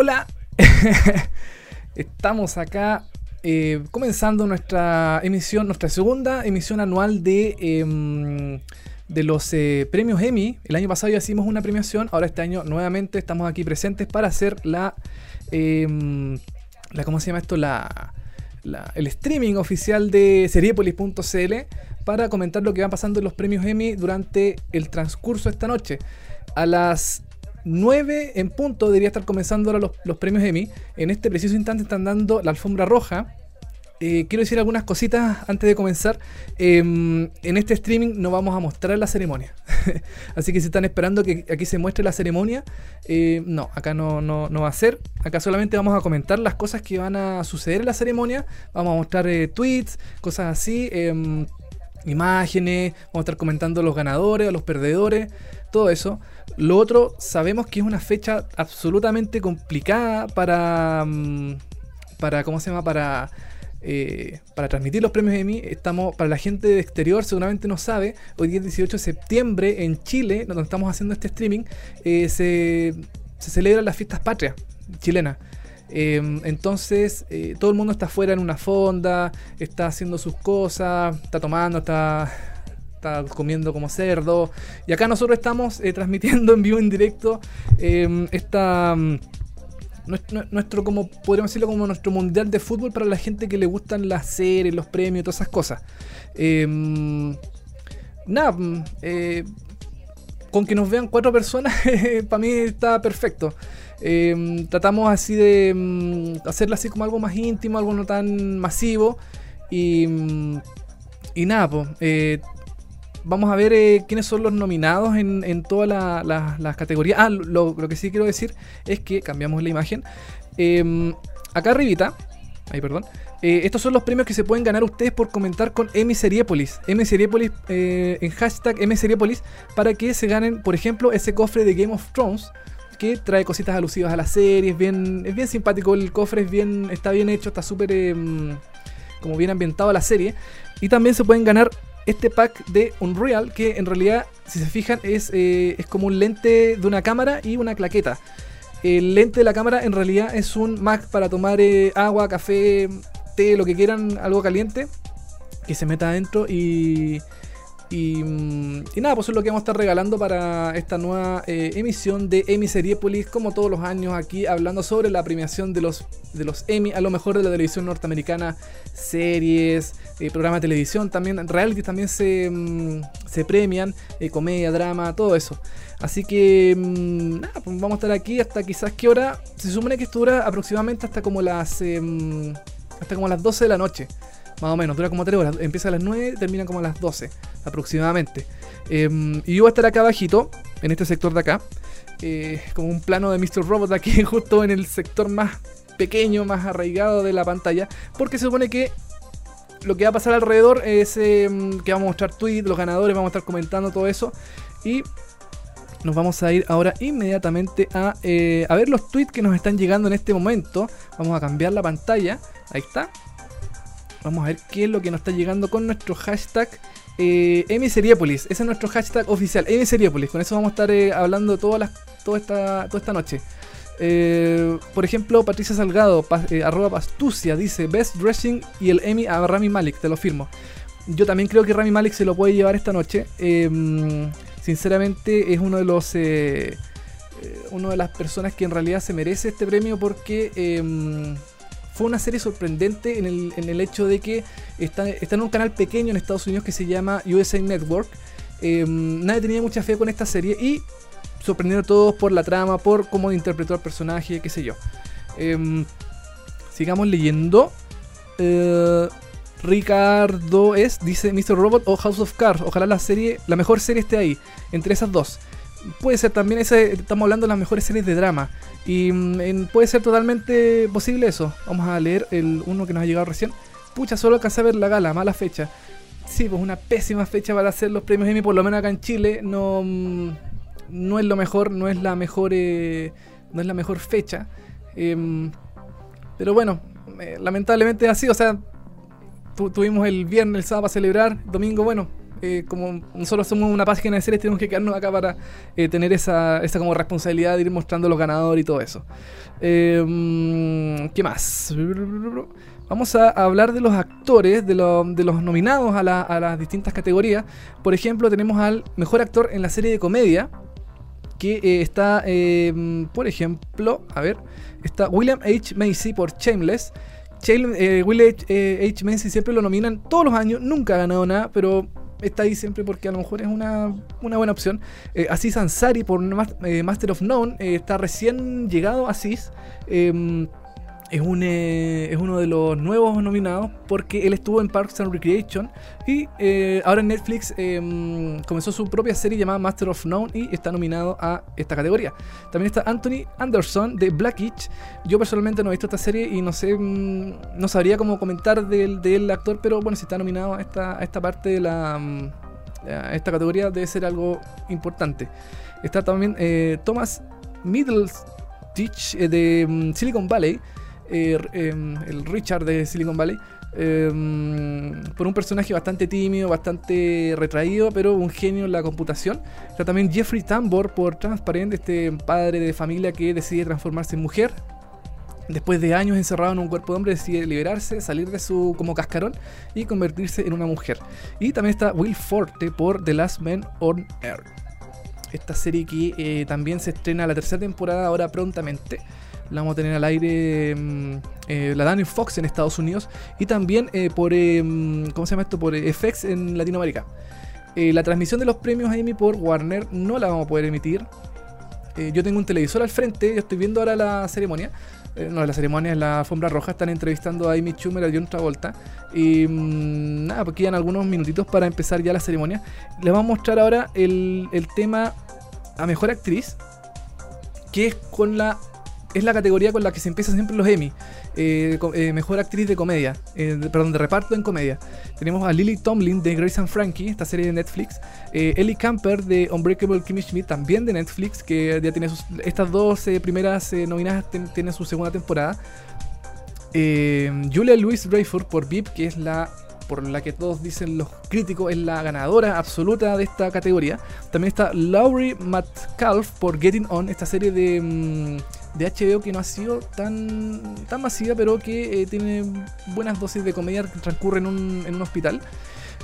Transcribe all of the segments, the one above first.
Hola, estamos acá eh, comenzando nuestra emisión, nuestra segunda emisión anual de, em, los eh, premios Emmy. El año pasado ya hicimos una premiación, ahora este año nuevamente estamos aquí presentes para hacer la, em, ¿cómo se llama esto? La, la- el streaming oficial de seriepolis.cl para comentar lo que va pasando en los premios Emmy durante el transcurso de esta noche. A las 9 en punto debería estar comenzando ahora los, los premios Emmy. En este preciso instante están dando la alfombra roja. Eh, quiero decir algunas cositas antes de comenzar. Em, en este streaming no vamos a mostrar la ceremonia. Así que si están esperando que aquí se muestre la ceremonia, eh, no, acá no, no, no va a ser. Acá solamente vamos a comentar las cosas que van a suceder en la ceremonia. Vamos a mostrar eh, tweets, cosas así. Imágenes, vamos a estar comentando los ganadores, a los perdedores, todo eso. Lo otro, sabemos que es una fecha absolutamente complicada para, mm, para ¿cómo se llama? Para, eh, para transmitir los premios Emmy. Estamos, para la gente de exterior seguramente no sabe, hoy día es 18 de septiembre en Chile, donde estamos haciendo este streaming, eh, se, se celebran las fiestas patrias chilenas. Eh, entonces, eh, todo el mundo está afuera en una fonda, está haciendo sus cosas, está tomando, está, está comiendo como cerdo. Y acá nosotros estamos eh, transmitiendo en vivo, en directo, eh, esta. mm, Nuestro, como podríamos decirlo, como nuestro mundial de fútbol para la gente que le gustan las series, los premios, todas esas cosas. Nada, mm, eh, con que nos vean cuatro personas, para mí está perfecto. Eh, tratamos así de mm, hacerlo así como algo más íntimo, algo no tan masivo. Y, mm, y nada, eh, vamos a ver eh, quiénes son los nominados en, en todas la- la- las categorías. Ah, lo, que sí quiero decir es que cambiamos la imagen. Acá arribita, ahí perdón, eh, estos son los premios que se pueden ganar ustedes por comentar con Emiseriepolis. Emiseriepolis eh, en hashtag Emiseriepolis para que se ganen, por ejemplo, ese cofre de Game of Thrones que trae cositas alusivas a la serie. Es bien, es bien simpático el cofre, es bien, está bien hecho, está súper eh, como bien ambientado a la serie. Y también se pueden ganar este pack de Unreal, que en realidad, si se fijan, es, eh, es como un lente de una cámara y una claqueta. El lente de la cámara en realidad es un Mac para tomar eh, agua, café, té, lo que quieran, algo caliente, que se meta adentro y, y, mm, y nada, pues eso es lo que vamos a estar regalando para esta nueva eh, emisión de Emmy Seriepolis, como todos los años aquí, hablando sobre la premiación de los, de los Emmy, a lo mejor de la televisión norteamericana, series, eh, programas de televisión, también reality también se, mm, se premian, eh, comedia, drama, todo eso. Así que mm, nada, pues vamos a estar aquí hasta quizás qué hora. Se supone que esto dura aproximadamente hasta como las em, hasta como las 12 de la noche. Más o menos, dura como 3 horas. Empieza a las 9, termina como a las 12 aproximadamente. Em, y yo voy a estar acá abajito, en este sector de acá. eh, como un plano de Mr. Robot aquí, justo en el sector más pequeño, más arraigado de la pantalla. Porque se supone que lo que va a pasar alrededor es em, que vamos a mostrar tweets, los ganadores, vamos a estar comentando todo eso. Y nos vamos a ir ahora inmediatamente a, eh, a ver los tweets que nos están llegando en este momento. Vamos a cambiar la pantalla. Ahí está. Vamos a ver qué es lo que nos está llegando con nuestro hashtag eh, Emiseriépolis. Ese es nuestro hashtag oficial, Emiseriépolis. Con eso vamos a estar eh, hablando todas las, toda, esta, toda esta noche. Eh, por ejemplo, Patricia Salgado, eh, arroba pastucia, dice Best Dressing y el Emmy a Rami Malek, te lo firmo. Yo también creo que Rami Malek se lo puede llevar esta noche. Eh, sinceramente es uno de los... una de las personas que en realidad se merece este premio porque eh, fue una serie sorprendente en el, en el hecho de que está, está en un canal pequeño en Estados Unidos que se llama USA Network. Eh, nadie tenía mucha fe con esta serie y sorprendieron a todos por la trama, por cómo interpretó al personaje, qué sé yo. Eh, sigamos leyendo. Eh, Ricardo es, dice Mr. Robot o House of Cards. Ojalá la serie, la mejor serie esté ahí, entre esas dos. Puede ser también, ese, estamos hablando de las mejores series de drama. Y mm, en- puede ser totalmente posible eso. Vamos a leer el uno que nos ha llegado recién. Pucha, solo alcancé a ver la gala, mala fecha. Sí, pues una pésima fecha para hacer los premios Emmy, por lo menos acá en Chile. No, mm, no es lo mejor, no es la mejor, eh, no es la mejor fecha. Em, pero bueno, eh, lamentablemente así. O sea, tu- tuvimos el viernes, el sábado para celebrar. Domingo, bueno, Eh, como nosotros somos una página de series, tenemos que quedarnos acá para eh, tener esa, esa como responsabilidad de ir mostrando los ganadores y todo eso. Mm, ¿Qué más? Vamos a hablar de los actores, de, de los nominados a, a, las distintas categorías. Por ejemplo, tenemos al mejor actor en la serie de comedia, que está, por ejemplo, a ver, está William H. Macy por Shameless. Eh, Will H. Eh, Macy siempre lo nominan todos los años, nunca ha ganado nada, pero está ahí siempre porque a lo mejor es una, buena opción. Eh, Aziz Ansari por eh, Master of None está recién llegado a Aziz. Em, es, un, eh, es uno de los nuevos nominados porque él estuvo en Parks and Recreation y eh, ahora en Netflix em, comenzó su propia serie llamada Master of None y está nominado a esta categoría. También está Anthony Anderson de Black Itch. Yo personalmente no he visto esta serie y no sé, mm, no sabría cómo comentar del, del actor, pero bueno, si está nominado a esta, esta parte de la... Mm, esta categoría debe ser algo importante. Está también eh, Thomas Middletich de mm, Silicon Valley, eh, em, el Richard de Silicon Valley, em, por un personaje bastante tímido, bastante retraído, pero un genio en la computación. Está también Jeffrey Tambor por Transparent, este padre de familia que decide transformarse en mujer. Después de años encerrado en un cuerpo de hombre, decide liberarse, salir de su como cascarón y convertirse en una mujer. Y también está Will Forte por The Last Man on Earth. Esta serie que eh, también se estrena la tercera temporada ahora prontamente la vamos a tener al aire mm, eh, la Daniel Fox en Estados Unidos y también eh, por, eh, mm, ¿cómo se llama esto? Por FX en Latinoamérica. la transmisión de los premios Emmy por Warner no la vamos a poder emitir. yo tengo un televisor al frente, yo estoy viendo ahora la ceremonia. no, la ceremonia es la alfombra roja, están entrevistando a Amy Schumer, a John Travolta. Y mm, nada, pues quedan algunos minutitos para empezar ya la ceremonia. Les vamos a mostrar ahora el, el tema a mejor actriz, que es con la es la categoría con la que se empiezan siempre los Emmy. Eh, eh, mejor actriz de comedia, eh, perdón, de reparto en comedia. Tenemos a Lily Tomlin de Grace and Frankie, esta serie de Netflix. Ellie Camper de Unbreakable Kimmy Schmidt, también de Netflix, que ya tiene sus, estas dos primeras nominadas, tienen su segunda temporada. Julia Louise Rayford por VIP, que es la por la que todos dicen los críticos es la ganadora absoluta de esta categoría. También está Laurie Metcalf por Getting On, esta serie de, mm, de HBO que no ha sido tan, tan masiva, pero que eh, tiene buenas dosis de comedia que transcurre en un, en un hospital.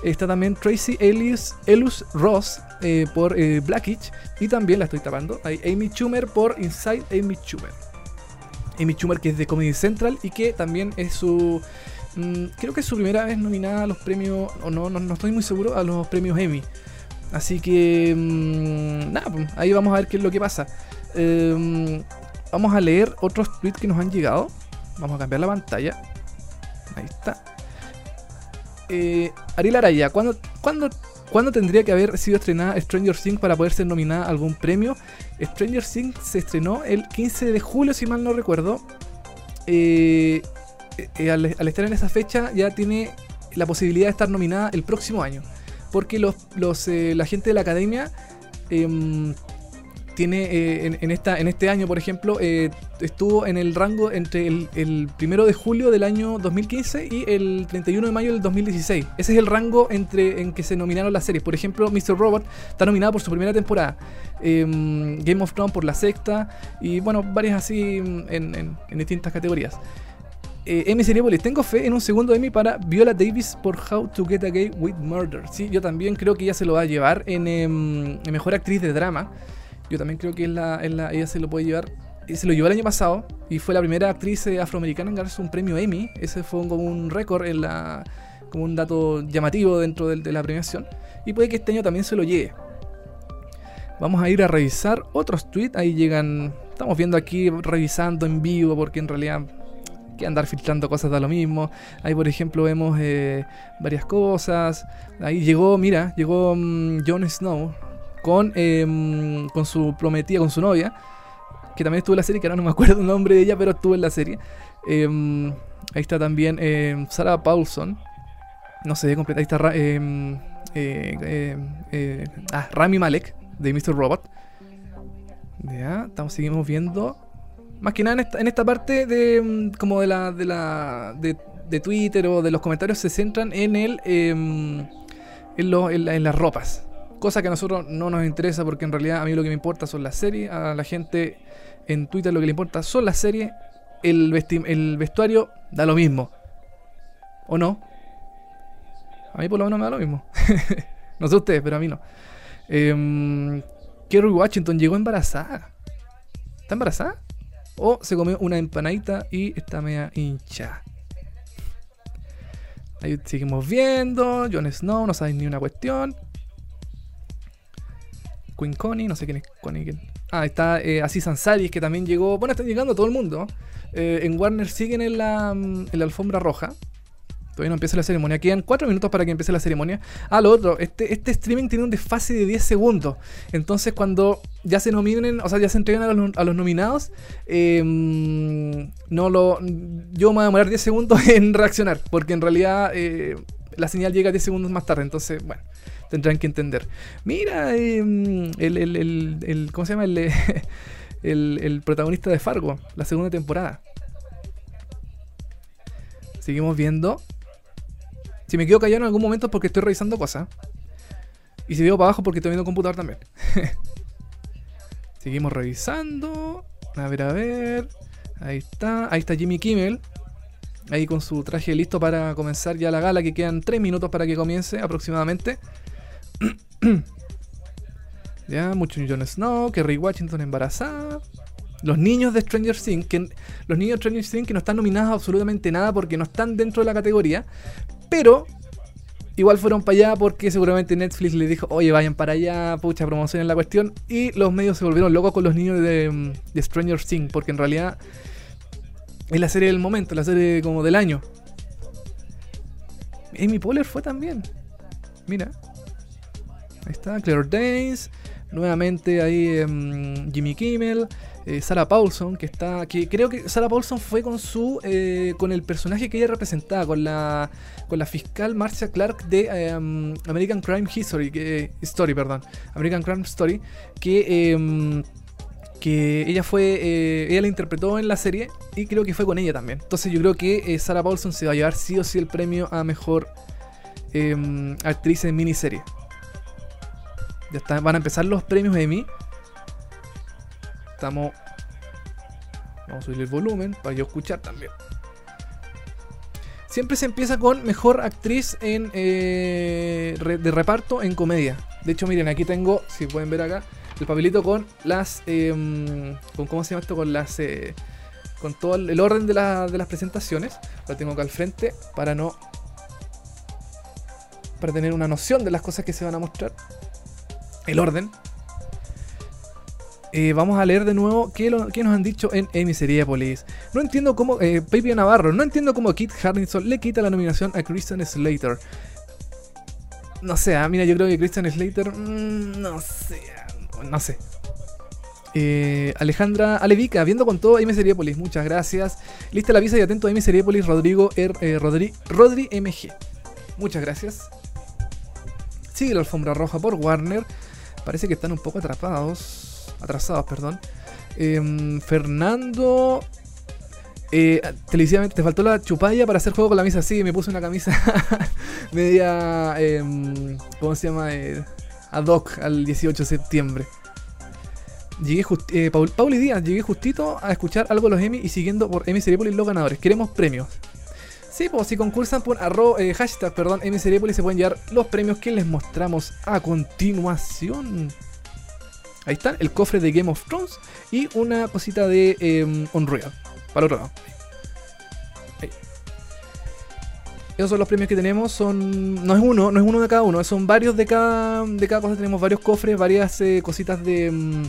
Está también Tracy Ellis, Elus Ross eh, por eh, Blackitch. Y también la estoy tapando. Hay Amy Schumer por Inside Amy Schumer. Amy Schumer que es de Comedy Central y que también es su... Mm, creo que es su primera vez nominada a los premios... O no, no, estoy muy seguro. A los premios Emmy. Así que... Mm, nada, pues, ahí vamos a ver qué es lo que pasa. Eh, Vamos a leer otros tweets que nos han llegado. Vamos a cambiar la pantalla. Ahí está. Eh, Ariel Araya, ¿cuándo, cuándo, tendría que haber sido estrenada Stranger Things para poder ser nominada a algún premio? Stranger Things se estrenó el 15 de julio, si mal no recuerdo. Eh, eh, al, estar en esa fecha ya tiene la posibilidad de estar nominada el próximo año. Porque los, la gente de la academia em, tiene eh, en, en este año, por ejemplo, eh, estuvo en el rango entre el, primero de julio del año 2015 y el 31 de mayo del 2016. Ese es el rango entre en que se nominaron las series. Por ejemplo, Mr. Robot está nominado por su primera temporada, em, Game of Thrones por la sexta y bueno, varias así en, en, distintas categorías. Eh, Seriepolis, tengo fe en un segundo Emmy para Viola Davis por How to Get a Gay with Murder. Sí, yo también creo que ella se lo va a llevar en, em, Mejor Actriz de Drama. Yo también creo que ella se lo puede llevar. Se lo llevó el año pasado y fue la primera actriz eh, afroamericana en ganarse un premio Emmy. Ese fue como un récord en la, como un dato llamativo dentro de, la premiación. Y puede que este año también se lo lleve. Vamos a ir a revisar otros tweets. Ahí llegan. Estamos viendo aquí, revisando en vivo, porque en realidad que andar filtrando cosas da lo mismo. Ahí, por ejemplo, vemos eh, varias cosas. Ahí llegó, mira, llegó um, Jon Snow, con, em, con su prometida, con su novia, que también estuvo en la serie, que ahora no me acuerdo el nombre de ella, pero estuvo en la serie. Em, ahí está también em, Sarah Paulson. No sé, completa. Ahí está eh, eh, ah, Rami Malek de Mr. Robot. Ya, estamos, seguimos viendo. Más que nada en esta, en esta parte de como de la, de la de, Twitter o de los comentarios se centran en el en, las ropas. Cosa que a nosotros no nos interesa porque en realidad a mí lo que me importa son las series. A la gente en Twitter lo que le importa son las series. El, el vestuario da lo mismo. ¿O no? A mí por lo menos me da lo mismo. no sé ustedes, pero a mí no. Eh, Kerry Washington llegó embarazada. ¿Está embarazada? O se comió una empanadita y está media hincha. Ahí seguimos viendo. Jon Snow, no sabéis ni una cuestión. Queen Connie, no sé quién es Connie. Ah, está eh, Aziz Ansari, que también llegó. Bueno, está llegando todo el mundo. Eh, en Warner siguen en la, en la alfombra roja. Todavía no empieza la ceremonia. Quedan 4 minutos para que empiece la ceremonia. Ah, lo otro, este, este streaming tiene un desfase de 10 segundos. Entonces, cuando ya se nominen, o sea, ya se entregan a los, nominados, em, no lo. Yo me voy a demorar 10 segundos en reaccionar. Porque en realidad eh, la señal llega 10 segundos más tarde. Entonces, bueno, tendrán que entender. Mira, em, el, el, el, ¿Cómo se llama? El, el protagonista de Fargo, la segunda temporada. Seguimos viendo. Si me quedo callado en algún momento es porque estoy revisando cosas. Y si veo para abajo porque estoy viendo computador también. Seguimos revisando. A ver, a ver. Ahí está. Ahí está Jimmy Kimmel. Ahí con su traje listo para comenzar ya la gala. Que quedan 3 minutos para que comience aproximadamente. ya, mucho Jon Snow. Kerry Washington embarazada. Los niños de Stranger Things, que los niños de Stranger Things que no están nominados absolutamente nada porque no están dentro de la categoría, pero igual fueron para allá porque seguramente Netflix les dijo, oye, vayan para allá, pucha, promocionen la cuestión. Y los medios se volvieron locos con los niños de, Stranger Things, porque en realidad es la serie del momento, la serie como del año. Amy Poehler fue también. Mira. Ahí está, Claire Danes. Nuevamente ahí em, Jimmy Kimmel. Eh, Sarah Paulson, que está. que creo que Sarah Paulson fue con su. Eh, con el personaje que ella representaba, con la. con la fiscal Marcia Clark de em, American Crime History. Story, perdón. American Crime Story. Que. Em, que ella fue. Eh, ella la interpretó en la serie. Y creo que fue con ella también. Entonces yo creo que Sarah Paulson se va a llevar sí o sí el premio a mejor em, actriz en miniserie. Ya está, van a empezar los premios Emmy. Estamos. Vamos a subir el volumen para yo escuchar también. Siempre se empieza con mejor actriz en eh, de reparto en comedia. De hecho, miren, aquí tengo, si pueden ver acá, el papelito con las. Em, con ¿Cómo se llama esto? Con las. Eh, con todo el orden de, de las presentaciones. Lo tengo acá al frente para no. Para tener una noción de las cosas que se van a mostrar. El orden. Eh, vamos a leer de nuevo qué, nos han dicho en Police. No entiendo cómo. Eh, Pepe Navarro, no entiendo cómo Kit Harrison le quita la nominación a Christian Slater. No sé, ah, mira, yo creo que Christian Slater. Mm, no sé, no sé. Eh, Alejandra Alevica, viendo con todo M Police, muchas gracias. Lista la visa y atento a M Rodrigo R, Rodri, Rodri MG. Muchas gracias. Sigue la alfombra roja por Warner. Parece que están un poco atrapados atrasados, perdón. Em, Fernando. Eh, televisivamente, te faltó la chupalla para hacer juego con la misa. Sí, me puse una camisa media. Em, ¿Cómo se llama? Eh, ad hoc al 18 de septiembre. Llegué eh, Paul, y Díaz, llegué justito a escuchar algo de los Emmy y siguiendo por Emmy Seriepolis los ganadores. Queremos premios. Sí, pues si concursan por arro, eh, hashtag, perdón, se pueden llevar los premios que les mostramos a continuación. Ahí está, el cofre de Game of Thrones y una cosita de eh, Unreal. Para otro lado. Ahí. Esos son los premios que tenemos. Son. No es uno, no es uno de cada uno. Son varios de cada. De cada cosa. Tenemos varios cofres, varias eh, cositas de, mm,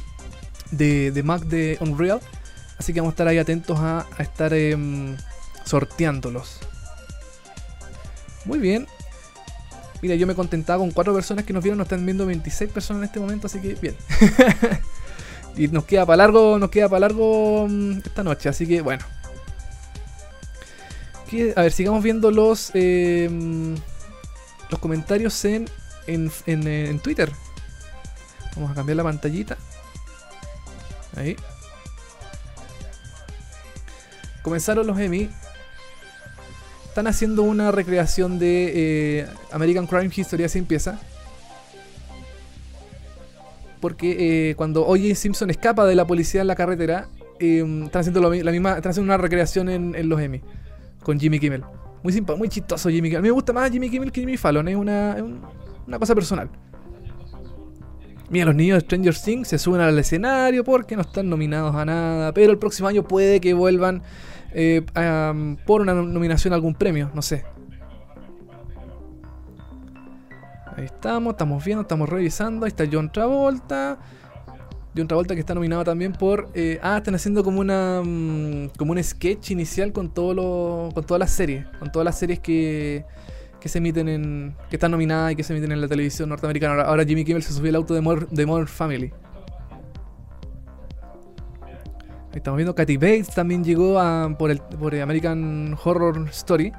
de. de Mac de Unreal. Así que vamos a estar ahí atentos a, a estar em, sorteándolos. Muy bien. Mira, yo me contentaba con cuatro personas que nos vieron, nos están viendo 26 personas en este momento, así que bien. y nos queda para largo, nos queda para largo mm, esta noche, así que bueno. A ver, sigamos viendo los em, los comentarios en, en, en, Twitter. Vamos a cambiar la pantallita. Ahí. Comenzaron los Emmy. Están haciendo una recreación de eh, American Crime History, así empieza. Porque eh, cuando O.J. Simpson escapa de la policía en la carretera, em, están haciendo la misma, están haciendo una recreación en, los Emmy con Jimmy Kimmel. Muy muy chistoso Jimmy Kimmel. A mí me gusta más Jimmy Kimmel que Jimmy Fallon, es una, una cosa personal. Mira, los niños de Stranger Things se suben al escenario porque no están nominados a nada, pero el próximo año puede que vuelvan eh, por una nominación a algún premio, no sé. Ahí estamos, estamos viendo, estamos revisando. Ahí está John Travolta. John Travolta que está nominado también por. Eh, ah, están haciendo como una. Mm, como un sketch inicial con todo lo, con todas las series. Con todas las series que, que se emiten en. que están nominadas y que se emiten en la televisión norteamericana. Ahora, Jimmy Kimmel se subió el auto de, de Modern Family. Estamos viendo Katy Bates también llegó por, el, por American Horror Story.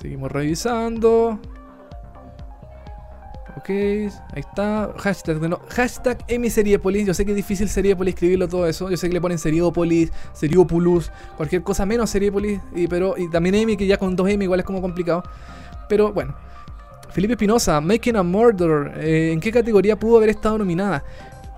Seguimos revisando. Ok, ahí está. Hashtag, no, hashtag Yo sé que es difícil Seriepolis escribirlo todo eso. Yo sé que le ponen Seriopolis, Seriopulus, cualquier cosa menos Seriepolis. Y, pero, y también Emi, que ya con dos M igual es como complicado. Pero bueno. Felipe Espinosa, Making a Murder. Eh, ¿En qué categoría pudo haber estado nominada?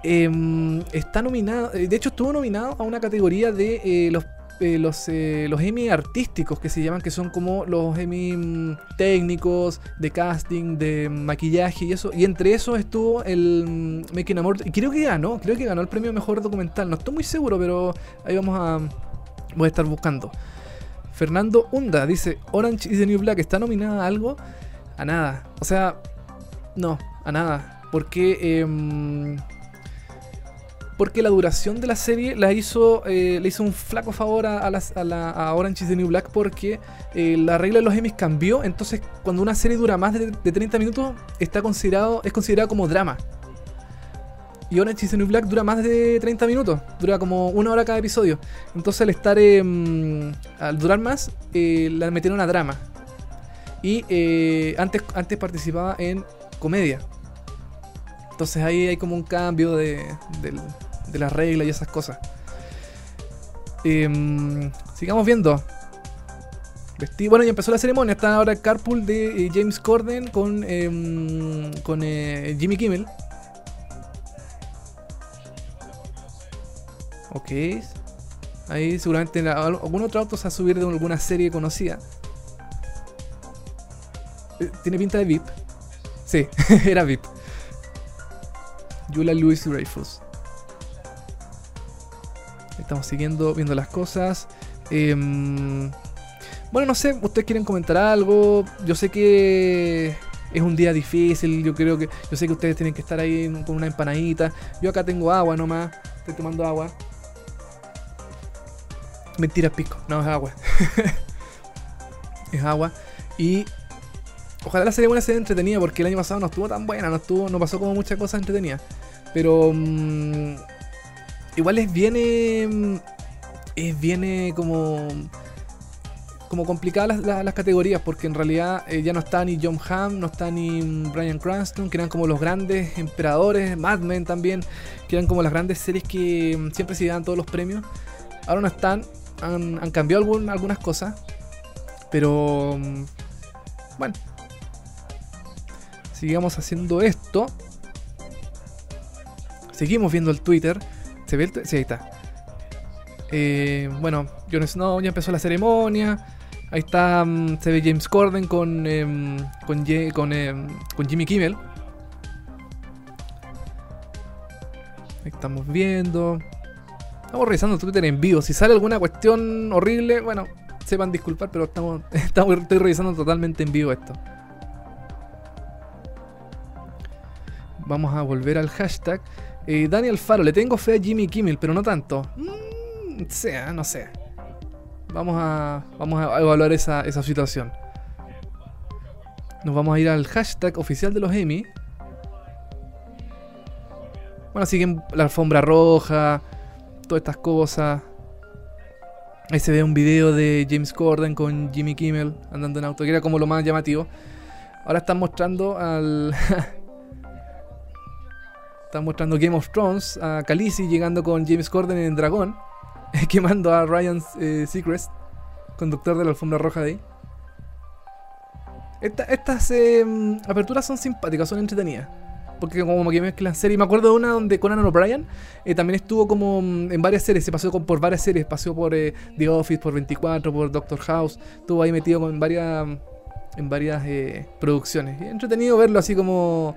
Em, está nominado, eh, de hecho estuvo nominado a una categoría de eh, los eh, los, los Emmy artísticos que se llaman, que son como los Emmy mm, técnicos, de casting, de maquillaje y eso. Y entre esos estuvo el mm, Making a Murder. Y creo que ganó, creo que ganó el premio Mejor Documental. No estoy muy seguro, pero ahí vamos a, voy a estar buscando. Fernando Hunda dice, Orange is the New Black, ¿está nominada a algo? A nada. O sea, no, a nada. Porque... Em, porque la duración de la serie la hizo, eh, le hizo un flaco favor a, a, Orange is the New Black porque eh, la regla de los Emmys cambió. Entonces, cuando una serie dura más de, 30 minutos, está considerado, es considerado como drama. Y Orange is the New Black dura más de 30 minutos, dura como una hora cada episodio. Entonces, al estar em, al durar más, eh, la metieron a drama. Y antes, antes participaba en comedia. Entonces ahí hay como un cambio de, del, de las reglas y esas cosas. Em, sigamos viendo. bueno, ya empezó la ceremonia. Está ahora el carpool de eh, James Corden con, em, con eh, Jimmy Kimmel. Ok. Ahí seguramente algún otro auto se va a subir de alguna serie conocida. Eh, ¿Tiene pinta de VIP? Sí, era VIP. Julia Louis Dreyfus. Estamos siguiendo viendo las cosas. Em, bueno, no sé, ustedes quieren comentar algo. Yo sé que es un día difícil. Yo creo que. Yo sé que ustedes tienen que estar ahí con una empanadita. Yo acá tengo agua nomás. Estoy tomando agua. Mentira, pico. No, es agua. es agua. Y ojalá la serie buena sea entretenida porque el año pasado no estuvo tan buena, no estuvo, no pasó como muchas cosas entretenidas. Pero mm, igual es viene. Es viene como. Como complicadas las, categorías, porque en realidad eh, ya no está ni John Hamm, no está ni Brian Cranston, que eran como los grandes emperadores, Mad Men también, que eran como las grandes series que mm, siempre se dan todos los premios. Ahora no están, han, cambiado algunas cosas, pero mm, bueno, sigamos haciendo esto. Seguimos viendo el Twitter. ¿Se ve el Sí, ahí está. Eh, bueno, Jon Snow ya empezó la ceremonia. Ahí está, mm, se ve James Corden con, em, con, em, con, Jimmy Kimmel. Ahí estamos viendo. Estamos revisando Twitter en vivo. Si sale alguna cuestión horrible, bueno, sepan disculpar, pero estamos, estamos, estoy revisando totalmente en vivo esto. Vamos a volver al hashtag. Eh, Daniel Faro, le tengo fe a Jimmy Kimmel, pero no tanto. Mm, sea, no sé. Vamos a, vamos a evaluar esa, situación. Nos vamos a ir al hashtag oficial de los Emmy. Bueno, siguen la alfombra roja, todas estas cosas. Ahí se ve un video de James Corden con Jimmy Kimmel andando en auto, que era como lo más llamativo. Ahora están mostrando al, Están mostrando Game of Thrones a Khaleesi llegando con James Corden en Dragón, quemando a Ryan eh, Seacrest. conductor de la alfombra roja de ahí. estas em, aperturas son simpáticas, son entretenidas. Porque como que mezclan series. Me acuerdo de una donde Conan O'Brien eh, también estuvo como mm, en varias series. Se pasó por varias series. Pasó por eh, The Office, por 24, por Doctor House. Estuvo ahí metido en varias, en varias eh, producciones. Y entretenido verlo así como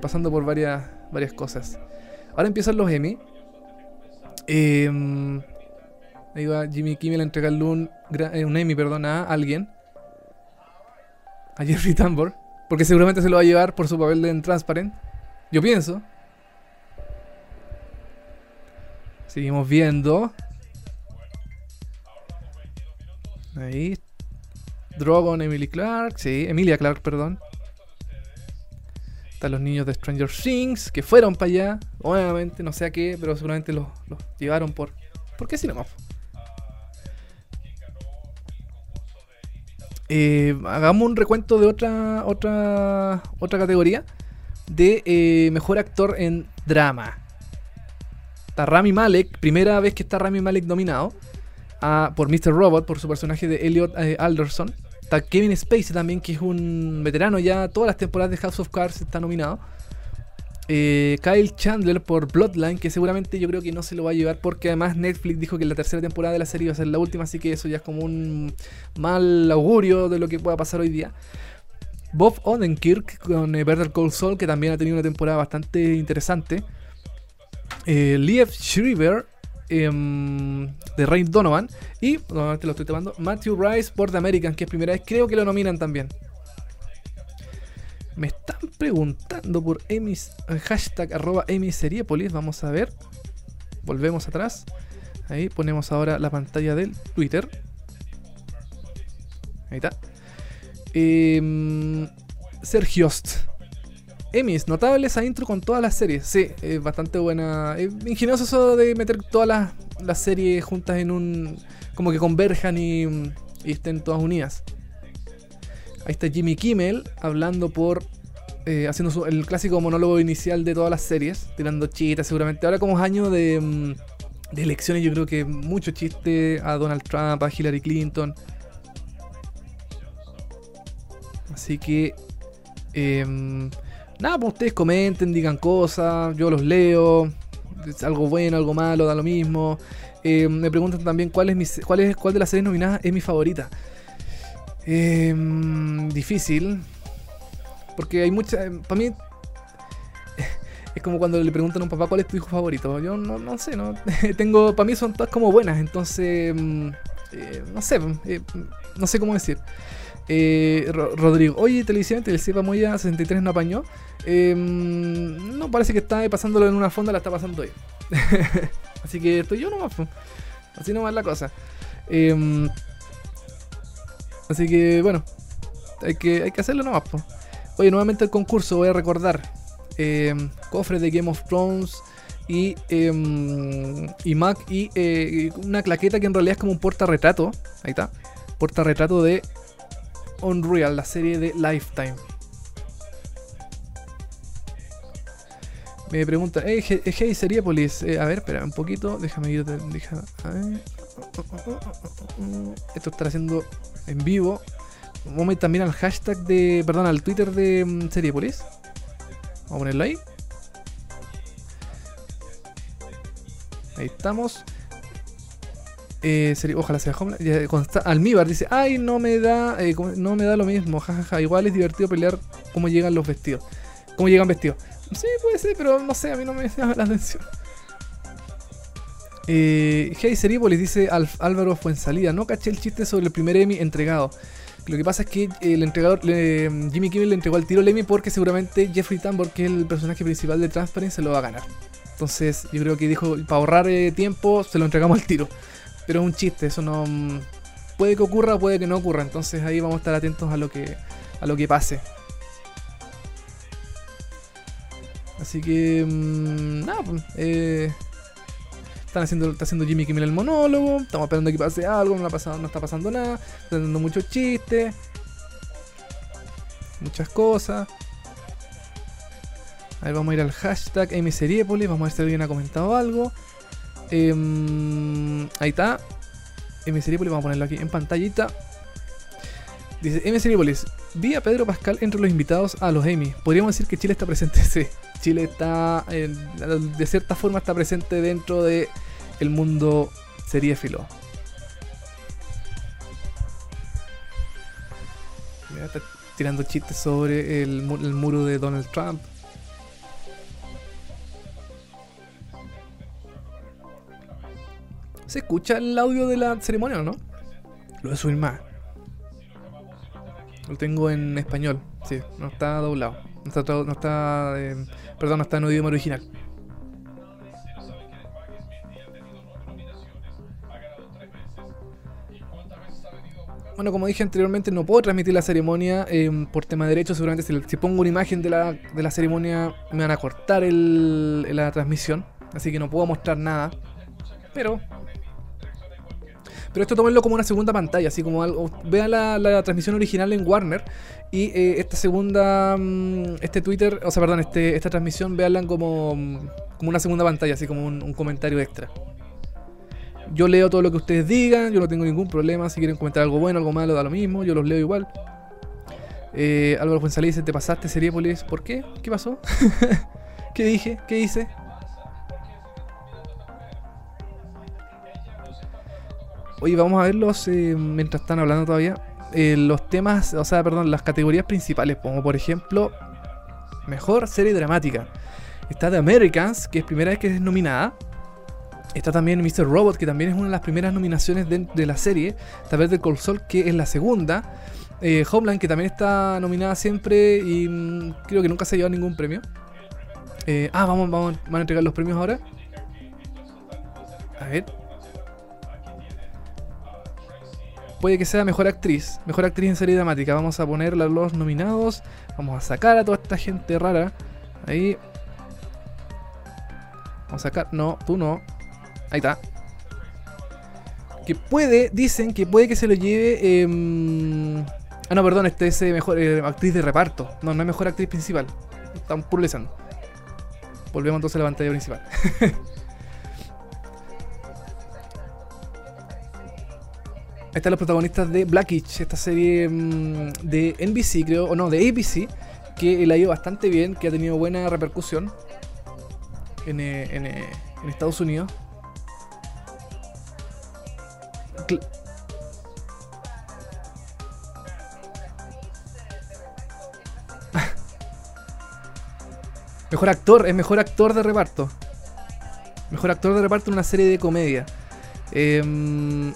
pasando por varias, varias cosas. Ahora empiezan los Emmy. Em, ahí va Jimmy Kimmel a entregarle un, un Emmy perdón, a alguien. A Jeffrey Tambor. Porque seguramente se lo va a llevar por su papel de Transparent. Yo pienso. Seguimos viendo. Ahí. Drogon, Emily Clark. Sí, Emilia Clark, perdón. Están los niños de Stranger Things que fueron para allá. Obviamente, no sé a qué, pero seguramente los, llevaron por. ¿Por qué no? Eh, hagamos un recuento de otra otra otra categoría de eh, mejor actor en drama. Está Rami Malek, primera vez que está Rami Malek nominado a, por Mr. Robot, por su personaje de Elliot eh, Alderson. Está Kevin Spacey también, que es un veterano ya, todas las temporadas de House of Cards está nominado. Eh, Kyle Chandler por Bloodline, que seguramente yo creo que no se lo va a llevar porque además Netflix dijo que la tercera temporada de la serie iba a ser la última, así que eso ya es como un mal augurio de lo que pueda pasar hoy día. Bob Odenkirk con eh, Better Call Saul, que también ha tenido una temporada bastante interesante. Eh, Liev Schreiber em, de Ray Donovan. Y, nuevamente lo estoy tomando, Matthew Rice por The American, que es primera vez, creo que lo nominan también. Me están preguntando por emis, hashtag arroba emiseriepolis. Vamos a ver. Volvemos atrás. Ahí ponemos ahora la pantalla del Twitter. Ahí está. Eh, Sergiost. Emmys, notable esa intro con todas las series. Sí, es bastante buena. Es ingenioso eso de meter todas las, series juntas en un. como que converjan y, estén todas unidas. Ahí está Jimmy Kimmel hablando por. Eh, haciendo el clásico monólogo inicial de todas las series, tirando chistes seguramente. Ahora, como es año de, mm, de elecciones, yo creo que mucho chiste a Donald Trump, a Hillary Clinton. Así que, em, nada, pues ustedes comenten, digan cosas, yo los leo, es algo bueno, algo malo, da lo mismo. Em, me preguntan también cuál es, mi, cuál es cuál de las series nominadas es mi favorita. Em, difícil, porque hay muchas, para mí es como cuando le preguntan a un papá cuál es tu hijo favorito. Yo no, sé, no tengo, para mí son todas como buenas, entonces eh, no sé, eh, no sé cómo decir. Eh, Rodrigo, oye, televisión, Televisiva Moya 63 no apañó. Em, no, parece que está pasándolo en una fonda, la está pasando hoy. Así que estoy yo nomás. Así nomás la cosa. Em, así que bueno, hay que, hay que hacerlo nomás. Oye, nuevamente el concurso, voy a recordar. Em, cofre de Game of Thrones y, y Mac y eh, una claqueta que en realidad es como un portarretrato. Ahí está. Portarretrato de Unreal, la serie de Lifetime. Me pregunta, hey, hey Seriepolis, eh, a ver, espera un poquito, déjame ir, Esto estará haciendo en vivo. Vamos a ir también al hashtag de, perdón, al Twitter de um, Seriepolis. Vamos a ponerlo ahí. Ahí estamos. Eh, ojalá sea Homeland. Almíbar dice, ay, no me da eh, no me da lo mismo, jajaja. Igual es divertido pelear cómo llegan los vestidos. Cómo llegan vestidos. Sí, puede ser, pero no sé, a mí no me llama la atención. Eh, hey Seripolis dice Álvaro salida No caché el chiste sobre el primer Emmy entregado. Lo que pasa es que el entregador, Jimmy Kimmel le entregó al tiro el Emmy porque seguramente Jeffrey Tambor, que es el personaje principal de Transparent, se lo va a ganar. Entonces yo creo que dijo, para ahorrar eh, tiempo, se lo entregamos al tiro. Pero es un chiste, eso no. Mm, puede que ocurra, puede que no ocurra. Entonces ahí vamos a estar atentos a lo que, a lo que pase. Así que. Mm, nada, pues. Eh, están haciendo, está haciendo Jimmy Kimmel el monólogo. Estamos esperando que pase algo. No, ha pasado, no está pasando nada. Están dando muchos chistes. Muchas cosas. A ver, vamos a ir al hashtag Emiseriepolis. Vamos a ver si alguien ha comentado algo. Em, ahí está. Seripolis, vamos a ponerlo aquí en pantallita. Dice M. Seripolis, vi a Pedro Pascal entre los invitados a los Emmy. Podríamos decir que Chile está presente. Sí, Chile está, eh, de cierta forma, está presente dentro de el mundo seriéfilo. Mira, está tirando chistes sobre el muro de Donald Trump. ¿Se escucha el audio de la ceremonia o no? Lo voy a subir más. Lo tengo en español, sí, no está doblado. No está, no está eh, perdón, no está en idioma original. Bueno, como dije anteriormente, no puedo transmitir la ceremonia eh, por tema de derechos. Seguramente si, si pongo una imagen de la, de la ceremonia me van a cortar el, la transmisión. Así que no puedo mostrar nada. Pero pero esto tómenlo como una segunda pantalla, así como algo. Vean la, la transmisión original en Warner y eh, esta segunda. mm, este Twitter, o sea, perdón, este, esta transmisión, veanla como, mm, como una segunda pantalla, así como un, comentario extra. Yo leo todo lo que ustedes digan, yo no tengo ningún problema. Si quieren comentar algo bueno, algo malo, da lo mismo, yo los leo igual. Eh, Álvaro González dice: Te pasaste Seriepolis. ¿Por qué? ¿Qué pasó? ¿Qué dije? ¿Qué hice? Oye, vamos a verlos eh, mientras están hablando todavía. Eh, los temas, o sea, perdón, las categorías principales, como por ejemplo, mejor serie dramática. Está The Americans, que es primera vez que es nominada. Está también Mr. Robot, que también es una de las primeras nominaciones de, la serie. Está Better Call Saul, que es la segunda. Eh, Homeland, que también está nominada siempre y mm, creo que nunca se ha llevado ningún premio. Eh, ah, vamos, vamos, van a entregar los premios ahora. A ver. Puede que sea mejor actriz. Mejor actriz en serie dramática. Vamos a ponerla a los nominados. Vamos a sacar a toda esta gente rara. Ahí. Vamos a sacar. No, tú no. Ahí está. Que puede, dicen que puede que se lo lleve. em, Ah, no, perdón, este es eh, mejor eh, actriz de reparto. No, no es mejor actriz principal. Están purlezando. Volvemos entonces a la pantalla principal. están los protagonistas de Blackish, esta serie mm, de NBC, creo, o no, de ABC, que la ha ido bastante bien, que ha tenido buena repercusión en, eh, eh, en Estados Unidos. Mejor actor, es mejor actor de reparto. Mejor actor de reparto en una serie de comedia. Em.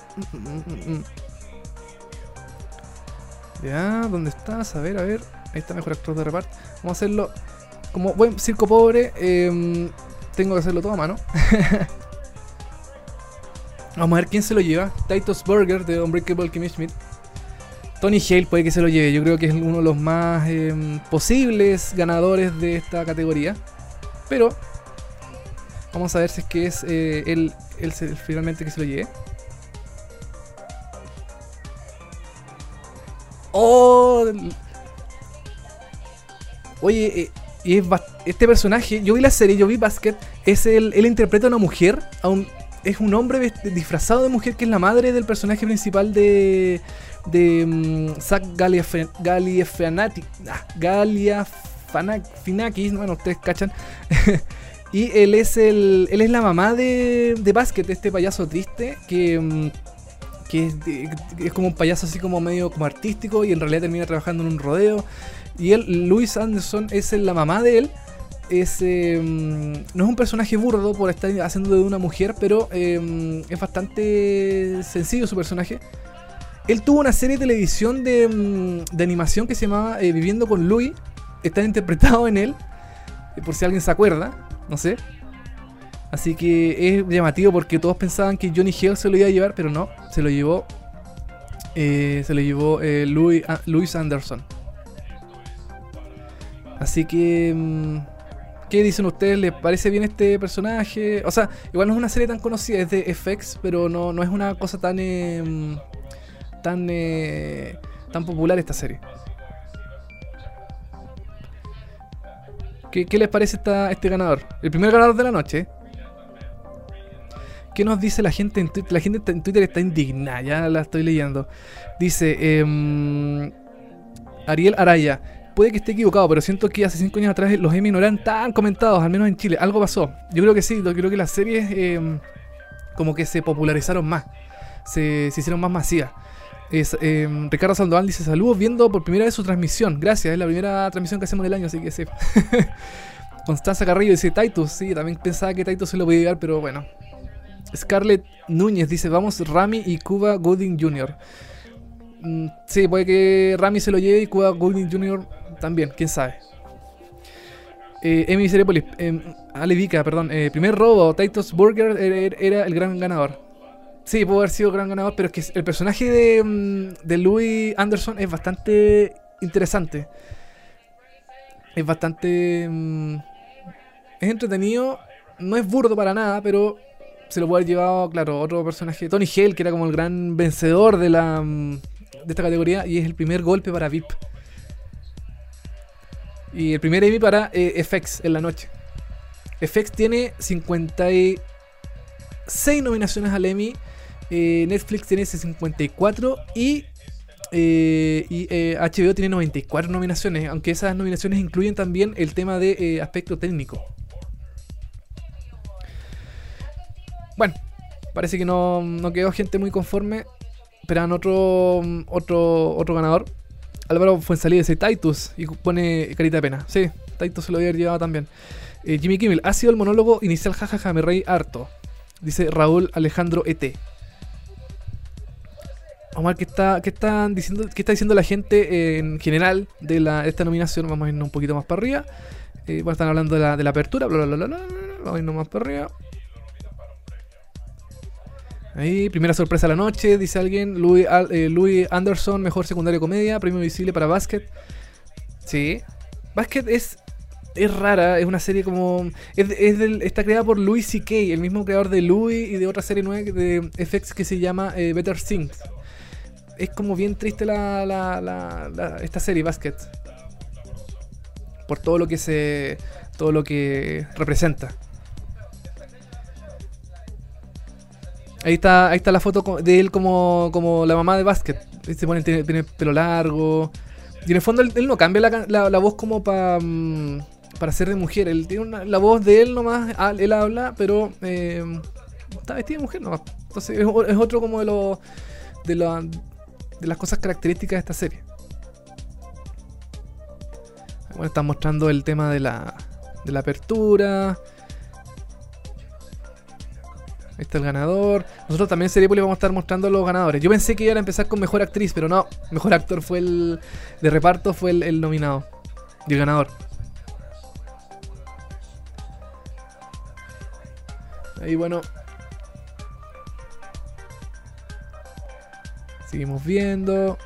Ya, ¿dónde estás? A ver, a ver. Ahí está mejor actor de reparto. Vamos a hacerlo como buen circo pobre. em, tengo que hacerlo todo a mano. Vamos a ver quién se lo lleva. Titus Burger de Unbreakable Kimmy Schmidt. Tony Hale puede que se lo lleve. Yo creo que es uno de los más em, posibles ganadores de esta categoría. Pero vamos a ver si es que es eh, él, él se- finalmente que se lo lleve. Oh, Oye, eh, y es este personaje, yo vi la serie, yo vi Basket, es el, él interpreta a una mujer, a es un hombre disfrazado de mujer que es la madre del personaje principal de, de mm, Zach Galifianati- ah, Galifianakis, bueno, ustedes cachan. y él es el, él es la mamá de, de Basket, este payaso triste que... mm, que es, es como un payaso así como medio como artístico y en realidad termina trabajando en un rodeo. Y él, Louis Anderson, es la mamá de él. Es, eh, no es un personaje burdo por estar haciendo de una mujer, pero eh, es bastante sencillo su personaje. Él tuvo una serie de televisión de, mm, de animación que se llamaba eh, Viviendo con Louis. Está interpretado en él, por si alguien se acuerda, no sé. Así que es llamativo porque todos pensaban que Johnny Hill se lo iba a llevar, pero no, se lo llevó. eh, se lo llevó eh, Louis, ah, Louis Anderson. Así que. mm, ¿Qué dicen ustedes? ¿Les parece bien este personaje? O sea, igual no es una serie tan conocida, es de FX, pero no, no es una cosa tan. eh, mm, tan. eh, tan popular esta serie. ¿Qué, les parece esta, este ganador? El primer ganador de la noche. ¿Qué nos dice la gente en Twitter? La gente en Twitter está indignada, ya la estoy leyendo. Dice em, Ariel Araya. Puede que esté equivocado, pero siento que hace 5 años atrás los Emmy no eran tan comentados, al menos en Chile. Algo pasó. Yo creo que sí, yo creo que las series em, como que se popularizaron más. Se, se hicieron más masivas. Es, em, Ricardo Sandoval dice saludos viendo por primera vez su transmisión. Gracias, es la primera transmisión que hacemos en el año, así que sí. Constanza Carrillo dice Titus, sí, también pensaba que Titus se lo podía llegar, pero bueno. Scarlett Núñez dice, vamos Rami y Cuba Gooding Jr. Mm, sí, puede que Rami se lo lleve y Cuba Gooding Jr. también, quién sabe. Eh, Emi Cerepolis, eh, Ale perdón. Eh, primer robo, Titus Burger era, el gran ganador. Sí, pudo haber sido gran ganador, pero es que el personaje de, mm, de Louis Anderson es bastante interesante. Es bastante... Mm, es entretenido, no es burdo para nada, pero se lo puede haber llevado, claro, otro personaje, Tony Hale, que era como el gran vencedor de la mm, de esta categoría y es el primer golpe para VIP. Y el primer Emmy para eh, FX en la noche. FX tiene 56 nominaciones al Emmy. Eh, Netflix tiene 54 y, eh, y HBO tiene 94 nominaciones, aunque esas nominaciones incluyen también el tema de aspecto técnico. Bueno, parece que no, quedó gente muy conforme. Esperan otro, otro, otro ganador. Álvaro Fuensalida dice Titus y pone carita de pena. Sí, Titus se lo había llevado también. Eh, Jimmy Kimmel, ha sido el monólogo inicial, jajaja, me reí harto. Dice Raúl Alejandro ET. Ver qué está, qué están diciendo, qué está diciendo la gente en general de, la, esta nominación. Vamos a irnos un poquito más para arriba. Eh, bueno, están hablando de la, de la apertura. Vamos a irnos más para arriba. Ahí, primera sorpresa de la noche, dice alguien. Louis, eh, Anderson, mejor secundario comedia, premio visible para Basket. Sí. Basket es, es rara, es una serie como. Es, está creada por Louis C.K., el mismo creador de Louis y de otra serie nueva de FX que se llama eh, Better Things. Es como bien triste la, la, esta serie, Basket. Por todo lo que se. todo lo que representa. Ahí está, ahí está la foto de él como, como la mamá de básquet. Se pone, tiene, pelo largo. Y en el fondo él, no cambia la, la, voz como para mm, para ser de mujer. Él tiene la voz de él nomás, él habla, pero eh, está vestido de mujer nomás. Entonces es, otro como de los de, las cosas características de esta serie. Bueno, están mostrando el tema de la, de la apertura. Ahí está el ganador. Nosotros también en Seriepolis vamos a estar mostrando los ganadores. Yo pensé que iban a empezar con mejor actriz, pero no. Mejor actor fue el. De reparto fue el, nominado. Y el ganador. Ahí bueno. Seguimos viendo.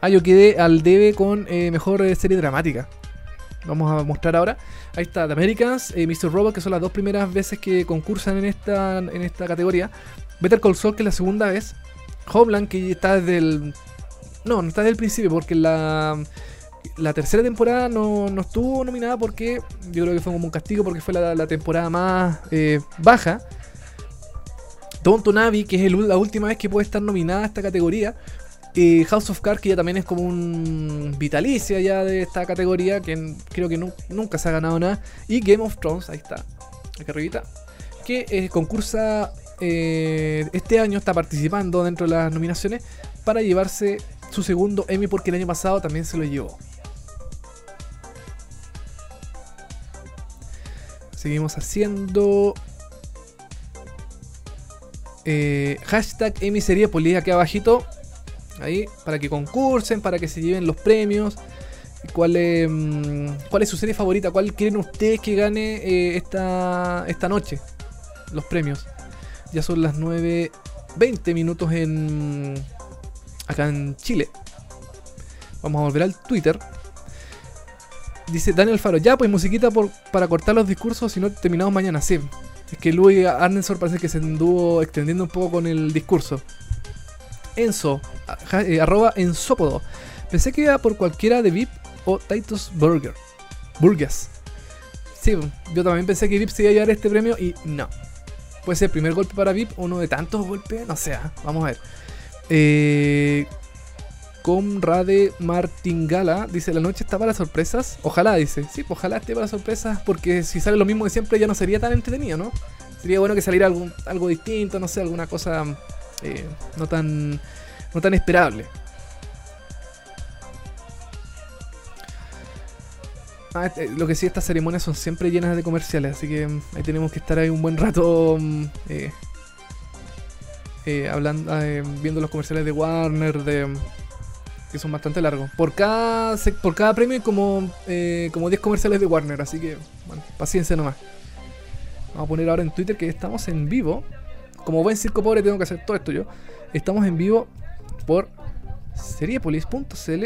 Ah, yo quedé al debe con eh, mejor eh, serie dramática. Vamos a mostrar ahora. Ahí está, The Americans, eh, Mr. Robot, que son las dos primeras veces que concursan en esta, en esta categoría. Better Call Saul, que es la segunda vez. Homeland, que está desde el. No, no está desde el principio, porque la, la tercera temporada no, no, estuvo nominada porque yo creo que fue como un castigo, porque fue la, temporada más eh, baja. Tonto Navi, que es la última vez que puede estar nominada a esta categoría, y House of Cards, que ya también es como un vitalicia ya de esta categoría, que creo que nunca se ha ganado nada. Y Game of Thrones, ahí está, aquí arribita, que eh, concursa eh, este año, está participando dentro de las nominaciones para llevarse su segundo Emmy, porque el año pasado también se lo llevó. Seguimos haciendo. Eh, hashtag Emmy Serie aquí abajito ahí para que concursen, para que se lleven los premios. ¿Cuál es, mm, cuál es su serie favorita? ¿Cuál quieren ustedes que gane eh, esta, esta noche? Los premios. Ya son las 9.20 minutos en acá en Chile. Vamos a volver al Twitter. Dice Daniel Faro, ya pues musiquita por, para cortar los discursos, si no terminamos mañana. Sí, es que Louis Arnensor parece que se anduvo extendiendo un poco con el discurso. Enzo, eh, arroba Enzópodo. Pensé que iba por cualquiera de VIP o Titus Burger. Burgers. Sí, yo también pensé que VIP se iba a llevar este premio y no. Puede ser el primer golpe para VIP, uno de tantos golpes, no sé, ¿ah? vamos a ver. Eh, Comrade Martingala dice: La noche está para sorpresas. Ojalá, dice. Sí, pues ojalá esté para sorpresas, porque si sale lo mismo de siempre ya no sería tan entretenido, ¿no? Sería bueno que saliera algo, distinto, no sé, alguna cosa eh, no, tan, no tan esperable. Ah, este, lo que sí, estas ceremonias son siempre llenas de comerciales, así que mm, ahí tenemos que estar ahí un buen rato mm, eh, eh, hablando, viendo los comerciales de Warner, de son bastante largos. Por cada, por cada premio hay como, eh, como 10 comerciales de Warner, así que, bueno, paciencia nomás. Vamos a poner ahora en Twitter que estamos en vivo. Como buen circo pobre tengo que hacer todo esto yo. Estamos en vivo por seriepolis.cl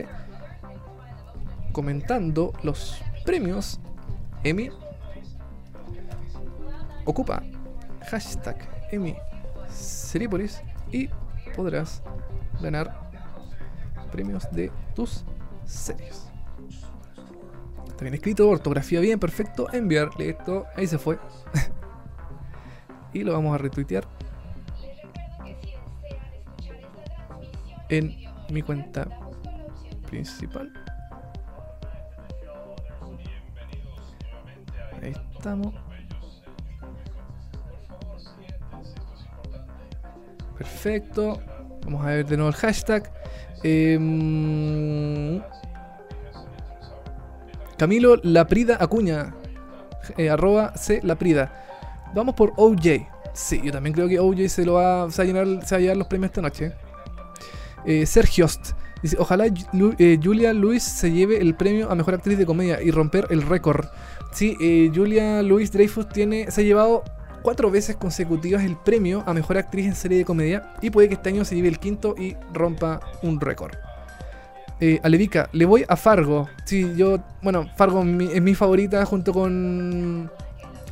comentando los premios Emmy. Ocupa hashtag Emmy Seriepolis y podrás ganar premios de tus series. Está bien escrito, ortografía bien, perfecto. Enviar, listo. Ahí se fue. y lo vamos a retuitear en mi cuenta principal. Ahí estamos. Perfecto. Vamos a ver de nuevo el hashtag. Em, Camilo Laprida Acuña. Eh, arroba C Laprida. Vamos por OJ. Sí, yo también creo que OJ se lo va, a, llenar, se va a llevar los premios esta noche. Eh, Sergio dice: Ojalá eh, Julia Louis se lleve el premio a mejor actriz de comedia y romper el récord. Sí, eh, Julia Louis Dreyfus tiene, se ha llevado cuatro veces consecutivas el premio a mejor actriz en serie de comedia y puede que este año se lleve el quinto y rompa un récord. Eh, Alevica, le voy a Fargo. Sí, yo, bueno, Fargo es mi, favorita junto con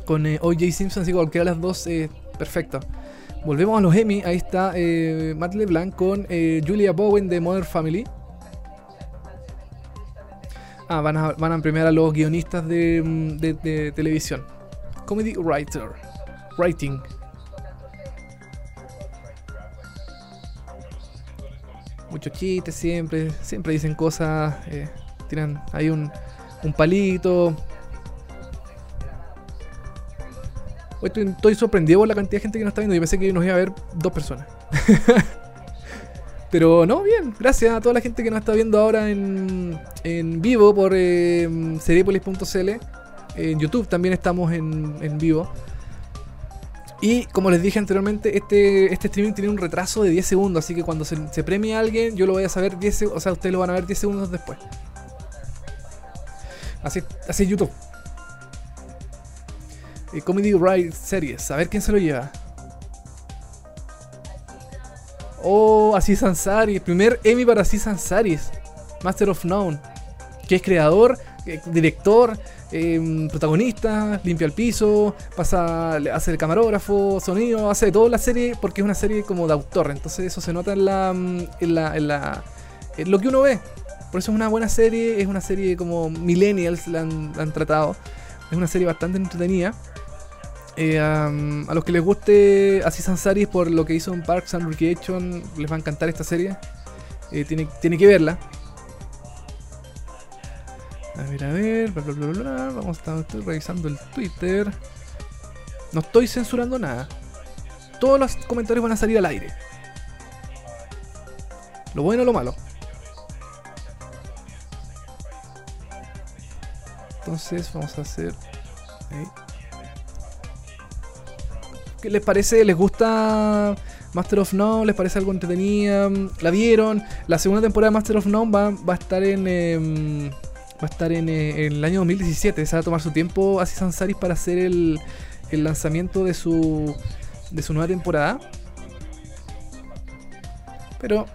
con eh, O.J. Simpson, así que cualquiera de las dos, eh, perfecto. Volvemos a los Emmy, ahí está eh, Matt LeBlanc con eh, Julia Bowen de Modern Family. Ah, van a, van a premiar a los guionistas de, de televisión. Comedy Writer. Writing. Muchos chistes siempre, siempre dicen cosas, eh, tiran ahí un, un palito. Hoy estoy, sorprendido por la cantidad de gente que nos está viendo. Yo pensé que nos iba a ver dos personas. Pero no, bien. Gracias a toda la gente que nos está viendo ahora en, en vivo por eh, seriepolis.cl. En YouTube también estamos en, en vivo. Y como les dije anteriormente, este, este streaming tiene un retraso de 10 segundos, así que cuando se, se premie a alguien, yo lo voy a saber 10 segundos, o sea, ustedes lo van a ver 10 segundos después. Así, así es YouTube. Y Comedy Ride Series, a ver quién se lo lleva. Oh, Aziz Ansari, primer Emmy para Aziz Ansari, Master of None, que es creador, eh, director, Em, protagonista, limpia el piso, pasa, hace el camarógrafo, sonido, hace de todo la serie porque es una serie como de autor. Entonces eso se nota en la, mm, en la, en la en lo que uno ve. Por eso es una buena serie, es una serie como millennials la han, tratado. Es una serie bastante entretenida. Eh, a los que les guste Así Ansari por lo que hizo en Parks and Recreation, les va a encantar esta serie. Eh, tiene, tiene que verla. A ver, a ver, bla, bla, bla, bla. Vamos estar revisando el Twitter. No estoy censurando nada. Todos los comentarios van a salir al aire. Lo bueno o lo malo. Entonces vamos a hacer... ¿Qué les parece? ¿Les gusta Master of None? ¿Les parece algo entretenida? ¿La vieron? La segunda temporada de Master of None va, a estar en... Em, va a estar eh, en, el año 2017. Se va a tomar su tiempo así Sansaris para hacer el, lanzamiento de su, de su nueva temporada. Pero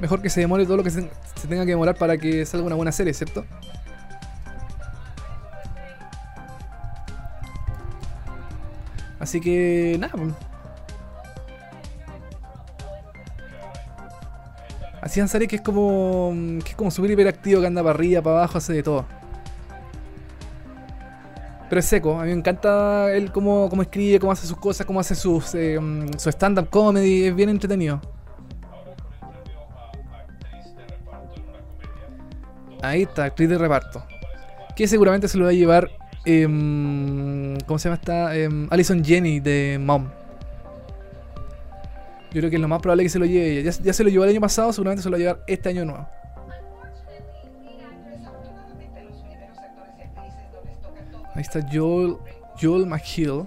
mejor que se demore todo lo que se, tenga que demorar para que salga una buena serie, ¿cierto? Así que nada. Así Ansari que es como. que es como súper hiperactivo, que anda para arriba, para abajo, hace de todo. Pero es seco. A mí me encanta él cómo, cómo escribe, cómo hace sus cosas, cómo hace sus, eh, su stand-up comedy. Es bien entretenido. Ahí está, actriz de reparto. Que seguramente se lo va a llevar. em, ¿Cómo se llama esta? Em, Alison Jenny de Mom. Yo creo que es lo más probable que se lo lleve ella. Ya, ya se lo llevó el año pasado, seguramente se lo va a llevar este año nuevo. Ahí está Joel, Joel McHill.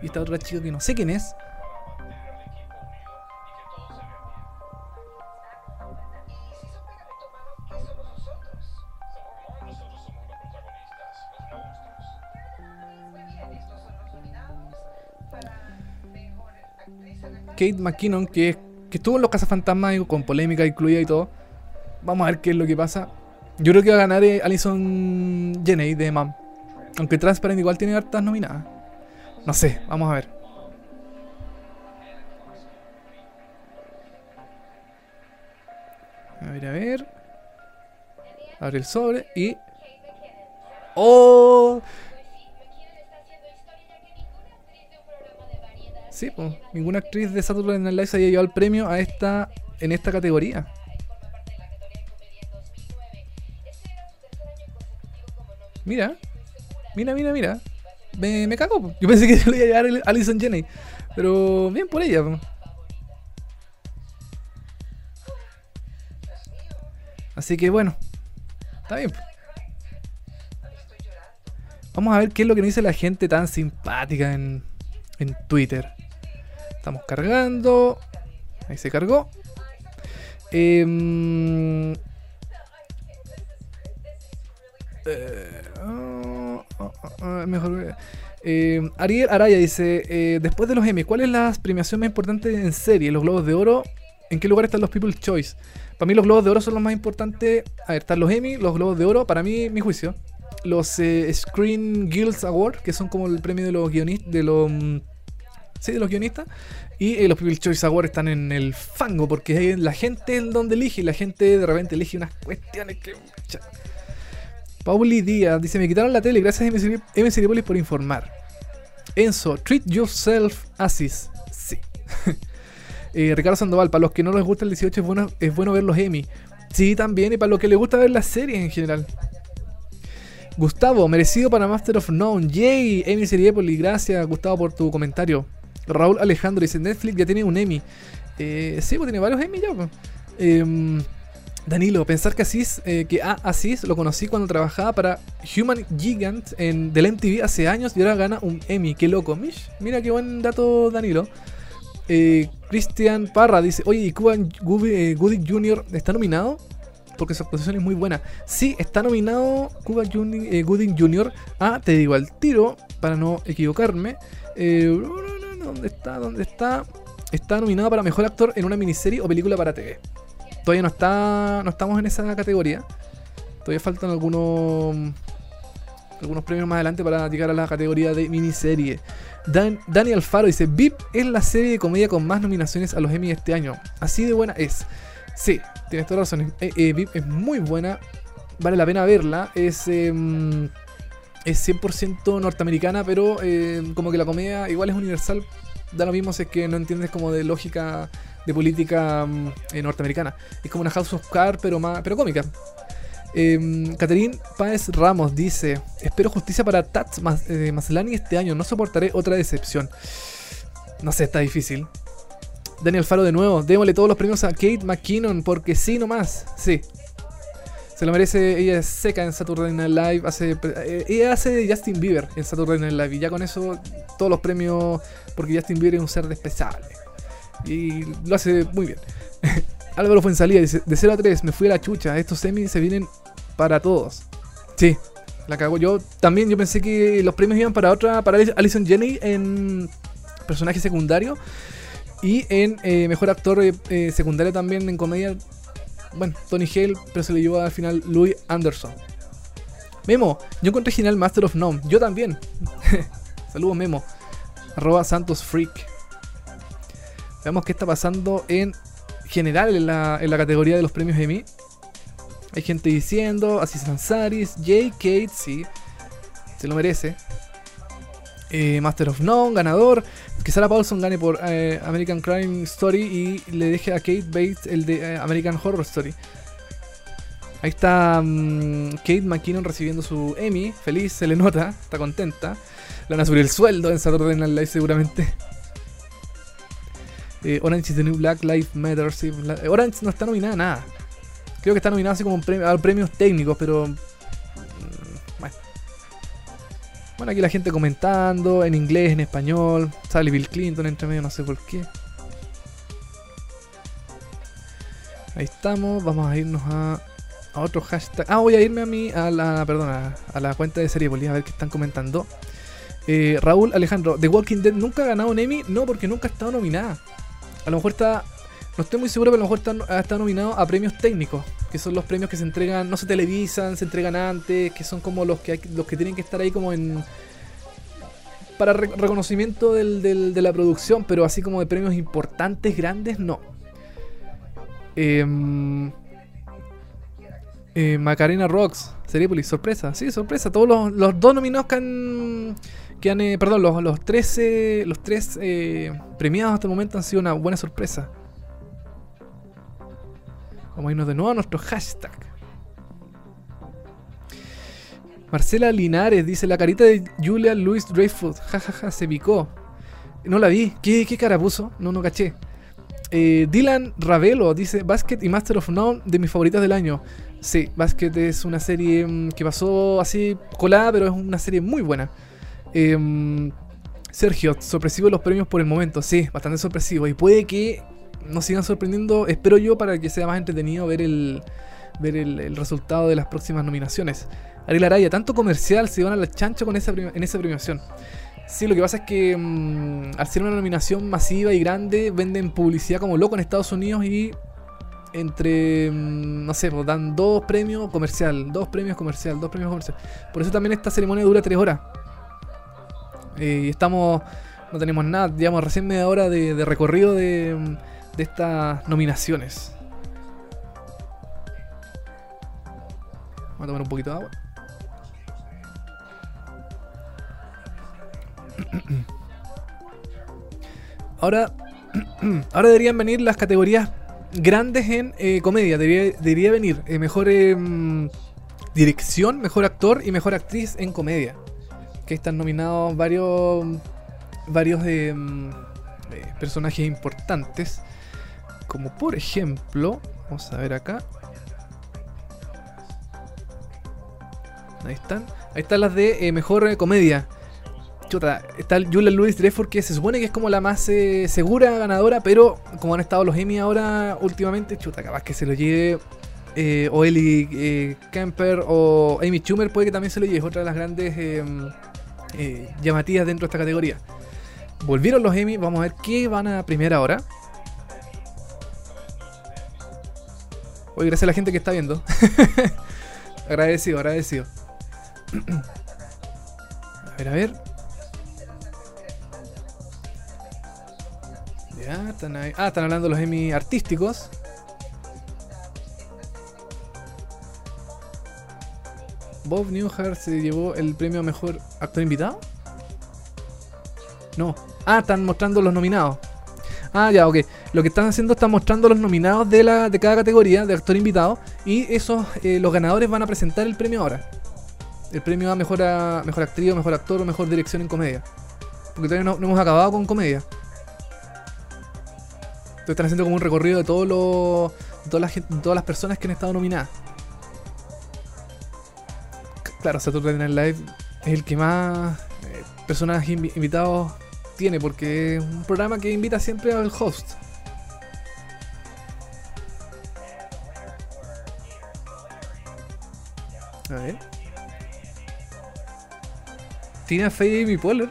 Y esta otra chica que no sé quién es. Kate McKinnon, que, que estuvo en los Cazafantasmas con polémica incluida y todo. Vamos a ver qué es lo que pasa. Yo creo que va a ganar eh, Alison Janney de Mam. Aunque Transparent igual tiene hartas nominadas. No sé, vamos a ver. A ver, a ver. Abre el sobre y. ¡Oh! Sí, pues, ninguna actriz de Saturday Night Live se haya llevado el premio a esta, en esta categoría. Mira, mira, mira, mira. Me, me cago. Yo pensé que lo iba a llevar Alison Janney. Pero bien por ella. Así que bueno. Está bien. Vamos a ver qué es lo que nos dice la gente tan simpática en, en Twitter. Estamos cargando. Ahí se cargó. Em, eh, ah, ah, mejor. eh, Ariel Araya dice: eh, Después de los Emmy, ¿cuál es la premiación más importante en serie? ¿Los Globos de Oro? ¿En qué lugar están los People's Choice? Para mí, los Globos de Oro son los más importantes. A ver, están los Emmy, los Globos de Oro, para mí, mi juicio. Los Screen Guilds Award, que son como el premio de los guionistas. De los, mm, de los guionistas. Y eh, los People's Choice Awards están en el fango, porque la gente es donde elige. Y la gente de repente elige unas cuestiones que. Pauli Díaz dice: Me quitaron la tele, gracias MC M Cinepolis por informar. Enzo, treat yourself Asis. Sí. Eh, Ricardo Sandoval, para los que no les gusta el 18 es bueno, es bueno ver los Emmy. Sí, también, y para los que les gusta ver las series en general. Gustavo, merecido para Master of None. Yay, Emmy Seriepoli, gracias Gustavo por tu comentario. Raúl Alejandro dice, Netflix ya tiene un Emmy. Eh, sí, pues tiene varios Emmy ya. pues. Em, Danilo, pensar que Asís, eh, que a Asís lo conocí cuando trabajaba para Human Gigant en, del MTV hace años y ahora gana un Emmy. Qué loco. Mish, mira qué buen dato, Danilo. Eh, Cristian Parra dice, oye, ¿y Cuban Gooding eh, Jr. está nominado? Porque su actuación es muy buena. Sí, está nominado Cuba Gooding Jr. a, te digo al tiro, para no equivocarme. Eh, ¿Dónde está? ¿Dónde está? Está nominado para mejor actor en una miniserie o película para TV. Todavía no está. No estamos en esa categoría. Todavía faltan algunos. Algunos premios más adelante para llegar a la categoría de miniserie. Dan, Dani Alfaro dice: VIP es la serie de comedia con más nominaciones a los Emmy este año. Así de buena es. Sí, tienes toda la razón. Eh, eh, VIP es muy buena. Vale la pena verla. Es. em, es 100% norteamericana, pero eh, como que la comedia igual es universal. Da lo mismo si es que no entiendes como de lógica de política mm, eh, norteamericana. Es como una House of Cards, pero, pero cómica. Eh, Catherine Páez Ramos dice: Espero justicia para Tats Mas- eh, este año. No soportaré otra decepción. No sé, está difícil. Daniel Faro de nuevo. Démosle todos los premios a Kate McKinnon porque sí nomás. Sí. Se lo merece. Ella es seca en Saturday Night Live. Hace, eh, ella hace Justin Bieber en Saturday Night Live. Y ya con eso, todos los premios. Porque Justin Bieber es un ser despreciable. Y lo hace muy bien. Álvaro Fuensalía dice: De 0 a 3, me fui a la chucha. Estos semis se vienen para todos. Sí, la cago. Yo también, yo pensé que los premios iban para otra, para Alison Jenny en personaje secundario. Y en eh, mejor actor eh, secundario también en comedia. Bueno, Tony Hale, pero se le llevó al final Louis Anderson. Memo, yo encontré genial Master of None. Yo también. Saludos, Memo. Arroba Santos Freak. Veamos qué está pasando en general en la, en la categoría de los premios Emmy. Hay gente diciendo, Aziz Ansari, Jay Kate, sí, se lo merece. Eh, Master of None, ganador. Que Sarah Paulson gane por eh, American Crime Story y le deje a Kate Bates el de eh, American Horror Story. Ahí está mm, Kate McKinnon recibiendo su Emmy, feliz, se le nota, está contenta. Le van a subir el sueldo en Saturday Night Live seguramente. Orange is the New Black, Life Matters. Orange no está nominada a nada. Creo que está nominada así como a premios técnicos, pero Bueno, aquí la gente comentando en inglés, en español. Sale Bill Clinton entre medio, no sé por qué. Ahí estamos. Vamos a irnos a, otro hashtag. Ah, voy a irme a mí, a la, perdona, a la cuenta de Seriepolis a ver qué están comentando. Eh, Raúl Alejandro, The Walking Dead nunca ha ganado un Emmy. No, porque nunca ha estado nominada. A lo mejor está no estoy muy seguro, pero a lo mejor está, está, nominado a premios técnicos, que son los premios que se entregan, no se televisan, se entregan antes, que son como los que hay, los que tienen que estar ahí como en para reconocimiento de la producción, pero así como de premios importantes, grandes, no. Em, eh, Macarena Rocks, Seriepolis, sorpresa, sí, sorpresa. Todos los, dos nominados que han, eh, perdón, los, los tres, los tres eh, premiados hasta el momento han sido una buena sorpresa. Vamos a irnos de nuevo a nuestro hashtag. Marcela Linares dice: La carita de Julia Louis Dreyfus. Jajaja, se picó. No la vi. ¿Qué, qué cara? No, no caché. Eh, Dylan Ravelo dice: Basket y Master of None de mis favoritas del año. Sí, Basket es una serie mm, que pasó así colada, pero es una serie muy buena. Em, Sergio, sorpresivo los premios por el momento. Sí, bastante sorpresivo. Y puede que nos sigan sorprendiendo, espero yo, para que sea más entretenido ver el, ver el, resultado de las próximas nominaciones. Ariel Araya, tanto comercial se van a la chancha con esa en esa premiación. Sí, lo que pasa es que mm, al ser una nominación masiva y grande, venden publicidad como loco en Estados Unidos y entre, mm, no sé, pues dan dos premios comercial, dos premios comercial, dos premios comercial. Por eso también esta ceremonia dura tres horas. Eh, y estamos, no tenemos nada, digamos, recién media hora de recorrido de mm, de estas nominaciones. Vamos a tomar un poquito de agua. Ahora, ahora deberían venir las categorías grandes en eh, comedia. Debería, venir eh, mejor em, dirección, mejor actor y mejor actriz en comedia. Que están nominados varios, varios em, personajes importantes. Como por ejemplo, vamos a ver acá. Ahí están. Ahí están las de eh, mejor eh, comedia. Chuta, está Julia Louis Dreyfus que se supone que es como la más eh, segura ganadora, pero como han estado los Emmy ahora últimamente, chuta, capaz que se lo lleve o Ellie Kemper o Amy Schumer puede que también se lo lleve, otra de las grandes llamativas dentro de esta categoría. Volvieron los Emmy, vamos a ver qué van a premiar ahora. Oye, gracias a la gente que está viendo. agradecido, agradecido. a ver, a ver. Ya, están ahí. Ah, están hablando los Emmy artísticos. Bob Newhart se llevó el premio a mejor actor invitado. No. Ah, están mostrando los nominados. Ah, ya, ok. Lo que están haciendo están mostrando los nominados de, la, de cada categoría de actor invitado. Y esos, eh, los ganadores van a presentar el premio ahora. El premio a mejor, mejor actriz, mejor actor o mejor dirección en comedia. Porque todavía no, hemos acabado con comedia. Entonces están haciendo como un recorrido de todos los, todas, las, todas las personas que han estado nominadas. Claro, Saturday Night Live es el que más eh, personajes invitados tiene, porque es un programa que invita siempre al host. A ver. Tina Fey Bipolar.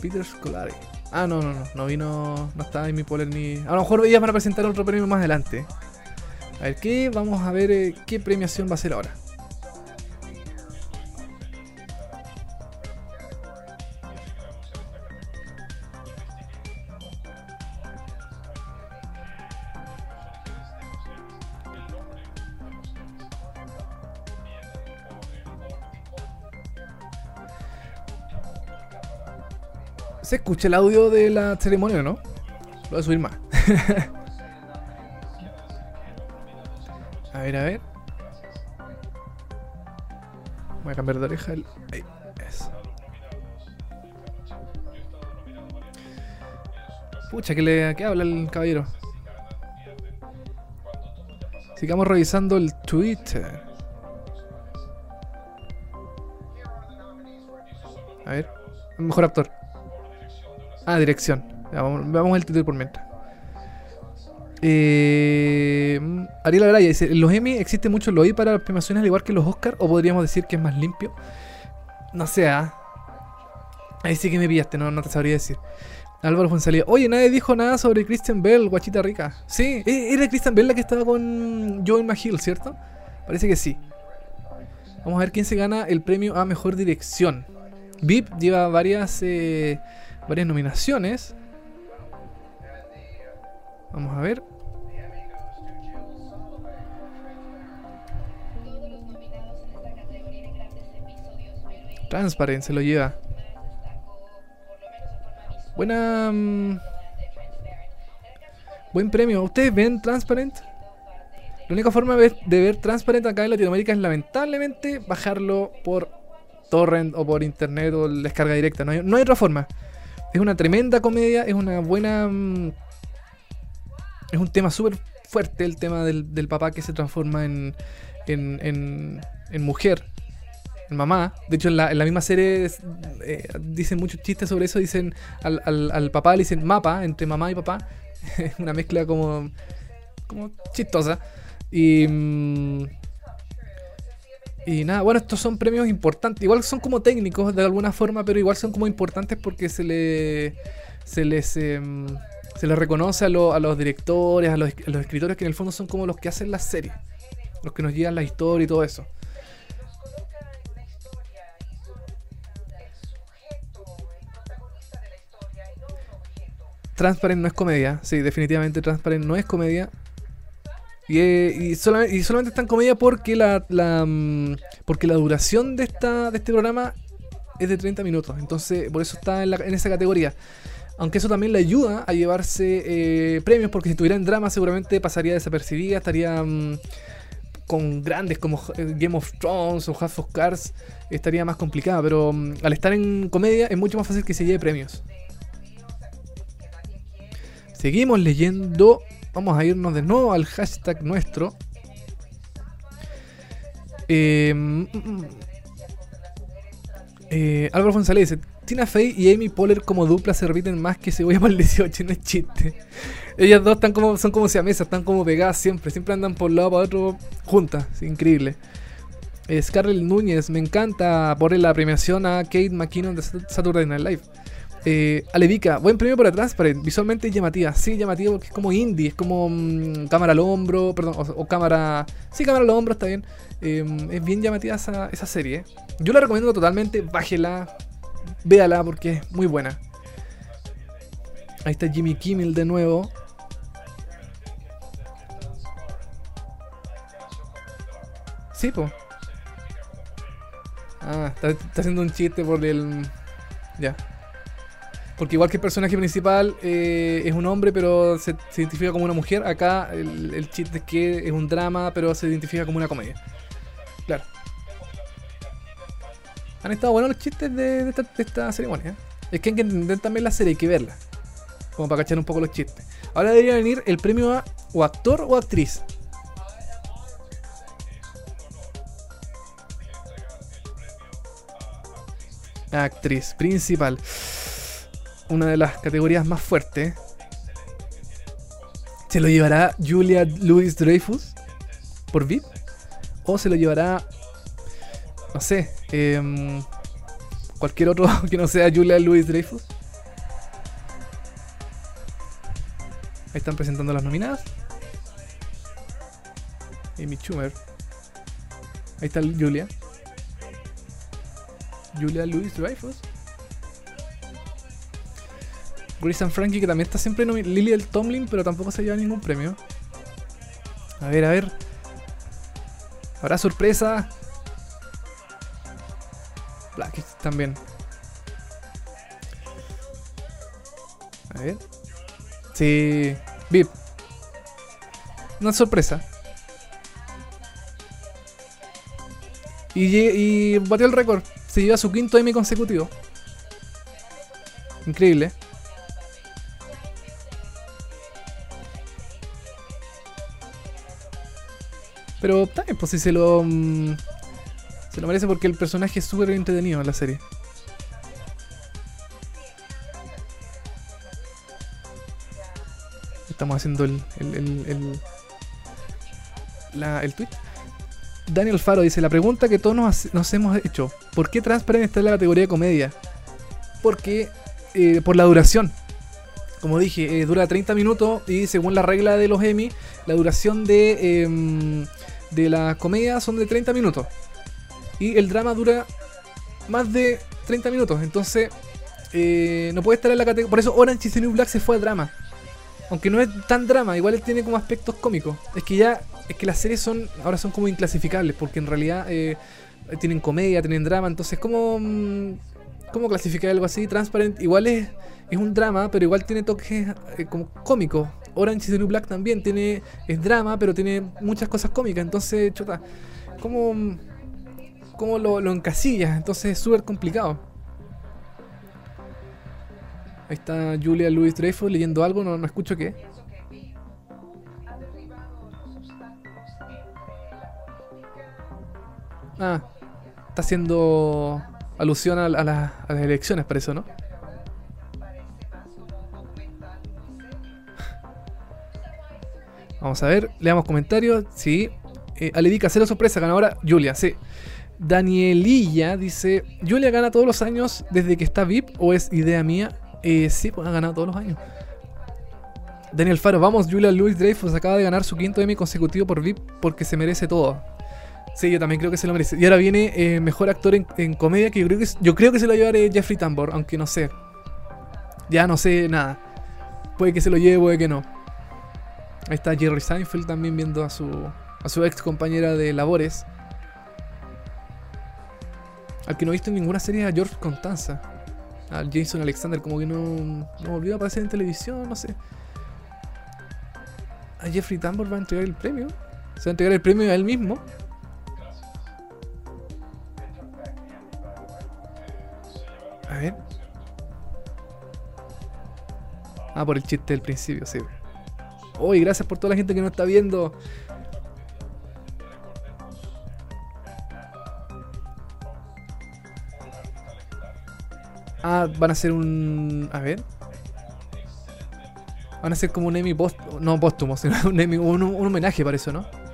Peter Scolari. Ah, no, no, no. No vino. No estaba en mi poler ni. A lo mejor ellas van a presentar otro premio más adelante. A ver, ¿qué? Vamos a ver eh, qué premiación va a ser ahora. se escucha el audio de la ceremonia, ¿no? Lo voy a subir más. ver, a ver. Voy a cambiar de oreja. Pucha, ¿qué, le, ¿qué habla el caballero? Sigamos revisando el Twitter. A ver. Mejor actor. Ah, dirección. Vamos, el título por mientras. Eh, Ariel Araya dice: ¿Los Emmy existe mucho lo para las premiaciones al igual que los Oscar? ¿O podríamos decir que es más limpio? No sé, ¿ah? Ahí sí que me pillaste, no, no te sabría decir. Álvaro Fonsalía. Oye, nadie dijo nada sobre Christian Bell, guachita rica. Sí, e-, era Christian Bell la que estaba con Joey McHill, ¿cierto? Parece que sí. Vamos a ver quién se gana el premio a mejor dirección. VIP lleva varias, eh, varias nominaciones. Vamos a ver. Transparent se lo lleva. Buena. Mm, buen premio. ¿Ustedes ven Transparent? La única forma de ver Transparent acá en Latinoamérica es lamentablemente bajarlo por torrent o por internet o descarga directa. No hay, otra forma. Es una tremenda comedia, es una buena. Mm, es un tema súper fuerte el tema del, del, papá que se transforma en, en, en mujer mamá. De hecho, en la, misma serie eh, dicen muchos chistes sobre eso. Dicen al, papá le dicen mapa entre mamá y papá. Una mezcla como, como chistosa. Y, mm, y nada, bueno, estos son premios importantes. Igual son como técnicos de alguna forma, pero igual son como importantes porque se le se les em, se les reconoce a, los directores, a los, a los escritores que en el fondo son como los que hacen la serie, los que nos llevan la historia y todo eso. Transparent no es comedia. Sí, definitivamente Transparent no es comedia. Y, eh, solamente, está en comedia porque la, mm, porque la duración de, esta, de este programa es de 30 minutos. Entonces, por eso está en, esa categoría. Aunque eso también le ayuda a llevarse eh, premios, porque si estuviera en drama seguramente pasaría desapercibida, estaría mm, con grandes como eh, Game of Thrones o House of Cards, estaría más complicada. Pero mm, al estar en comedia es mucho más fácil que se lleve premios. Seguimos leyendo. Vamos a irnos de nuevo al hashtag nuestro. Eh, mm, mm. eh, Álvaro González dice: Tina Fey y Amy Poehler como dupla se repiten más que voy para el 18, no es chiste. Ellas dos están como, son como siamesas, están como pegadas siempre, siempre andan por un lado para otro juntas, increíble. Eh, Scarlett Núñez, me encanta por la premiación a Kate McKinnon de Saturday Night Live. Eh, Alevica, buen premio para Transparent, visualmente llamativa, sí, llamativa porque es como indie, es como mm, cámara al hombro, perdón, o, cámara, sí, cámara al hombro, está bien, em, es bien llamativa esa, esa serie. Yo la recomiendo totalmente, bájela, véala porque es muy buena. Ahí está Jimmy Kimmel de nuevo. Sí, po. Ah, está haciendo un chiste por el... Ya. Porque igual que el personaje principal eh, es un hombre, pero se, identifica como una mujer, acá el, chiste es que es un drama, pero se identifica como una comedia. Claro. Han estado buenos los chistes de, esta, ceremonia. Es que hay que entender también la serie, hay que verla. Como para cachar un poco los chistes. Ahora debería venir el premio a o actor o actriz. Actriz principal una de las categorías más fuertes. ¿Se lo llevará Julia Louis Dreyfus por VIP? ¿O se lo llevará, no sé, em, cualquier otro que no sea Julia Louis Dreyfus? Ahí están presentando las nominadas. Amy Schumer. Ahí está Julia. Julia Louis Dreyfus. Grace and Frankie, que también está siempre en Lily el Tomlin, pero tampoco se lleva ningún premio. A ver, a ver. ¿Habrá sorpresa? Black también. A ver. Sí. VIP. Una sorpresa. Y, y batió el récord. Se lleva su quinto Emmy consecutivo. Increíble. Pero también, pues si se lo. mm, se lo merece porque el personaje es súper entretenido en la serie. Estamos haciendo el. el, el, el, la- el tweet. Daniel Faro dice: La pregunta que todos nos, hemos hecho: ¿Por qué Transparent está en la categoría comedia? Porque. eh, por la duración. Como dije, eh, dura 30 minutos y según la regla de los Emmy, la duración de, em, de la comedia son de 30 minutos. Y el drama dura más de 30 minutos. Entonces, eh, no puede estar en la categoría. Por eso Orange is the New Black se fue a drama. Aunque no es tan drama, igual tiene como aspectos cómicos. Es que ya, es que las series son ahora son como inclasificables, porque en realidad eh, tienen comedia, tienen drama. Entonces, ¿cómo, mm, cómo clasificar algo así? Transparent igual es, es un drama, pero igual tiene toques eh, como cómicos. Orange is the New Black también tiene es drama, pero tiene muchas cosas cómicas. Entonces, chuta, ¿cómo, cómo lo, lo encasillas? Entonces es súper complicado. Ahí está Julia Louis Dreyfus leyendo algo, no, no escucho qué. Ah, está haciendo alusión a, la- a las elecciones, para eso, ¿no? Vamos a ver, leamos comentarios. Sí. Eh, Aledica, cero sorpresa, ganadora Julia, sí. Danielilla dice: ¿Julia gana todos los años desde que está VIP o es idea mía? Eh, sí, pues ha ganado todos los años. Daniel Faro, vamos, Julia Louis Dreyfus acaba de ganar su quinto Emmy consecutivo por VIP porque se merece todo. Sí, yo también creo que se lo merece. Y ahora viene eh, mejor actor en, comedia que yo creo que yo creo que se lo va a llevar eh, Jeffrey Tambor, aunque no sé. Ya no sé nada. Puede que se lo lleve, puede que no. Ahí está Jerry Seinfeld también viendo a su a su ex compañera de labores. Al que no he visto en ninguna serie a George Constanza. Al Jason Alexander, como que no, no volvió a aparecer en televisión, no sé. A Jeffrey Tambor va a entregar el premio. Se va a entregar el premio a él mismo. A ver. Ah, por el chiste del principio, sí. Uy, gracias por toda la gente que nos está viendo. Ah, van a hacer un. A ver. Van a hacer como un Emmy post. No póstumo, sino un, Emmy, un homenaje para eso, ¿no?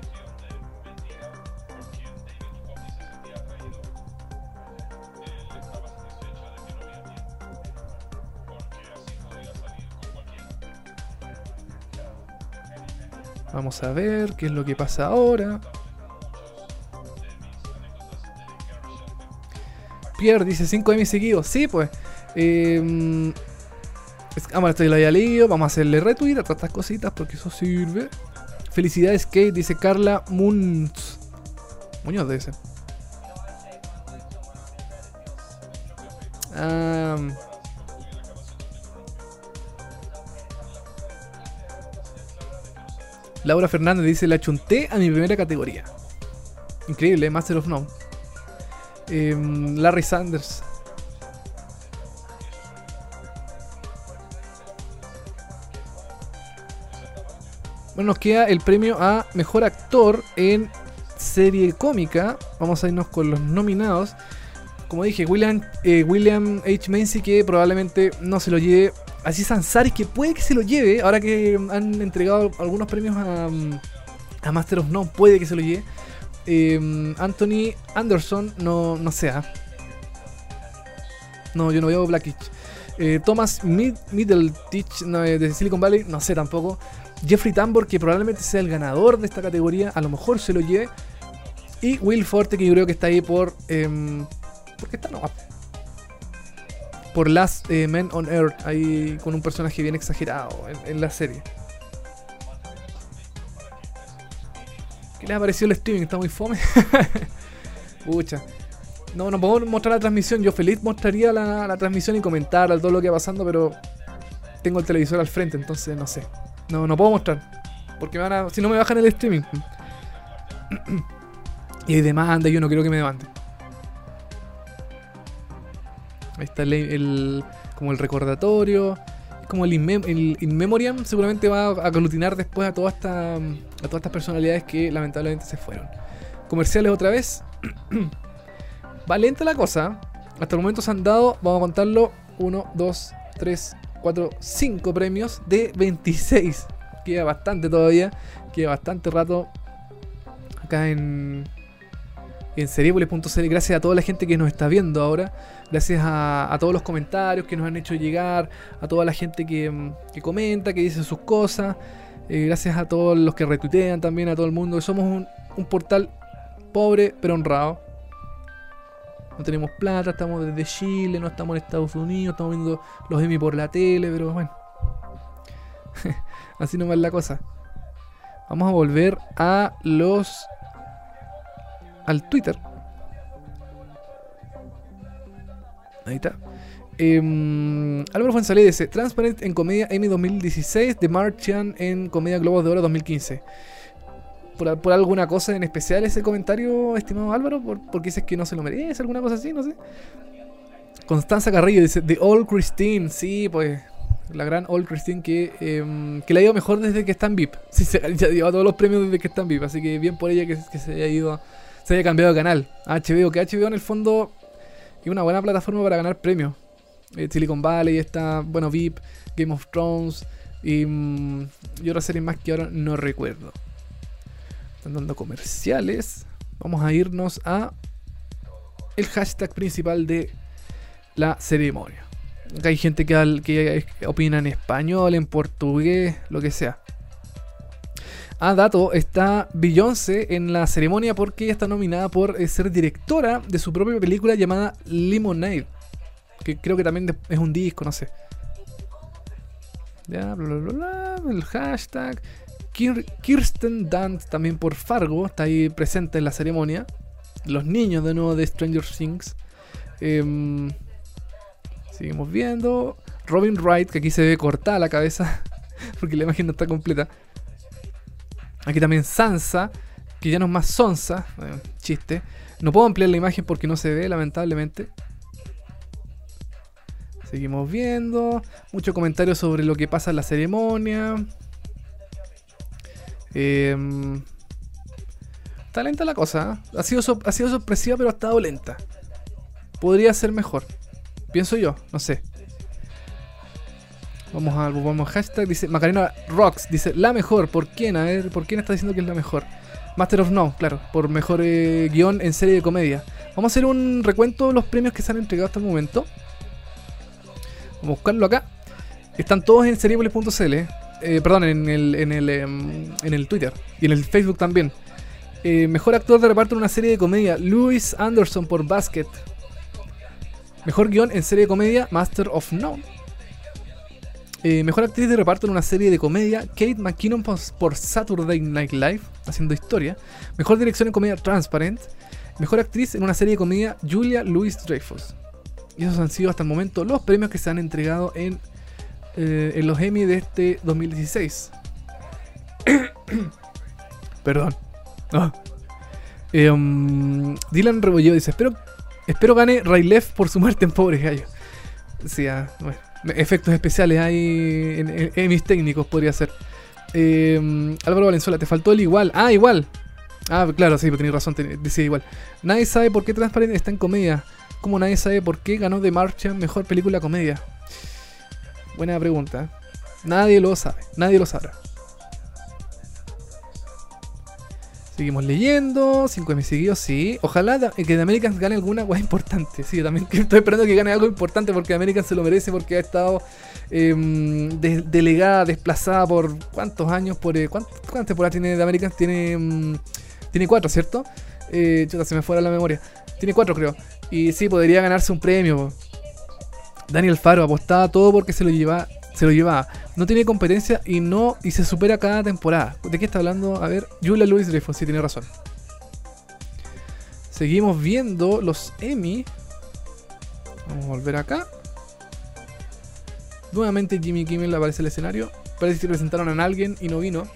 Vamos a ver qué es lo que pasa ahora. Pierre dice 5 Emmy seguidos. Sí, pues. Eh, es- ah, bueno, esto ya lo había leído. Vamos a hacerle retweet a todas estas cositas porque eso sirve. Felicidades, Kate, dice Carla Munz. Muñoz debe ser. Ah, Laura Fernández dice: La chunté a mi primera categoría. Increíble, Master of None. Em, Larry Sanders. Bueno, nos queda el premio a mejor actor en serie cómica. Vamos a irnos con los nominados. Como dije, William, eh, William H. Macy, que probablemente no se lo lleve. Así Ansari, que puede que se lo lleve. Ahora que han entregado algunos premios a, a Master of None, puede que se lo lleve. Eh, Anthony Anderson, no, no sea. No, yo no veo Blackich. Eh, Thomas Mid no, eh, de Silicon Valley, no sé tampoco. Jeffrey Tambor, que probablemente sea el ganador de esta categoría, a lo mejor se lo lleve. Y Will Forte, que yo creo que está ahí por. em, porque está no. Por Last eh, Men on Earth, ahí con un personaje bien exagerado en, la serie. ¿Qué les ha parecido el streaming? ¿Está muy fome? Pucha. No, no podemos mostrar la transmisión. Yo feliz mostraría la, la transmisión y comentar todo lo que va pasando, pero tengo el televisor al frente, entonces no sé. No, no puedo mostrar. Porque me van a, si no me bajan el streaming. y hay demanda yo no quiero que me demande. Ahí está el, como el recordatorio. Como el, inmem- In Memoriam seguramente va a aglutinar después a, toda esta, a todas estas personalidades que lamentablemente se fueron. Comerciales otra vez. va lenta la cosa. Hasta el momento se han dado, vamos a contarlo, 1, 2, 3, 4, 5 premios de 26. Queda bastante todavía. Queda bastante rato acá en, en Seriepolis.cl. Gracias a toda la gente que nos está viendo ahora. Gracias a, todos los comentarios que nos han hecho llegar. A toda la gente que, mm, que comenta, que dice sus cosas. eh, gracias a todos los que retuitean también, a todo el mundo. Somos un, un portal pobre pero honrado. No tenemos plata, estamos desde Chile, no estamos en Estados Unidos, estamos viendo los Emmy por la tele, pero bueno. Así nomás la cosa. Vamos a volver a los. Al Twitter. Ahí está. Em, Álvaro Fuenzalé dice: Transparent en comedia Emmy 2016, The Martian en comedia Globos de Oro 2015. Por, por alguna cosa en especial ese comentario, estimado Álvaro, por, porque dices que no se lo merece, alguna cosa así, no sé. Constanza Carrillo dice: The Old Christine, sí, pues la gran Old Christine que, em, que le ha ido mejor desde que está en VIP. Sí, se ya lleva todos los premios desde que está en VIP, así que bien por ella que, que se haya ido, se haya cambiado de canal. HBO, que HBO en el fondo es una buena plataforma para ganar premios. Eh, Silicon Valley está, bueno, VIP, Game of Thrones y, mm, y otras series más que ahora no recuerdo. Están dando comerciales. Vamos a irnos a el hashtag principal de la ceremonia. Acá hay gente que, que opina en español, en portugués, lo que sea. A dato, está Beyoncé en la ceremonia porque ella está nominada por eh, ser directora de su propia película llamada Lemonade. Que creo que también es un disco, no sé. Ya, bla, bla, bla, bla, el hashtag. Kir- Kirsten Dunst también por Fargo está ahí presente en la ceremonia. Los niños de nuevo de Stranger Things. Em, seguimos viendo. Robin Wright, que aquí se ve cortada la cabeza. Porque la imagen no está completa. Aquí también Sansa, que ya no es más Sonsa. eh, chiste. No puedo ampliar la imagen porque no se ve, lamentablemente. Seguimos viendo. Mucho comentario sobre lo que pasa en la ceremonia. Em, está lenta la cosa. ¿eh? Ha, sido ha sido sorpresiva, pero ha estado lenta. Podría ser mejor. Pienso yo, no sé. Vamos a vamos hashtag. Dice Macarena Rocks. Dice la mejor. ¿Por quién? A ¿por quién está diciendo que es la mejor? Master of No, claro. Por mejor eh, guion en serie de comedia. Vamos a hacer un recuento de los premios que se han entregado hasta el momento. Vamos a buscarlo acá. Están todos en seriepolis.cl. Eh, perdón, en el, en, el, em, en el Twitter. Y en el Facebook también. Eh, mejor actor de reparto en una serie de comedia. Louis Anderson por Basket. Mejor guion en serie de comedia. Master of None. Eh, mejor actriz de reparto en una serie de comedia. Kate McKinnon por, Saturday Night Live. Haciendo historia. Mejor dirección en comedia. Transparent. Mejor actriz en una serie de comedia. Julia Louis Dreyfus. Y esos han sido hasta el momento los premios que se han entregado en, eh, los Emmy de este 2016. Perdón. Um, Dylan Rebolledo dice: Espero, espero gane Raylef por su muerte en Pobre Gallo. Sí, ah, bueno. Efectos especiales hay en, mis técnicos, podría ser. Eh, Álvaro Valenzuela, te faltó el igual. Ah, igual. Ah, claro, sí, tenéis razón, decía igual. Nadie sabe por qué Transparent está en comedia. Como nadie sabe por qué ganó The Martian mejor película comedia. Buena pregunta. Nadie lo sabe, nadie lo sabrá. Seguimos leyendo, 5 M seguidos, sí. Ojalá que The Americans gane alguna cosa importante. Sí, yo también estoy esperando que gane algo importante porque Americans se lo merece porque ha estado em, de- delegada, desplazada por cuántos años, por eh, ¿cuántas, temporadas tiene The Americans? Tiene, mm, tiene cuatro, ¿cierto? Eh, chuta, se me fuera la memoria. Tiene cuatro, creo. Y sí, podría ganarse un premio. Daniel Faro apostaba todo porque se lo lleva, se lo llevaba. No tiene competencia y no y se supera cada temporada. ¿De qué está hablando? A ver, Julia Louis Dreyfus, sí tiene razón. Seguimos viendo los Emmy. Vamos a volver acá. Nuevamente Jimmy Kimmel aparece en el escenario. Parece que presentaron a alguien y no vino.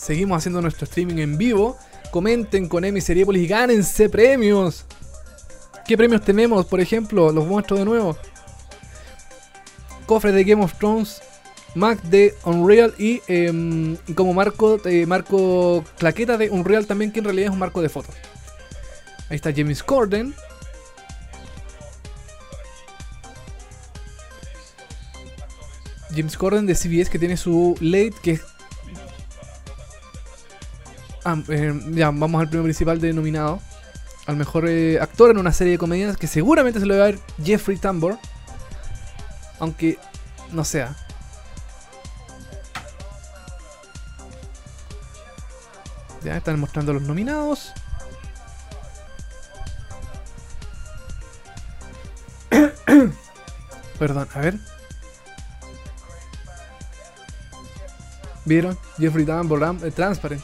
Seguimos haciendo nuestro streaming en vivo. Comenten con Emi Seriepolis y gánense premios. ¿Qué premios tenemos? Por ejemplo, los muestro de nuevo. Cofre de Game of Thrones, Mac de Unreal y em, como marco, eh, marco claqueta de Unreal también, que en realidad es un marco de fotos. Ahí está James Corden. James Corden de CBS que tiene su late que es Ah, eh, ya, vamos al premio principal denominado al mejor eh, actor en una serie de comedias que seguramente se lo va a ver Jeffrey Tambor. Aunque no sea. Ya están mostrando los nominados. Perdón, a ver. ¿Vieron? Jeffrey Tambor, eh, Transparent.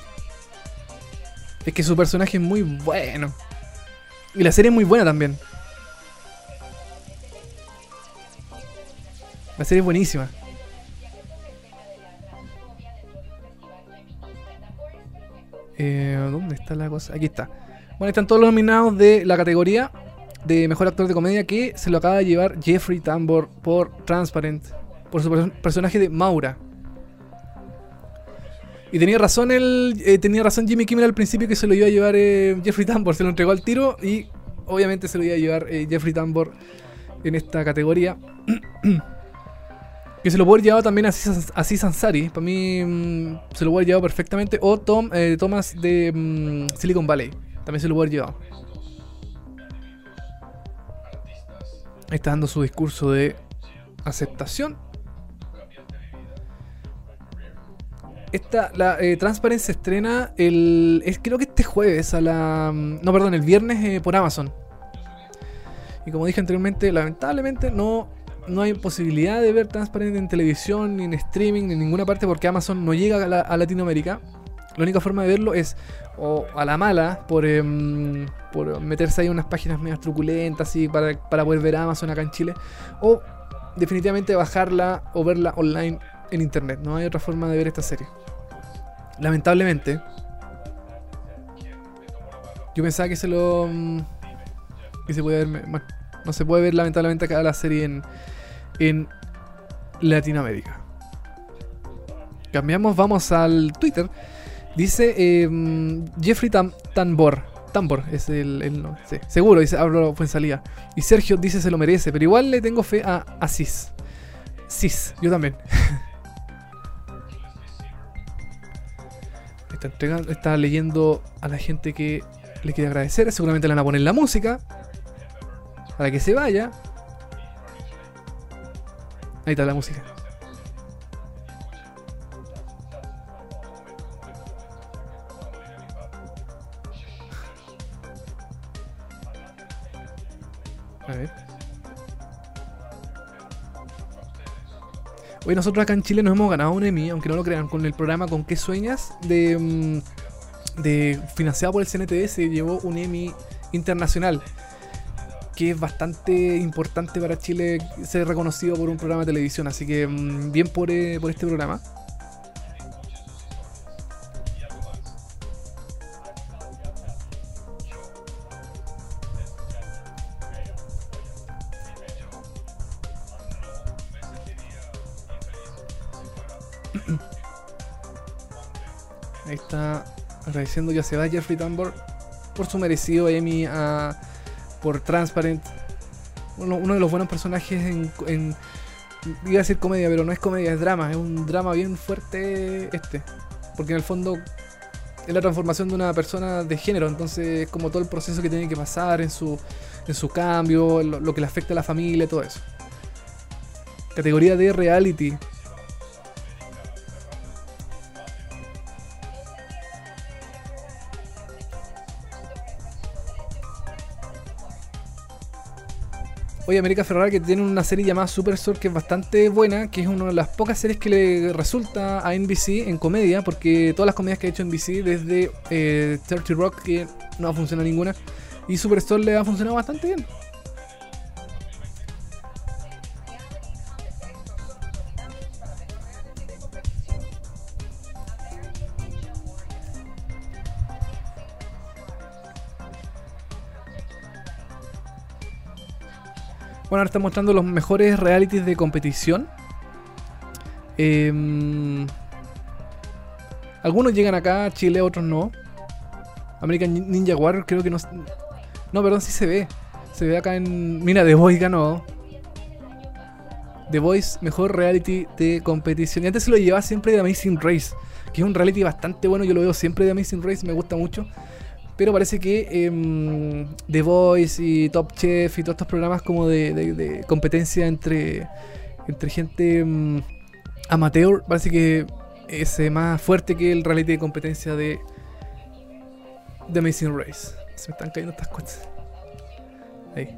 Es que su personaje es muy bueno. Y la serie es muy buena también. La serie es buenísima. Eh, ¿Dónde está la cosa? Aquí está. Bueno, están todos los nominados de la categoría de mejor actor de comedia que se lo acaba de llevar Jeffrey Tambor por Transparent, por su personaje de Maura. Y tenía razón el, eh, tenía razón Jimmy Kimmel al principio que se lo iba a llevar eh, Jeffrey Tambor, se lo entregó al tiro y obviamente se lo iba a llevar eh, Jeffrey Tambor en esta categoría. que se lo puede llevado también a Aziz Ansari, para mí mm, se lo puede haber llevado perfectamente. O Tom, Thomas de mm, Silicon Valley, también se lo puede llevado. Está dando su discurso de aceptación. Esta, la eh, se estrena el. Creo que este jueves a la. Mm, no, perdón, el viernes eh, por Amazon. Y como dije anteriormente, lamentablemente no, no hay posibilidad de ver Transparent en televisión, ni en streaming, ni en ninguna parte porque Amazon no llega a, Latinoamérica. La única forma de verlo es o a la mala, por, em, por meterse ahí unas páginas medias truculentas así para, para poder ver Amazon acá en Chile, o definitivamente bajarla o verla online en internet. No hay otra forma de ver esta serie. Lamentablemente. Yo pensaba que se lo. Mm, que se puede ver. No se puede ver lamentablemente acá la serie en. En Latinoamérica. Cambiamos, vamos al Twitter. Dice em, Jeffrey Tambor. Tambor es el, seguro, dice Abro fue en salida. Y Sergio dice se lo merece, pero igual le tengo fe a, a Cis. Cis, yo también. está leyendo a la gente que le quiere agradecer. Seguramente le van a poner la música para que se vaya. Ahí está la música. Hoy nosotros acá en Chile nos hemos ganado un Emmy, aunque no lo crean, con el programa Con qué sueñas, de, mm, financiado por el CNTS, se llevó un Emmy internacional que es bastante importante para Chile ser reconocido por un programa de televisión. Así que mm, bien por, eh, por este programa. Agradeciendo que se va Jeffrey Tambor por su merecido Emmy a, por Transparent. Uno, de los buenos personajes en, Iba a decir comedia, pero no es comedia, es drama. Es un drama bien fuerte este. Porque en el fondo es la transformación de una persona de género. Entonces es como todo el proceso que tiene que pasar en su, en su cambio, lo que le afecta a la familia, todo eso. Categoría de reality. Oye, América Ferrara que tiene una serie llamada Superstore que es bastante buena, que es una de las pocas series que le resulta a NBC en comedia, porque todas las comedias que ha hecho NBC desde eh, 30 Rock, que no funciona ninguna, y Superstore le ha funcionado bastante bien. Bueno, ahora están mostrando los mejores realities de competición. Em, algunos llegan acá, Chile, otros no. American Ninja Warrior creo que no... No, perdón, sí se ve. Se ve acá en... Mira, The Voice ganó. The Voice, mejor reality de competición. Y antes se lo llevaba siempre de Amazing Race, que es un reality bastante bueno. Yo lo veo siempre de Amazing Race, me gusta mucho. Pero parece que eh, The Voice y Top Chef y todos estos programas como de, competencia entre, entre gente em, amateur, parece que es eh, más fuerte que el reality de competencia de The Amazing Race. Se me están cayendo estas cosas. Ahí.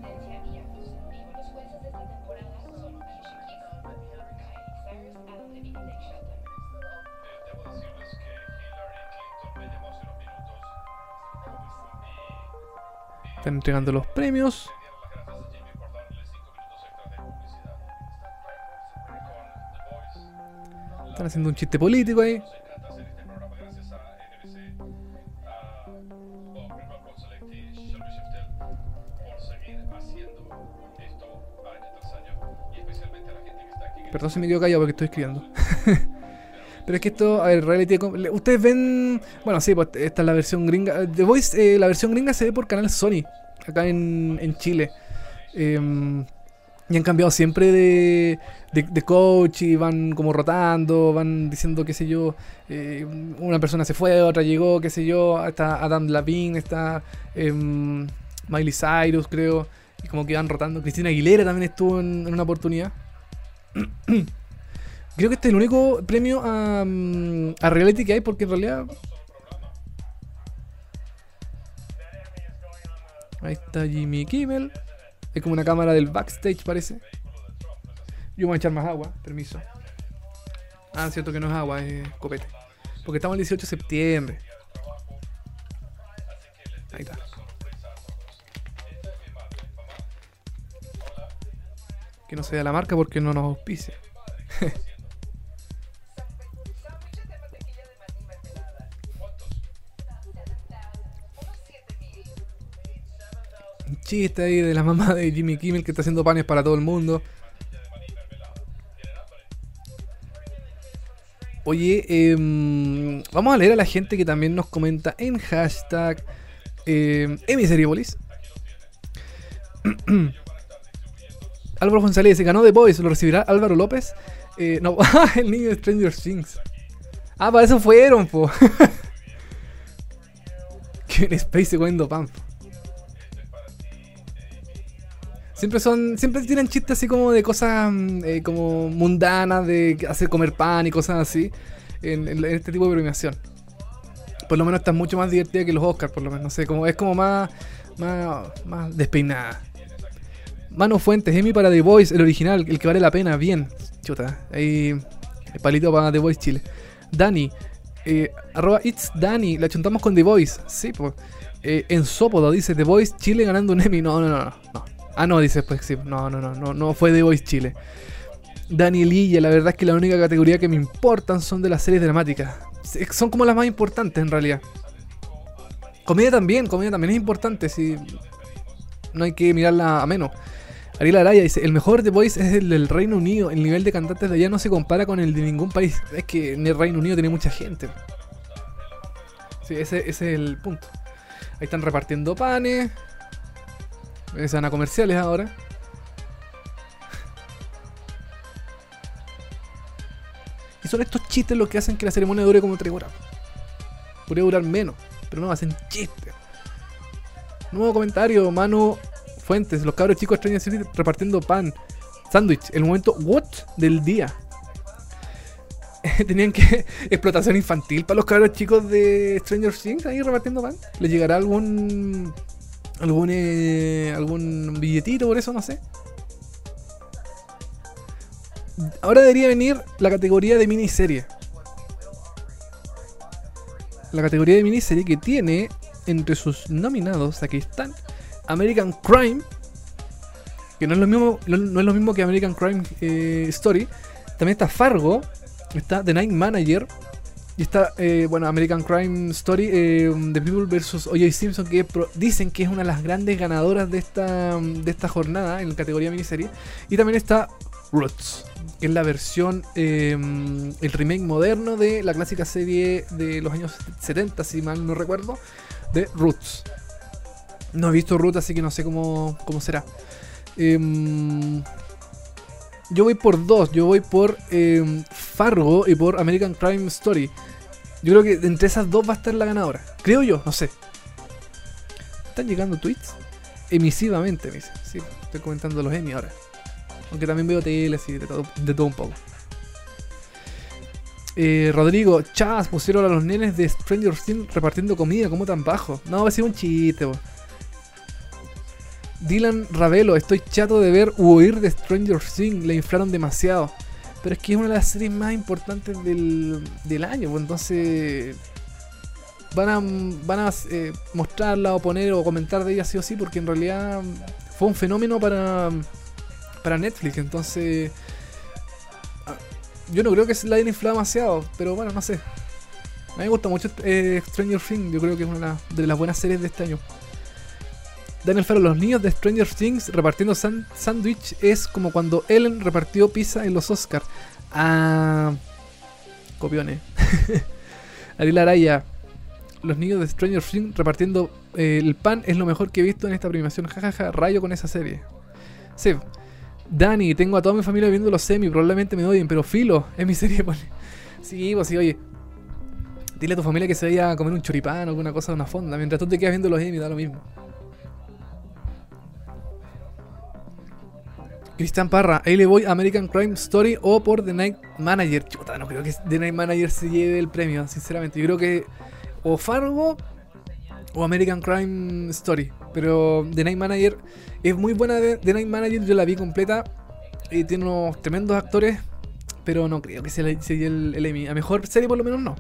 Están entregando los premios. Están haciendo un chiste político ahí. Perdón si me quedo callado porque estoy escribiendo. Pero es que esto, a ver, reality. Ustedes ven. Bueno, sí, pues esta es la versión gringa. The Voice, eh, la versión gringa se ve por canal Sony, acá en, Chile. Em, y han cambiado siempre de, coach y van como rotando, van diciendo, qué sé yo, eh, una persona se fue, otra llegó, qué sé yo, está Adam Lavin, está em, Miley Cyrus, creo, y como que van rotando. Cristina Aguilera también estuvo en, en una oportunidad. Creo que este es el único premio a, mm, a reality que hay porque en realidad... Ahí está Jimmy Kimmel. Es como una cámara del backstage parece. Yo voy a echar más agua, permiso. Ah, cierto que no es agua, es copete. Porque estamos el 18 de septiembre. Ahí está. Que no se vea la marca porque no nos auspicia. chiste ahí de la mamá de Jimmy Kimmel que está haciendo panes para todo el mundo. Oye, em, vamos a leer a la gente que también nos comenta en hashtag eh, Emiseriopolis. Álvaro González se ganó The Boys, ¿lo recibirá Álvaro López? Eh, no, el niño de Stranger Things. Ah, para eso fueron, po. que Space comiendo pan. Siempre son, siempre tienen chistes así como de cosas mm, eh, como mundanas, de hacer comer pan y cosas así en, este tipo de premiación. Por lo menos está mucho más divertida que los Oscars, por lo menos. No sé, como, es como más, más, más despeinada. Mano Fuentes, Emi para The Voice, el original, el que vale la pena, bien. Chuta, ahí el palito para The Voice Chile. Dani, eh, arroba It's Dani, la chuntamos con The Voice. Sí, pues. Eh, en Sópodo dice The Voice Chile ganando un Emmy. No, no, no, no. Ah, no, dice pues sí. No, no, no, no, no fue de Voice Chile. Danielilla, la verdad es que la única categoría que me importan son de las series dramáticas. Son como las más importantes en realidad. Comedia también, comedia también es importante, si no hay que mirarla a menos. Ariel Araya dice, el mejor de Voice es el del Reino Unido, el nivel de cantantes de allá no se compara con el de ningún país. Es que en el Reino Unido tiene mucha gente. Sí, ese, ese es el punto. Ahí están repartiendo panes. Se van a comerciales ahora. Y son estos chistes los que hacen que la ceremonia dure como 3 horas. Podría durar menos, pero no, hacen chistes. Nuevo comentario, Manu Fuentes. Los cabros chicos extrañan repartiendo pan. Sándwich, el momento what del día. Tenían que explotación infantil para los cabros chicos de Stranger Things ahí repartiendo pan. ¿Les llegará algún algún, eh, algún billetito por eso, no sé. Ahora debería venir la categoría de miniserie. La categoría de miniserie que tiene entre sus nominados, aquí están, American Crime, que no es lo mismo, no es lo mismo que American Crime eh, Story. También está Fargo, está The Night Manager, y está, eh, bueno, American Crime Story, eh, The People vs. O.J. Simpson, que dicen que es una de las grandes ganadoras de esta, de esta jornada en la categoría miniserie. Y también está Roots, que es la versión, em, el remake moderno de la clásica serie de los años 70, si mal no recuerdo, de Roots. No he visto Roots, así que no sé cómo, cómo será. Em, yo voy por dos. Yo voy por em, Fargo y por American Crime Story. Yo creo que entre esas dos va a estar la ganadora. Creo yo, no sé. ¿Están llegando tweets? Emisivamente, me dice. Sí, estoy comentando los Emmy ahora. Aunque también veo tele y de todo, de un poco. Eh, Rodrigo, chas, pusieron a los nenes de Stranger Things repartiendo comida, ¿cómo tan bajo? No, va a ser un chiste, Dylan Ravelo, estoy chato de ver u oír de Stranger Things, le inflaron demasiado. Pero es que es una de las series más importantes del, año, pues entonces van a, van a eh, mostrarla o poner o comentar de ella sí o sí, porque en realidad fue un fenómeno para, para Netflix, entonces ah, yo no creo que la hayan inflado demasiado, pero bueno, no sé. A mí me gusta mucho eh, Stranger Things, yo creo que es una de las buenas series de este año. Daniel Faro, los niños de Stranger Things repartiendo sándwich es como cuando Ellen repartió pizza en los Oscars. Ah. Copiones. Ariel Araya. Los niños de Stranger Things repartiendo eh, el pan es lo mejor que he visto en esta premiación. Jajaja, rayo con esa serie. Sí. Dani, tengo a toda mi familia viendo los semi, probablemente me odien, pero filo, es mi serie. Sí, pues sí, oye. Dile a tu familia que se vaya a comer un choripán o alguna cosa de una fonda. Mientras tú te quedas viendo los Emmy, da lo mismo. Cristian Parra, ahí le voy American Crime Story o por The Night Manager. Chuta, no creo que The Night Manager se lleve el premio, sinceramente. Yo creo que o Fargo o American Crime Story. Pero The Night Manager es muy buena. The Night Manager yo la vi completa. Y tiene unos tremendos actores. Pero no creo que se le lleve el, Emmy. A mejor serie por lo menos no.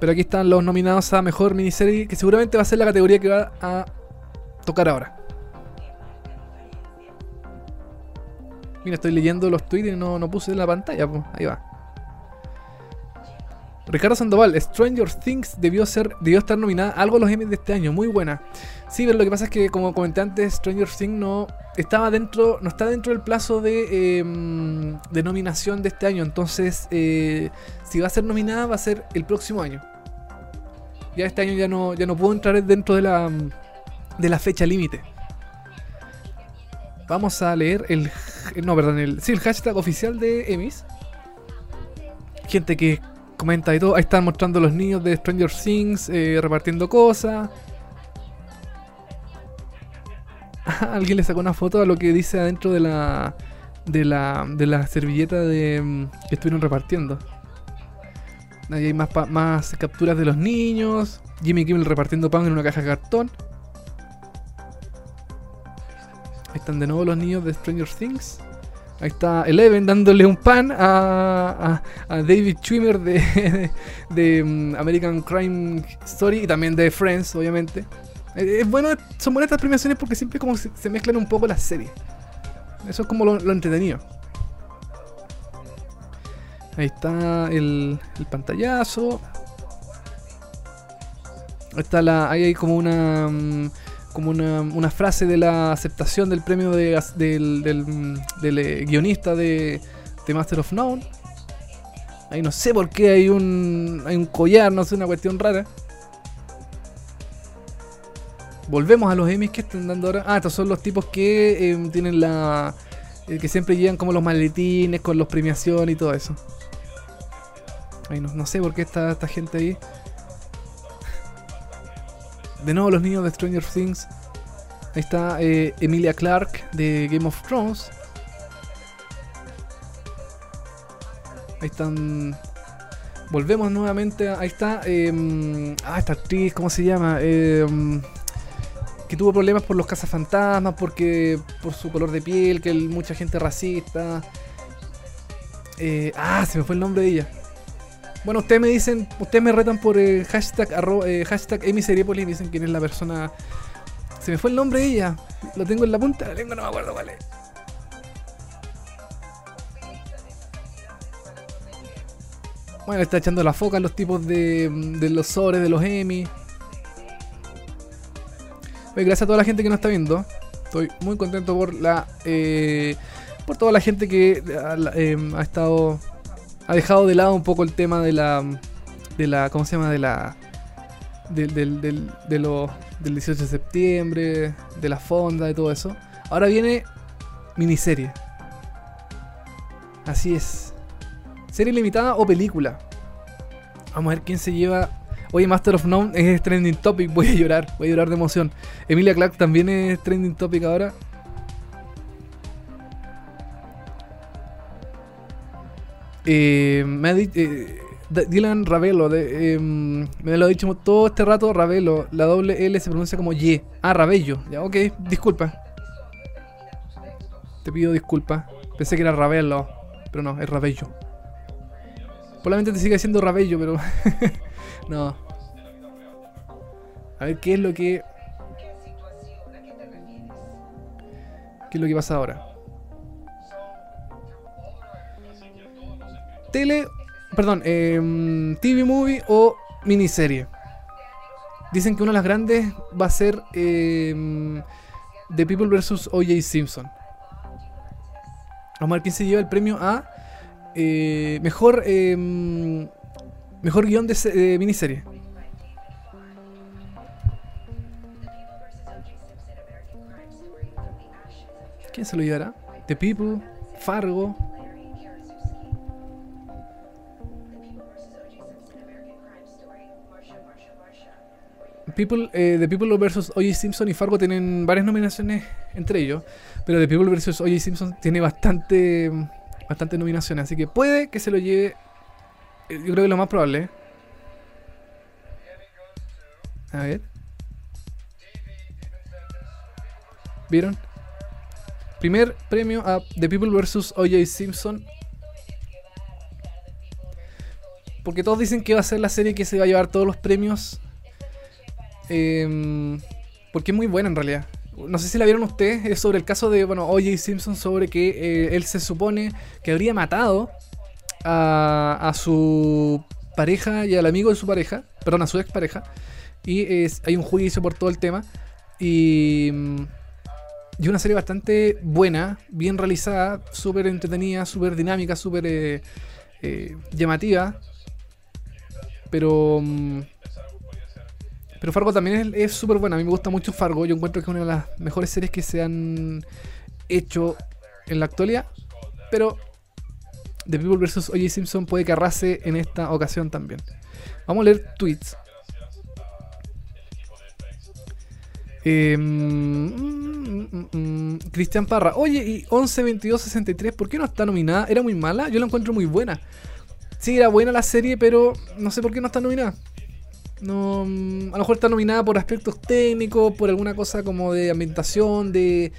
Pero aquí están los nominados a mejor miniserie. Que seguramente va a ser la categoría que va a tocar ahora. Mira, estoy leyendo los tweets y no, no puse en la pantalla, pues. Ahí va. Ricardo Sandoval, Stranger Things debió ser debió estar nominada algo a los Emmys de este año, muy buena. Sí, pero lo que pasa es que como comenté antes, Stranger Things no estaba dentro, no está dentro del plazo de, em, nominación de este año, entonces eh, si va a ser nominada va a ser el próximo año. Ya este año ya no ya no puedo entrar dentro de la de la fecha límite. Vamos a leer el. No, perdón, el, sí, el hashtag oficial de Emis. Gente que comenta y todo. Ahí están mostrando los niños de Stranger Things eh, repartiendo cosas. Alguien le sacó una foto a lo que dice adentro de la. de la. de la servilleta de. Mm, que estuvieron repartiendo. Ahí hay más, más capturas de los niños. Jimmy Kimmel repartiendo pan en una caja de cartón. Ahí están de nuevo los niños de Stranger Things. Ahí está Eleven dándole un pan a, David Schwimmer de, de, mm, American Crime Story y también de Friends, obviamente. Eh, es bueno, son buenas estas premiaciones porque siempre como se, mezclan un poco las series. Eso es como lo, entretenido. Ahí está el, el pantallazo. Ahí está la. Ahí hay como una. Como una, frase de la aceptación del premio de, del, del, eh, guionista de, de, Master of None. Ahí no sé por qué hay un, hay un collar, no sé, una cuestión rara. Volvemos a los Emmys que están dando ahora. Ah, estos son los tipos que em, tienen la. Eh, que siempre llevan como los maletines con los premiaciones y todo eso. Ahí no, no sé por qué está esta gente ahí. De nuevo los niños de Stranger Things. Ahí está eh, Emilia Clark de Game of Thrones. Ahí están. Volvemos nuevamente. ahí está. Em, ah, esta actriz, ¿cómo se llama? Em, que tuvo problemas por los cazafantasmas, porque por su color de piel, que mucha gente racista. Eh, ah, se me fue el nombre de ella. Bueno, ustedes me dicen, ustedes me retan por el hashtag, eh, hashtag Emiseriepolis y dicen quién es la persona. Se me fue el nombre de ella. Lo tengo en la punta de la lengua, no me acuerdo cuál es. Bueno, está echando la foca los tipos de, de los sobres, de los Emmy. gracias a toda la gente que nos está viendo. Estoy muy contento por la. Eh, por toda la gente que eh, ha estado. Ha dejado de lado un poco el tema de la. De la. ¿Cómo se llama? De la. Del, del, del, de lo, del 18 de septiembre. De la fonda, de todo eso. Ahora viene miniserie. Así es. ¿Serie limitada o película? Vamos a ver quién se lleva. Oye, Master of None es trending topic. Voy a llorar, voy a llorar de emoción. Emilia Clark también es trending topic ahora. Eh, me ha dicho. Eh, Dylan Ravelo, de, em, me lo ha dicho todo este rato Ravelo. La doble L se pronuncia como Y. Ah, Rabello. Ya, ok, disculpa. Te pido disculpas. Pensé que era Ravelo, pero no, es Rabello. Probablemente te siga siendo Rabello, pero. no. A ver qué es lo que. ¿Qué es lo que pasa ahora? Tele. Perdón, em, TV movie o miniserie. Dicen que una de las grandes va a ser eh, The People vs. O.J. Simpson. Ver quién se lleva el premio a eh, mejor, em, mejor guion de, miniserie. ¿Quién se lo llevará? The People, Fargo. People, eh, The People vs. O.J. Simpson y Fargo tienen varias nominaciones entre ellos, pero The People vs. O.J. Simpson tiene bastante bastantes nominaciones, así que puede que se lo lleve. Eh, yo creo que es lo más probable. A ver. ¿Vieron? Primer premio a The People vs. O.J. Simpson. Porque todos dicen que va a ser la serie que se va a llevar todos los premios. Em, porque es muy buena en realidad no sé si la vieron ustedes, es sobre el caso de, bueno, O.J. Simpson, sobre que eh, él se supone que habría matado a, su pareja y al amigo de su pareja, perdón, a su expareja, y es, hay un juicio por todo el tema, y, mm, y una serie bastante buena, bien realizada, súper entretenida, súper dinámica, súper eh, eh, llamativa, pero... Mm, pero Fargo también es súper buena. A mí me gusta mucho Fargo. Yo encuentro que es una de las mejores series que se han hecho en la actualidad. Pero The People vs. O.J. Simpson puede que en esta ocasión también. Vamos a leer tweets. Em, mm, mm, mm, Cristian Parra. Oye, y 11-22-63, ¿por qué no está nominada? ¿Era muy mala? Yo la encuentro muy buena. Sí, era buena la serie, pero no sé por qué no está nominada. No, mm, a lo mejor está nominada por aspectos técnicos, por alguna cosa como de ambientación, de,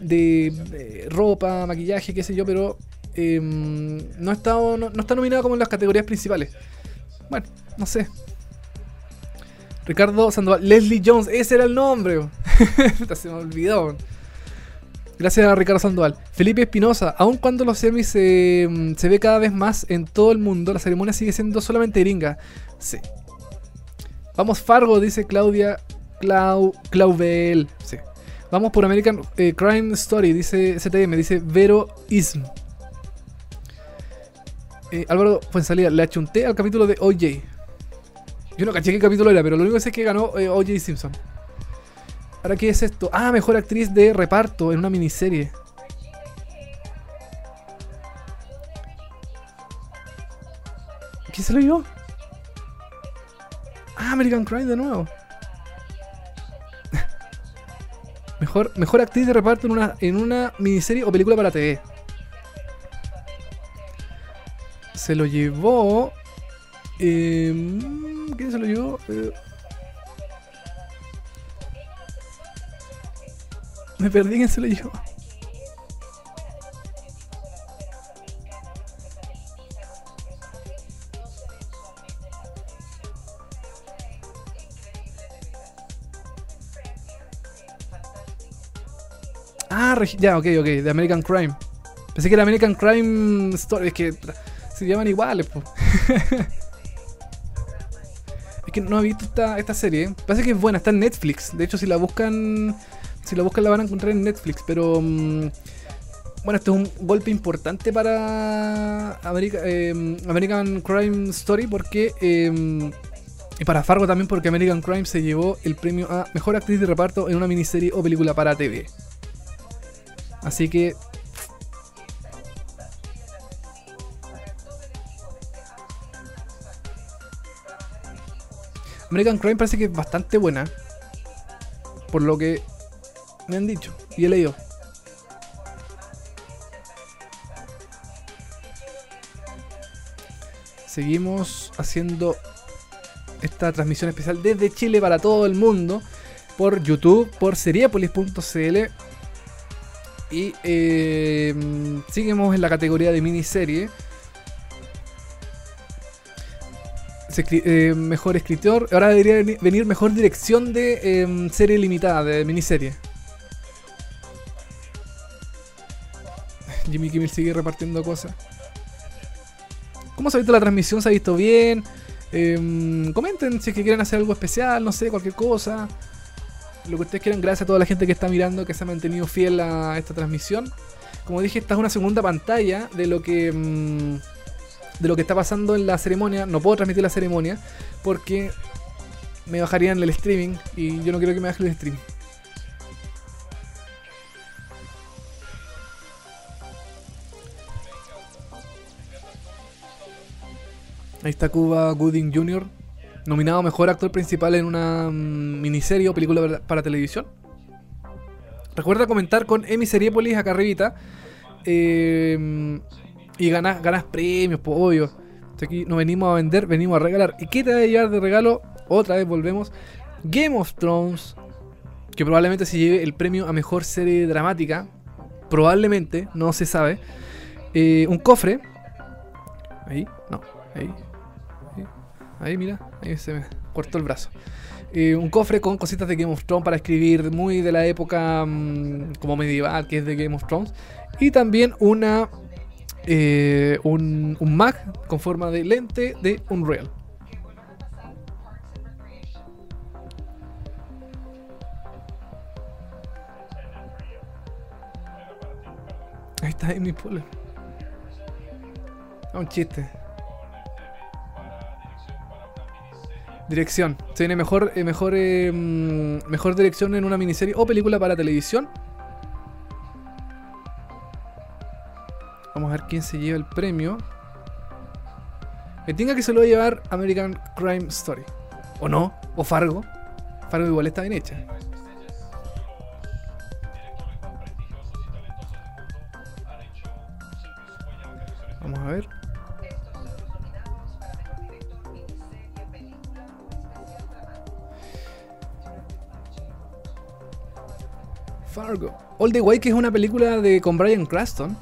de, ropa, maquillaje, qué sé yo, pero em, no, está, no, está nominada como en las categorías principales. Bueno, no sé. Ricardo Sandoval, Leslie Jones, ese era el nombre. se me olvidó. Gracias a Ricardo Sandoval. Felipe Espinosa, aun cuando los semis se, mm, se ve cada vez más en todo el mundo, la ceremonia sigue siendo solamente gringa. Sí, Vamos Fargo, dice Claudia Clau, Claubel. Sí. Vamos por American eh, Crime Story, dice CTM, dice Vero Ism. Eh, Álvaro Fuensalida, le achunté al capítulo de OJ. Yo no caché qué capítulo era, pero lo único que es que ganó eh, OJ Simpson. ¿Ahora qué es esto? Ah, mejor actriz de reparto en una miniserie. ¿Quién se lo? Ah, American Crime de nuevo. mejor, mejor actriz de reparto en una, en una miniserie o película para TV. Se lo llevó. Eh, ¿Quién se lo llevó? Eh, Me perdí quién se lo llevó. Ah, ya, ok, ok, de American Crime. Pensé que era American Crime Story, es que se llaman iguales, pues. es que no he visto esta, esta serie. Parece que es buena, está en Netflix. De hecho, si la buscan, si la buscan la van a encontrar en Netflix. Pero mm, bueno, esto es un golpe importante para em, American Crime Story porque em, y para Fargo también porque American Crime se llevó el premio a mejor actriz de reparto en una miniserie o película para TV. Así que... American Crime parece que es bastante buena. Por lo que me han dicho y he leído. Seguimos haciendo esta transmisión especial desde Chile para todo el mundo por YouTube, por seriepolis.cl y eh, seguimos en la categoría de miniserie. Eh, mejor escritor. Ahora debería venir mejor dirección de em, serie limitada, de miniserie. Jimmy Kimmel sigue repartiendo cosas. ¿Cómo se ha visto la transmisión? ¿Se ha visto bien? Em, comenten si es que quieren hacer algo especial, no sé, cualquier cosa lo que ustedes quieran. Gracias a toda la gente que está mirando, que se ha mantenido fiel a esta transmisión. Como dije, esta es una segunda pantalla de lo que mm, de lo que está pasando en la ceremonia. No puedo transmitir la ceremonia porque me bajarían el streaming y yo no quiero que me baje el streaming. Ahí está Cuba Gooding Jr nominado Mejor Actor Principal en una mm, miniserie o película para televisión. Recuerda comentar con Emi Seriepolis acá arribita. Em, y ganas, ganas premios, pues obvio. Aquí no venimos a vender, venimos a regalar. ¿Y qué te va a llevar de regalo? Otra vez volvemos. Game of Thrones. Que probablemente se lleve el premio a mejor serie dramática. Probablemente, no se sabe. Eh, un cofre. Ahí, no, ahí. Ahí, mira, ahí se me cortó el brazo. Eh, un cofre con cositas de Game of Thrones para escribir muy de la época mm, como medieval que es de Game of Thrones. Y también una eh, un, un Mac con forma de lente de Unreal. Ahí está Amy Poehler. Un chiste. Dirección. Se viene mejor, eh, mejor, eh, mm, mejor dirección en una miniserie o película para televisión. Vamos a ver quién se lleva el premio. Me tenga que se lo va a llevar American Crime Story. ¿O no? ¿O Fargo? Fargo igual está bien hecha. Vamos a ver. Fargo. All the Way, que es una película de con Brian Cranston,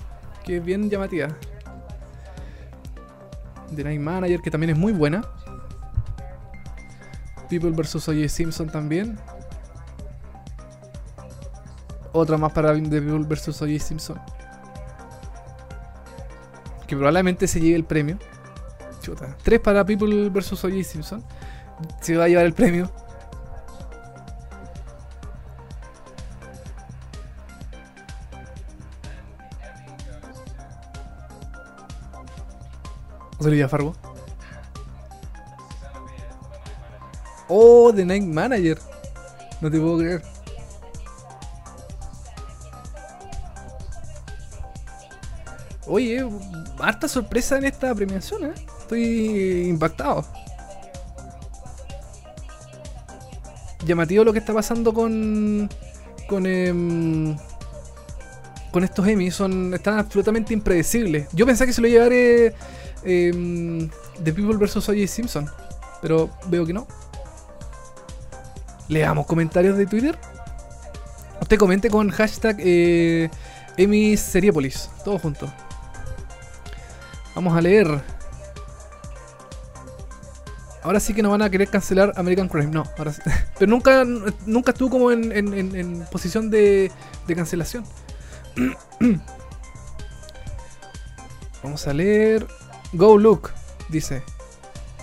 que es bien llamativa. The Night Manager, que también es muy buena. People vs. O.J. Simpson también. Otra más para The People vs. O.J. Simpson. Que probablemente se lleve el premio. Chuta. Tres para People vs. O.J. Simpson. Se va a llevar el premio. Olivia Fargo. Oh, The Night Manager. No te puedo creer. Oye, harta sorpresa en esta premiación, ¿eh? Estoy impactado. Llamativo lo que está pasando con. con. Eh, con estos Emmy. Son. están absolutamente impredecibles. Yo pensé que se lo llevaré eh, The People vs. O.J. Simpson. Pero veo que no. Leamos comentarios de Twitter. Usted comente con hashtag eh. Todo junto. Vamos a leer. Ahora sí que no van a querer cancelar American Crime. No, ahora sí. Pero nunca, nunca estuvo como en, posición de cancelación. Vamos a leer. Go Look, dice.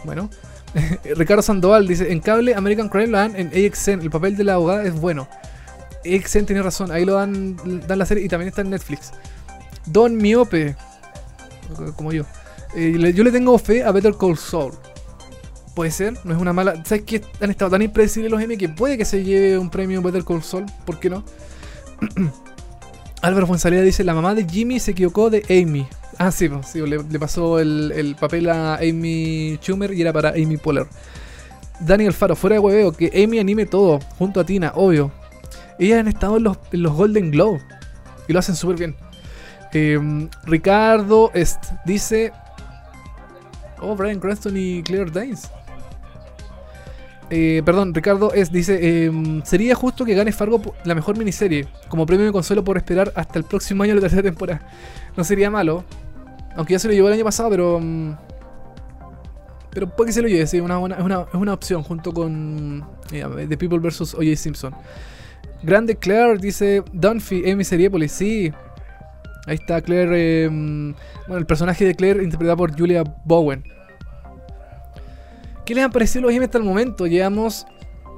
Bueno. Ricardo Sandoval dice: En cable American Crime lo dan en AXN. El papel de la abogada es bueno. AXN tiene razón. Ahí lo dan, dan la serie y también está en Netflix. Don Miope. Como yo. Eh, yo le tengo fe a Better Call Saul. Puede ser, no es una mala. ¿Sabes qué? Han estado tan impredecibles los M que puede que se lleve un premio Better Call Saul. ¿Por qué no? Álvaro Fonsalida dice: La mamá de Jimmy se equivocó de Amy. Ah, sí, sí, le, pasó el, el papel a Amy Schumer y era para Amy Poehler. Daniel Faro, fuera de hueveo, que Amy anime todo, junto a Tina, obvio. Ellas han estado en los, en los Golden Globe y lo hacen súper bien. Eh, Ricardo Est dice: Oh, Brian Cranston y Claire Danes. Eh, perdón, Ricardo es, dice, eh, sería justo que gane Fargo la mejor miniserie, como premio de consuelo por esperar hasta el próximo año la tercera temporada. No sería malo, aunque ya se lo llevó el año pasado, pero... mm, pero puede que se lo lleve, sí, una es, una, es una opción junto con eh, The People vs. O.J. Simpson. Grande Claire dice, Dunphy, Amy Seriepolis, sí. Ahí está Claire, eh, mm, bueno, el personaje de Claire interpretado por Julia Bowen. ¿Qué les han parecido los Emmy hasta el momento? Llevamos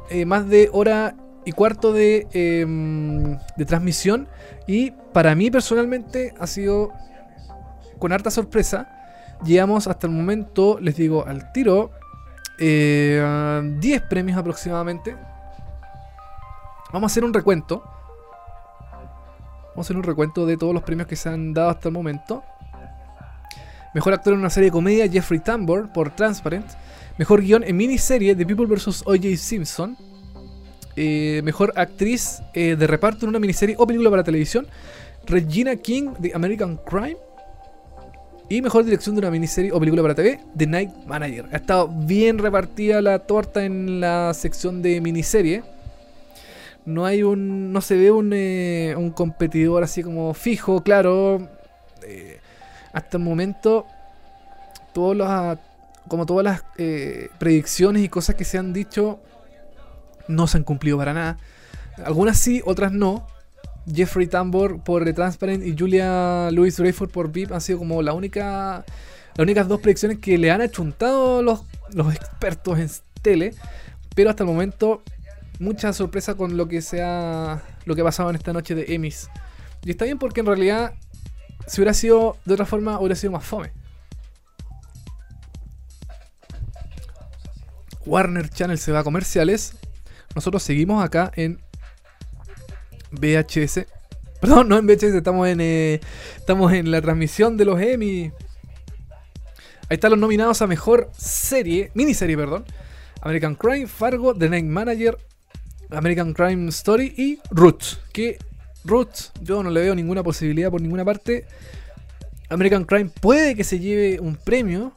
eh, más de hora y cuarto de, em, de transmisión y para mí personalmente ha sido con harta sorpresa. Llevamos hasta el momento, les digo al tiro, eh, 10 premios aproximadamente. Vamos a hacer un recuento. Vamos a hacer un recuento de todos los premios que se han dado hasta el momento. Mejor actor en una serie de comedia, Jeffrey Tambor, por Transparent. Mejor guion en miniserie, The People vs. O.J. Simpson. Eh, mejor actriz eh, de reparto en una miniserie o película para televisión, Regina King, de American Crime. Y mejor dirección de una miniserie o película para TV, The Night Manager. Ha estado bien repartida la torta en la sección de miniserie. No hay un. No se ve un, eh, un competidor así como fijo, claro. Eh, hasta el momento, todos los, como todas las eh, predicciones y cosas que se han dicho no se han cumplido para nada. Algunas sí, otras no. Jeffrey Tambor por The Transparent y Julia Louis Dreyfus por VIP han sido como la única, las únicas dos predicciones que le han achuntado los, los expertos en tele. Pero hasta el momento, mucha sorpresa con lo que se ha, lo que ha pasado en esta noche de Emmys. Y está bien porque en realidad, si hubiera sido de otra forma, hubiera sido más fome. Warner Channel se va a comerciales. Nosotros seguimos acá en VHS. Perdón, no en VHS, estamos en, eh, estamos en la transmisión de los Emmy. Ahí están los nominados a mejor serie, miniserie, perdón. American Crime, Fargo, The Night Manager, American Crime Story y Roots. Que Roots, yo no le veo ninguna posibilidad por ninguna parte. American Crime puede que se lleve un premio,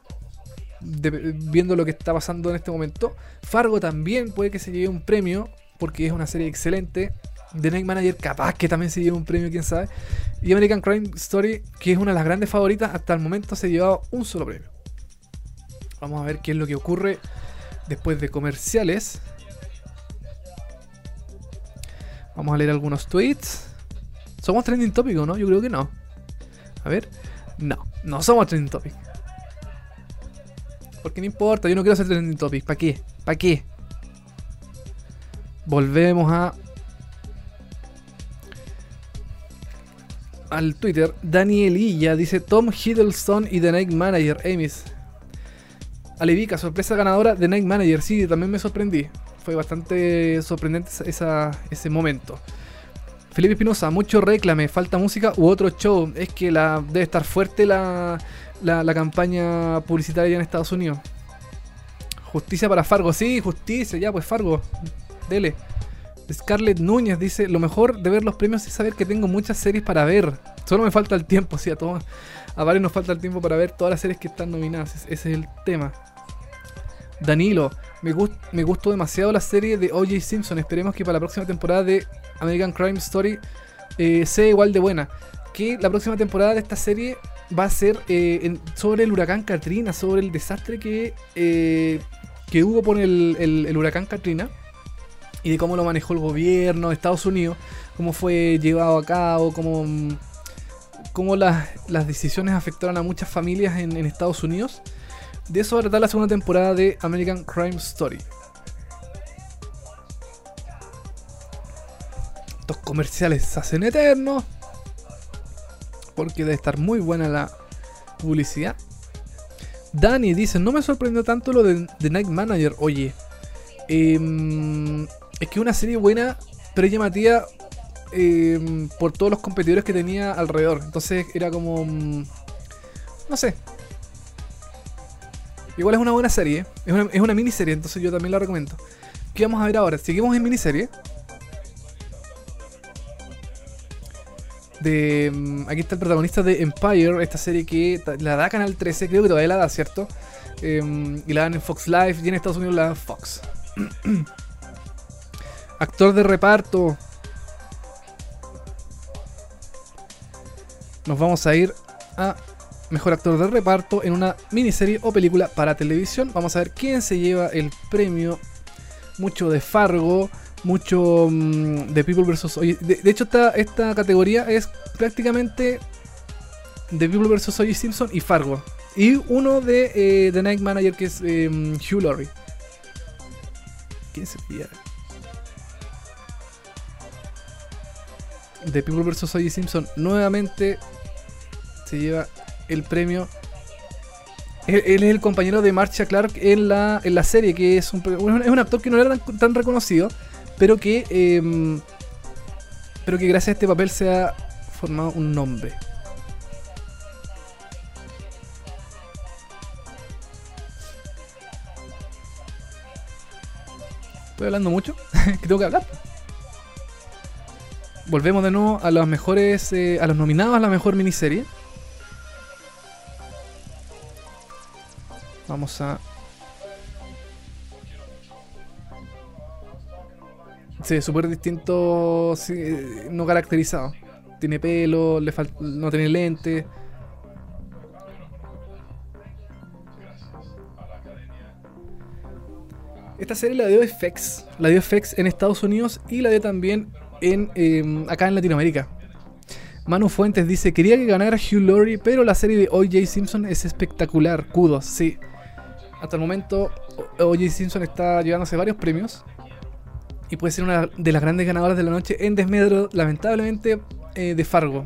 viendo lo que está pasando en este momento. Fargo también puede que se lleve un premio, porque es una serie excelente. The Night Manager capaz que también se lleve un premio, quién sabe. Y American Crime Story, que es una de las grandes favoritas, hasta el momento se ha llevado un solo premio. Vamos a ver qué es lo que ocurre después de comerciales. Vamos a leer algunos tweets. ¿Somos trending topic o no? Yo creo que no. A ver. No, no somos trending topic. Porque no importa, yo no quiero ser trending topic. ¿Para qué? ¿Para qué? Volvemos a. Al Twitter. Danielilla dice Tom Hiddleston y The Night Manager. Amis. Alevica, sorpresa ganadora de Night Manager. Sí, también me sorprendí. Fue bastante sorprendente esa- ese momento. Felipe Espinosa, mucho reclame, falta música u otro show. Es que la debe estar fuerte la, la, la campaña publicitaria en Estados Unidos. Justicia para Fargo, sí, justicia, ya pues Fargo, dele. Scarlett Núñez dice, lo mejor de ver los premios es saber que tengo muchas series para ver. Solo me falta el tiempo, sí, a todos. A varios nos falta el tiempo para ver todas las series que están nominadas. Ese es el tema. Danilo, me, me gustó demasiado la serie de O.J. Simpson. Esperemos que para la próxima temporada de American Crime Story eh, sea igual de buena. Que la próxima temporada de esta serie va a ser eh, sobre el huracán Katrina, sobre el desastre que, eh, que hubo por el, huracán Katrina y de cómo lo manejó el gobierno de Estados Unidos, cómo fue llevado a cabo, cómo, cómo las, decisiones afectaron a muchas familias en, Estados Unidos. De eso va a tratar la segunda temporada de American Crime Story. Estos comerciales se hacen eternos porque debe estar muy buena la publicidad. Dani dice, no me sorprendió tanto lo de The Night Manager. Oye, em, es que una serie buena, pero llamativa eh, por todos los competidores que tenía alrededor. Entonces era como... Mm, no sé. Igual es una buena serie. Es una, es una miniserie, entonces yo también la recomiendo. ¿Qué vamos a ver ahora? Seguimos en miniserie. de mm, aquí está el protagonista de Empire, esta serie que la da Canal 13, creo que todavía la da, ¿cierto? Em, y la dan en Fox Live y en Estados Unidos la dan Fox. Actor de reparto. Nos vamos a ir a Mejor Actor de Reparto en una miniserie o película para televisión. Vamos a ver quién se lleva el premio. Mucho de Fargo mucho mm, de People vs. De, hecho, esta, esta categoría es prácticamente de People vs. O.J. Simpson y Fargo. Y uno de eh, The Night Manager que es em, Hugh Laurie. ¿Quién se pierde? De People vs. O.J. Simpson nuevamente se lleva el premio. Él, es el compañero de Marcia Clark en la, en la serie, que es un, es un actor que no era tan reconocido pero que, em, pero que gracias a este papel se ha formado un nombre. Estoy hablando mucho, que tengo que hablar. Volvemos de nuevo a los mejores, eh, a los nominados a la mejor miniserie. Vamos a Sí, súper distinto, no caracterizado. Tiene pelo, le no tiene lente. Esta serie la dio FX, la dio FX en Estados Unidos y la dio también en, em, acá en Latinoamérica. Manu Fuentes dice, quería que ganara Hugh Laurie, pero la serie de O.J. Simpson es espectacular. Kudos, sí. Hasta el momento O.J. Simpson está llevándose varios premios y puede ser una de las grandes ganadoras de la noche en desmedro, lamentablemente, eh, de Fargo.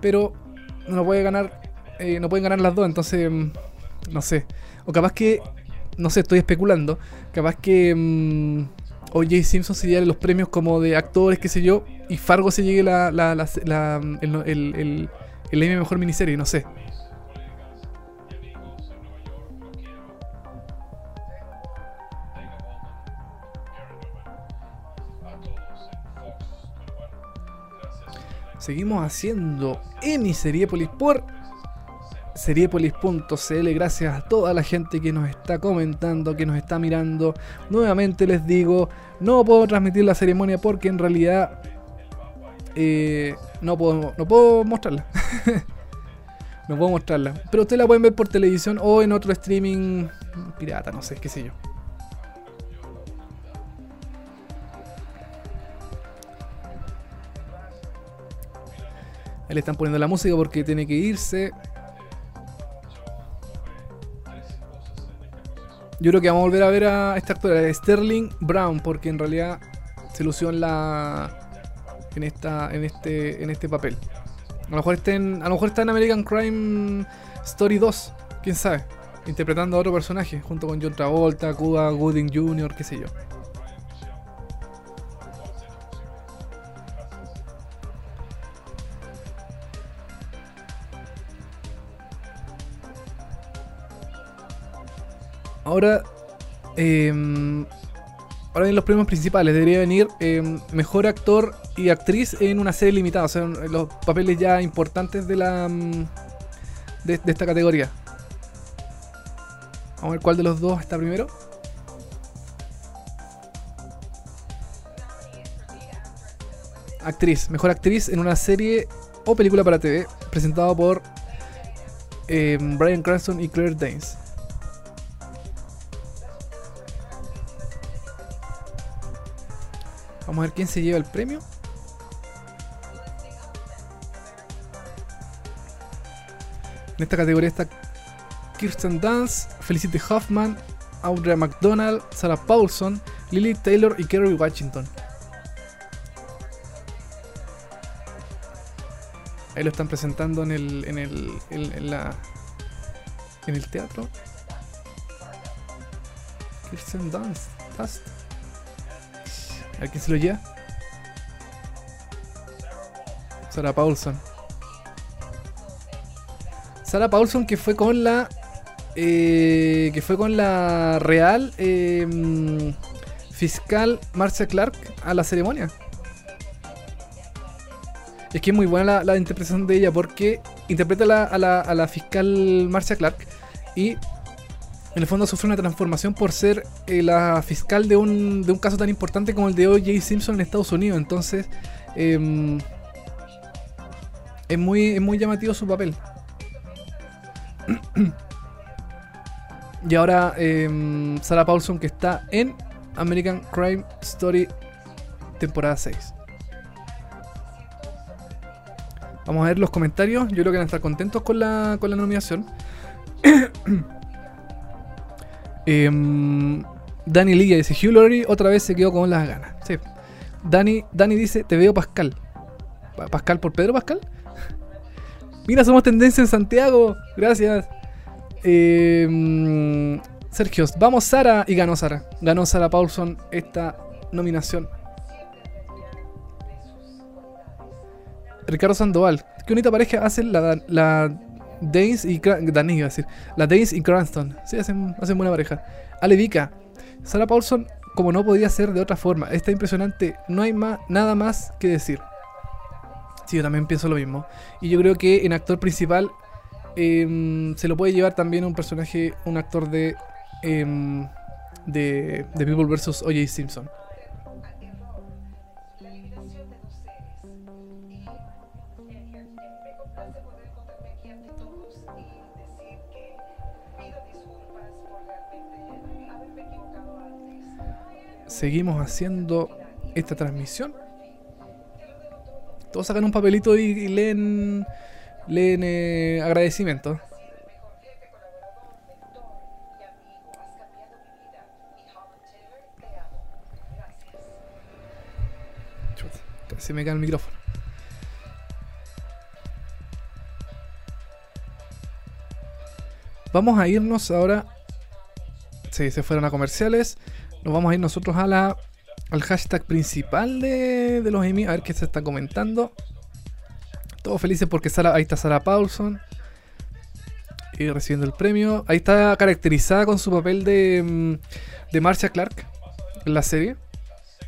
Pero no puede ganar, eh, no pueden ganar las dos, entonces, mm, no sé. O capaz que, no sé, estoy especulando, capaz que um, O.J. Simpson se lleve los premios como de actores, qué sé yo, y Fargo se llegue la, la, la, el, el, el, el Mejor Miniserie, no sé. Seguimos haciendo Emi Seriepolis por seriepolis.cl. Gracias a toda la gente que nos está comentando, que nos está mirando. Nuevamente les digo, no puedo transmitir la ceremonia porque en realidad eh, no, puedo, no puedo mostrarla. no puedo mostrarla. Pero ustedes la pueden ver por televisión o en otro streaming pirata, no sé, qué sé yo. le están poniendo la música porque tiene que irse. Yo creo que vamos a volver a ver a esta actora, Sterling Brown, porque en realidad se lució en la. en esta. en este. en este papel. A lo mejor está en. A lo mejor está en American Crime Story 2, quién sabe. Interpretando a otro personaje, junto con John Travolta, Cuba Gooding Jr., qué sé yo. Ahora, em, ahora en los premios principales debería venir em, mejor actor y actriz en una serie limitada, o sea, los papeles ya importantes de la mm, de, esta categoría. Vamos a ver cuál de los dos está primero. actriz, mejor actriz en una serie o película para TV, presentado por eh, Brian Cranston y Claire Danes. Vamos a ver quién se lleva el premio. En esta categoría está Kirsten Dunst, Felicity Huffman, Audrey McDonald, Sarah Paulson, Lily Taylor y Kerry Washington. Ahí lo están presentando en el. en el. en el teatro. Kirsten Dunst. A quién se lo lleva. Sarah Paulson. Sarah Paulson que fue con la eh, que fue con la real em, fiscal Marcia Clark a la ceremonia. Es que es muy buena la, interpretación de ella porque interpreta a, la, fiscal Marcia Clark y en el fondo sufre una transformación por ser eh, la fiscal de un, de un caso tan importante como el de O.J. Simpson en Estados Unidos. Entonces, em, es, muy, es muy llamativo su papel. y ahora eh, Sarah Paulson que está en American Crime Story temporada 6. Vamos a ver los comentarios. Yo creo que van a estar contentos con la, con la nominación. eh, Dani Liga dice: Hugh Laurie otra vez se quedó con las ganas. Sí. Dani, Dani dice: Te veo Pascal. ¿Pascal por Pedro Pascal? Mira, somos tendencia en Santiago. Gracias. Eh, Sergio, vamos Sara. Y ganó Sara. Ganó Sara Paulson esta nominación. Ricardo Sandoval. Qué bonita pareja hacen la Danes y Dani iba a decir. La Danes y Cranston. Sí, hacen, hacen buena pareja. Alevica. Sara Paulson, como no podía ser de otra forma. Está impresionante. No hay más, nada más que decir. Sí, yo también pienso lo mismo. Y yo creo que en actor principal em, se lo puede llevar también un personaje, un actor de, em, de, de People vs. O.J. Simpson. Seguimos haciendo esta transmisión todos sacan un papelito y, leen, leen eh, agradecimiento. casi me cae el micrófono. Vamos a irnos ahora. Sí, se fueron a comerciales. Nos vamos a ir nosotros a la al hashtag principal de, los Emmy. A ver qué se está comentando. Todos felices porque Sara, ahí está Sarah Paulson. Y recibiendo el premio. Ahí está caracterizada con su papel de, mm, de Marcia Clark en la serie.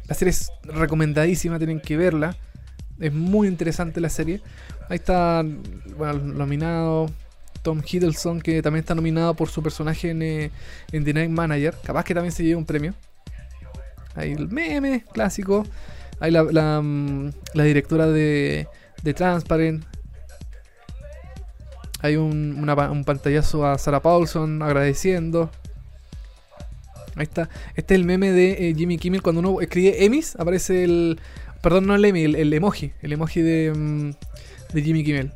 La serie es recomendadísima, tienen que verla. Es muy interesante la serie. Ahí está, bueno, nominado Tom Hiddleston, que también está nominado por su personaje en, eh, en The Night Manager. Capaz que también se lleve un premio. Hay el meme clásico. Hay la, mm, directora de, Transparent. Hay un, pantallazo a Sarah Paulson agradeciendo. Ahí está. Este es el meme de eh, Jimmy Kimmel. Cuando uno escribe Emmys, aparece el. Perdón, no el Emmy, el, emoji. El emoji de, mm, de Jimmy Kimmel.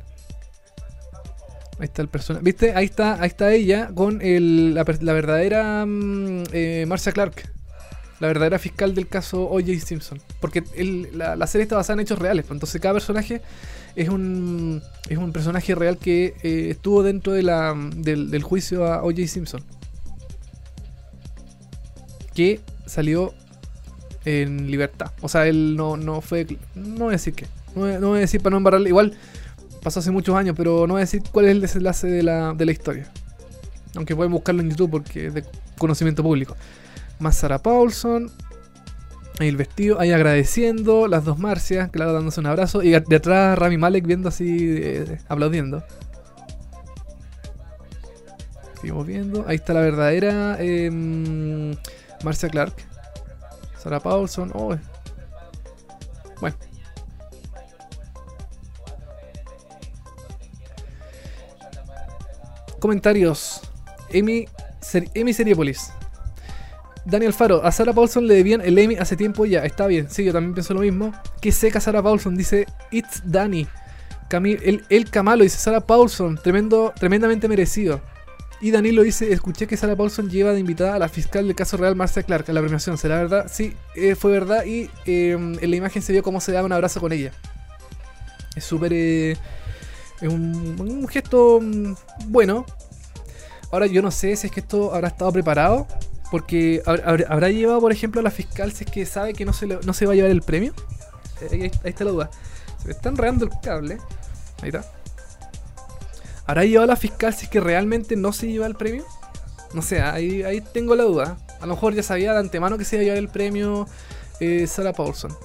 Ahí está el personaje. ¿Viste? Ahí está, ahí está ella con el, la, verdadera mm, eh, Marcia Clark la verdadera fiscal del caso O.J. Simpson. Porque la, serie está basada en hechos reales. Pues, entonces cada personaje es un, es un personaje real que eh, estuvo dentro de la, del, juicio a O.J. Simpson. Que salió en libertad. O sea, él no, no fue... No voy a decir qué. No, voy a decir para no embarrarle. Igual pasó hace muchos años, pero no voy a decir cuál es el desenlace de la, de la historia. Aunque pueden buscarlo en YouTube porque es de conocimiento público. Más Sarah Paulson. Ahí el vestido, ahí agradeciendo, las dos Marcias, claro, dándose un abrazo. Y de atrás Rami Malek viendo así, eh, aplaudiendo. Seguimos viendo. Ahí está la verdadera em, Marcia Clark. Sarah Paulson. Oh. Bueno. Comentarios. Emi, Ser- Emi Seriepolis. Daniel Faro, a Sarah Paulson le debían el Emmy hace tiempo ya. Está bien, sí, yo también pienso lo mismo. Que seca Sarah Paulson, dice It's Danny. Camil, el, el Camalo dice Sarah Paulson, tremendo, tremendamente merecido. Y Danilo dice, escuché que Sarah Paulson lleva de invitada a la fiscal del caso real Marcia Clark a la premiación. ¿Será verdad? Sí, eh, fue verdad y eh, en la imagen se vio cómo se daba un abrazo con ella. Es súper... eh, es un, gesto mm, bueno. Ahora yo no sé si es que esto habrá estado preparado. Porque hab- hab- habrá llevado, por ejemplo, a la fiscal si es que sabe que no se, no se va a llevar el premio. Eh, Ahí, está la duda. Se me está el cable. Ahí está. ¿Habrá llevado a la fiscal si es que realmente no se lleva el premio? No sé, ahí, ahí tengo la duda. A lo mejor ya sabía de antemano que se iba a llevar el premio eh, Sarah Paulson.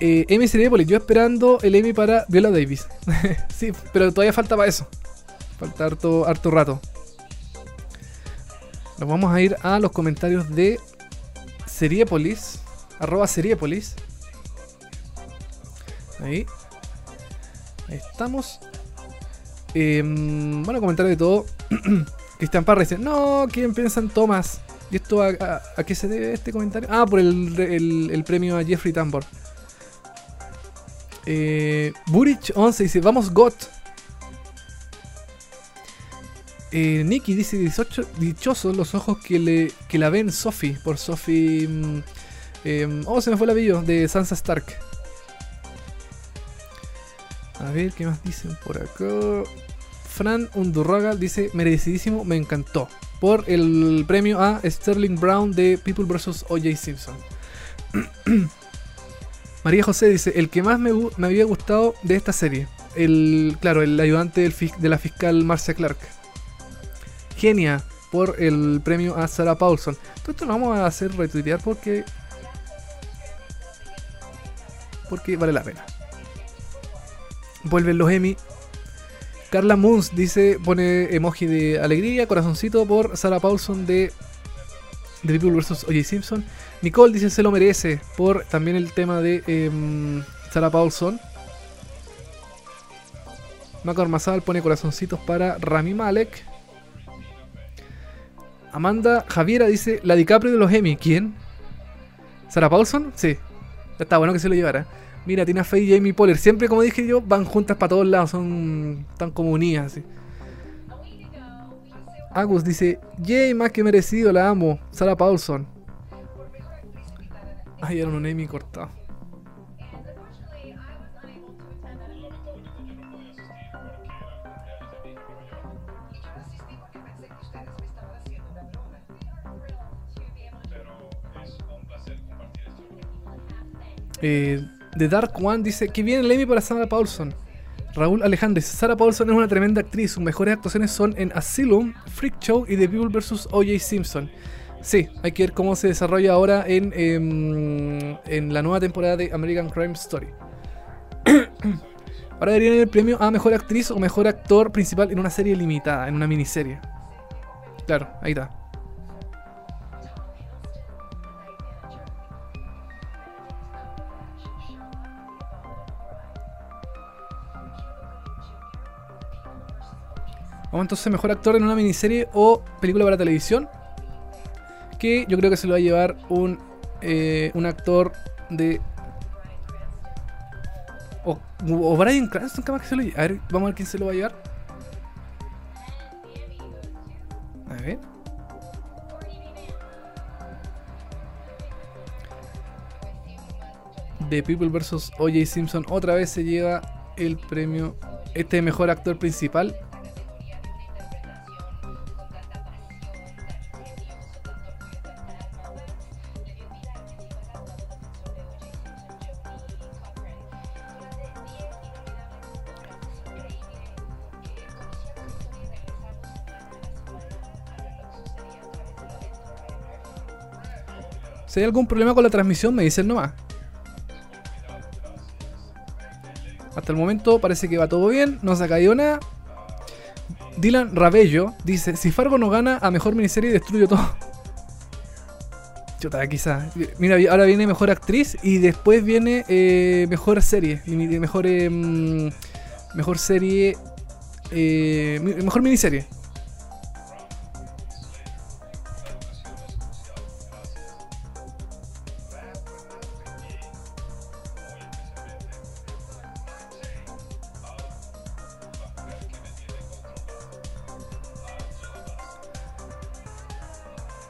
Eh, Cereboli, yo esperando el Emmy para Viola Davis. sí, pero todavía falta para eso. Falta harto, harto rato. Nos vamos a ir a los comentarios de Seriepolis. Arroba Seriepolis. Ahí. Ahí estamos. Em, bueno, comentario de todo. Cristian Parra dice, no, ¿quién piensa en Thomas? ¿Y esto a qué se debe este comentario? Ah, por el, el- el premio a Jeffrey Tambor. Eh, Burich 11 dice, vamos GOT. Eh, Nicky dice, 18, dichosos los ojos que, le, que la ven Sophie, por Sophie... mm, em, oh, se me fue el avillo, de Sansa Stark. A ver, ¿qué más dicen por acá? Fran Undurraga dice, merecidísimo, me encantó. Por el premio a Sterling Brown de People vs. O.J. Simpson. María José dice, el que más me, había gustado de esta serie. El, claro, el ayudante de la fiscal Marcia Clark. Genia por el premio a Sarah Paulson. Todo esto lo vamos a hacer retuitear porque... Porque vale la pena. Vuelven los Emmy. Carla Moons dice, pone emoji de alegría, corazoncito por Sarah Paulson de The People vs. O.J. Simpson. Nicole dice se lo merece por también el tema de em, Sarah Paulson. Maca Ormazal pone corazoncitos para Rami Malek. Amanda Javiera dice la DiCaprio de los Emmy. ¿Quién? ¿Sarah Paulson? Sí. Está bueno que se lo llevara. Mira, Tina Fey y Jamie Poller. Siempre, como dije yo, van juntas para todos lados. Son tan como unidas. Agus dice, yay, más que merecido, la amo. Sarah Paulson. Ay, era un Emmy cortado. Eh, The Dark One dice que viene el Emmy para Sarah Paulson. Raúl Alejandro dice, Sarah Paulson es una tremenda actriz. Sus mejores actuaciones son en Asylum, Freak Show y The People vs. O.J. Simpson. Sí, hay que ver cómo se desarrolla ahora en, em, en la nueva temporada de American Crime Story. ahora deberían el premio a mejor actriz o mejor actor principal en una serie limitada, en una miniserie. Claro, ahí está. Vamos entonces mejor actor en una miniserie o película para televisión. Que yo creo que se lo va a llevar un, eh, un actor de. O, o Brian Cranston, que se lo lleve. A ver, vamos a ver quién se lo va a llevar. A ver. The People vs. O.J. Simpson otra vez se lleva el premio. Este mejor actor principal Si hay algún problema con la transmisión, me dicen nomás. Hasta el momento parece que va todo bien, no se ha caído nada. Dylan Rabello dice: Si Fargo no gana a mejor miniserie, destruyo todo. Chuta, quizás. Mira, ahora viene mejor actriz y después viene eh, mejor serie. Mejor, em, mejor serie. Eh, mejor miniserie.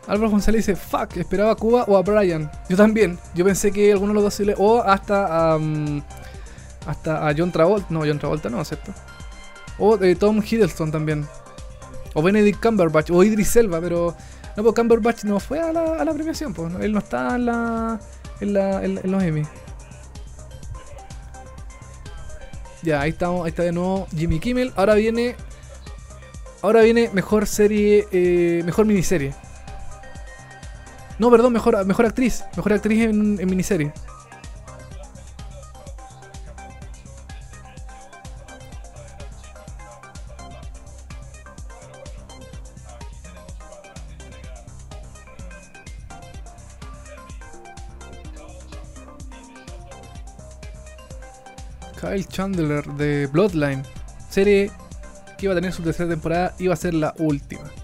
Álvaro González dice, fuck, esperaba a Cuba o a Brian. Yo también. Yo pensé que alguno de los dos O hasta a, hasta a John Travolta. No, John Travolta no, ¿cierto? O de Tom Hiddleston también. O Benedict Cumberbatch. O Idris Elba, pero... No, pues Cumberbatch no fue a la, a la premiación, pues. Él no está en la... En, la, en, los Emmy. Ya, ahí estamos, ahí está de nuevo Jimmy Kimmel. Ahora viene. Ahora viene mejor serie. Eh, mejor miniserie. No, perdón, mejor, mejor actriz. Mejor actriz en, miniserie. Kyle Chandler de Bloodline. Serie que iba a tener su tercera temporada, iba a ser la última.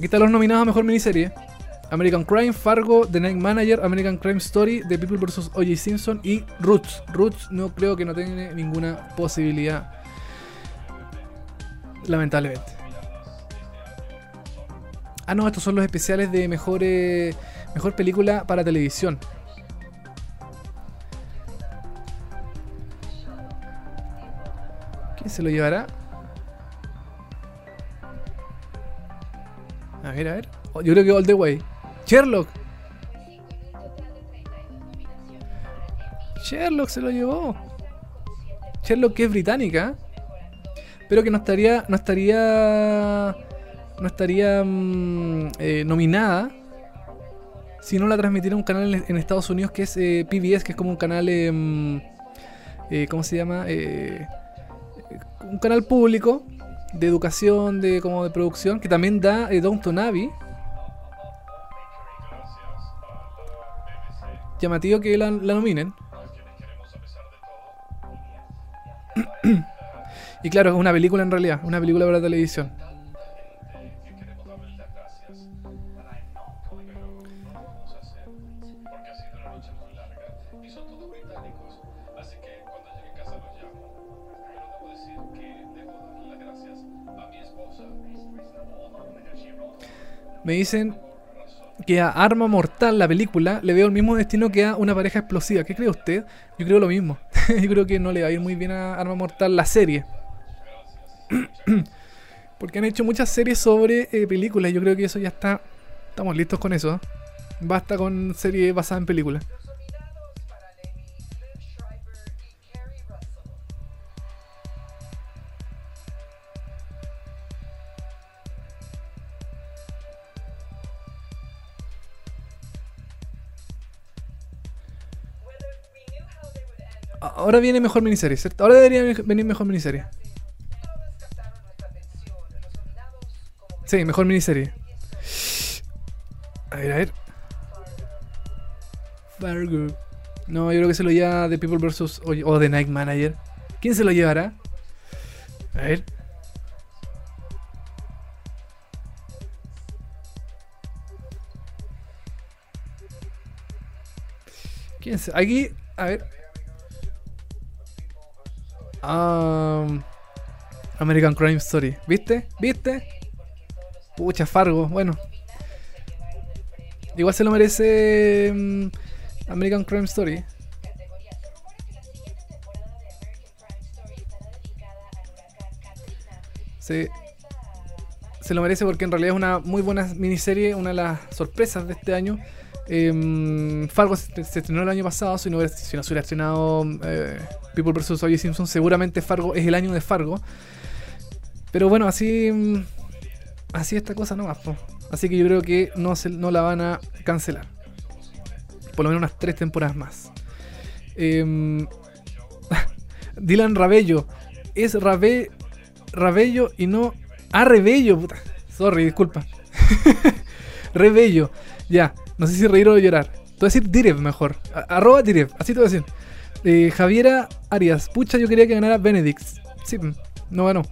Aquí están los nominados a mejor miniserie: American Crime, Fargo, The Night Manager, American Crime Story, The People vs. O.J. Simpson y Roots. Roots no creo que no tenga ninguna posibilidad. Lamentablemente. Ah, no, estos son los especiales de mejor, mejor película para televisión. ¿Quién se lo llevará? A ver, a ver. Oh, yo creo que All the Way. Sherlock. Sherlock se lo llevó. Sherlock que es británica. Pero que no estaría. No estaría. No estaría mm, eh, nominada. Si no la transmitiera un canal en, Estados Unidos que es eh, PBS, que es como un canal. Em, eh, ¿Cómo se llama? un canal público de educación, de como de producción, que también da eh, Downton Abbey. Llamativo que la, la nominen. y claro, es una película en realidad, una película para televisión. Me dicen que a Arma Mortal, la película, le veo el mismo destino que a una pareja explosiva. ¿Qué cree usted? Yo creo lo mismo. Yo creo que no le va a ir muy bien a Arma Mortal la serie. Porque han hecho muchas series sobre eh, películas. Yo creo que eso ya está. Estamos listos con eso. Basta con series basadas en películas. Ahora viene mejor miniserie, ¿cierto? Ahora debería venir mejor miniserie. Sí, mejor miniserie. A ver, a ver. Fargo. No, yo creo que se lo lleva The People vs. o, The Night Manager. ¿Quién se lo llevará? A ver. ¿Quién se.? Aquí, a ver. American Crime Story. ¿Viste? ¿Viste? Pucha, Fargo. Bueno. Igual se lo merece mm, American Crime Story. Sí. Se lo merece porque en realidad es una muy buena miniserie, una de las sorpresas de este año. Em, Fargo se, estrenó el año pasado, si no, hubiera, hubiera estrenado eh, People vs. O.J. Simpson, seguramente Fargo es el año de Fargo. Pero bueno, así mm, así esta cosa no más. Así que yo creo que no, la van a cancelar. Por lo menos unas tres temporadas más. Em, Dylan Rabello. Es Rabe, Rabello y no... Ah, Rebello. Sorry, disculpa. Re bello. Ya, no sé si reír o llorar. Te voy a decir Direv mejor. Arroba Direv, así te voy a decir. Eh, Javiera Arias, pucha, yo quería que ganara Benedict. Sí, mm, no ganó.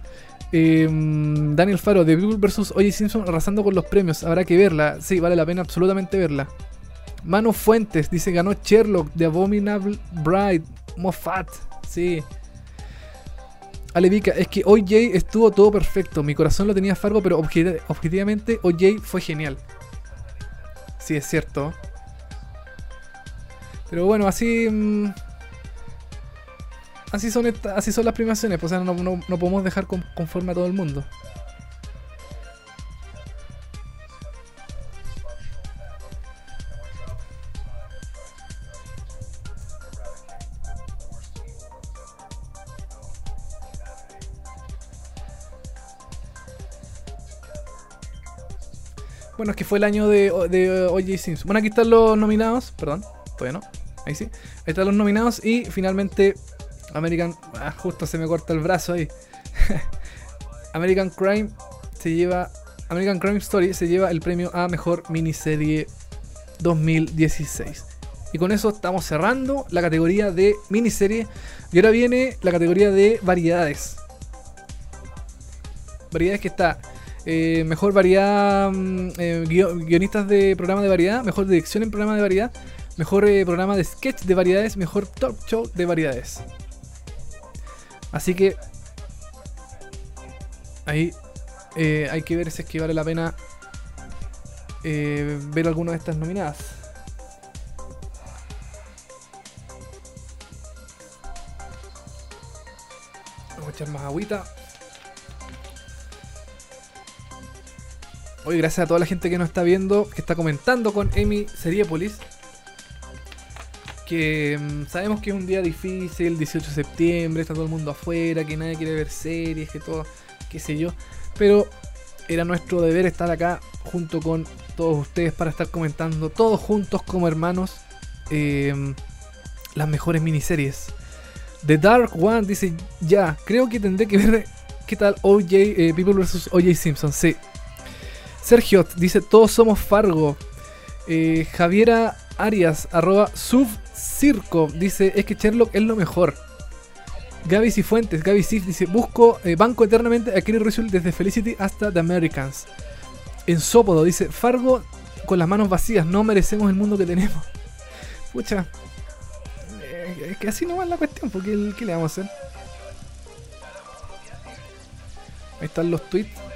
Mm, Daniel Faro, The People vs. O.J. Simpson arrasando con los premios. Habrá que verla. Sí, vale la pena absolutamente verla. Mano Fuentes dice: ganó Sherlock, The Abominable Bride, Moffat. Sí. Alevica, es que OJ estuvo todo perfecto. Mi corazón lo tenía Fargo, pero obje- objetivamente OJ fue genial. Sí, es cierto. Pero bueno, así. mm, así, son así son las premiaciones. Pues, o sea, no, no- no podemos dejar con- conforme a todo el mundo. Bueno, es que fue el año de, de O.J. Simpson. Bueno, aquí están los nominados. Perdón, todavía no. Ahí sí. Ahí están los nominados. Y finalmente, American. Ah, justo se me corta el brazo ahí. American Crime se lleva. American Crime Story se lleva el premio a mejor miniserie 2016. Y con eso estamos cerrando la categoría de miniserie. Y ahora viene la categoría de variedades. Variedades que está eh, mejor variedad, mm, eh, guio- guionistas de programa de variedad, mejor dirección en programa de variedad, mejor eh, programa de sketch de variedades, mejor talk show de variedades. Así que ahí hay que ver si es que vale la pena ver alguna de estas nominadas. Vamos a echar más agüita. Hoy gracias a toda la gente que nos está viendo, que está comentando con Emi Seriepolis. Que mm, sabemos que es un día difícil, 18 de septiembre, está todo el mundo afuera, que nadie quiere ver series, que todo, qué sé yo. Pero era nuestro deber estar acá junto con todos ustedes para estar comentando, todos juntos como hermanos, eh, las mejores miniseries. The Dark One dice, ya, creo que tendré que ver qué tal OJ, eh, People vs. OJ Simpson. Sí, Sergio dice, todos somos Fargo. Eh, Javiera Arias, arroba subcirco, dice, es que Sherlock es lo mejor. Gaby Cifuentes, Gaby Cif dice, busco, eh, banco eternamente a Kerry Russell desde Felicity hasta The Americans. En Sópodo dice, Fargo con las manos vacías, no merecemos el mundo que tenemos. Pucha, eh, es que así no va la cuestión, porque ¿qué le vamos a hacer? Ahí están los tweets.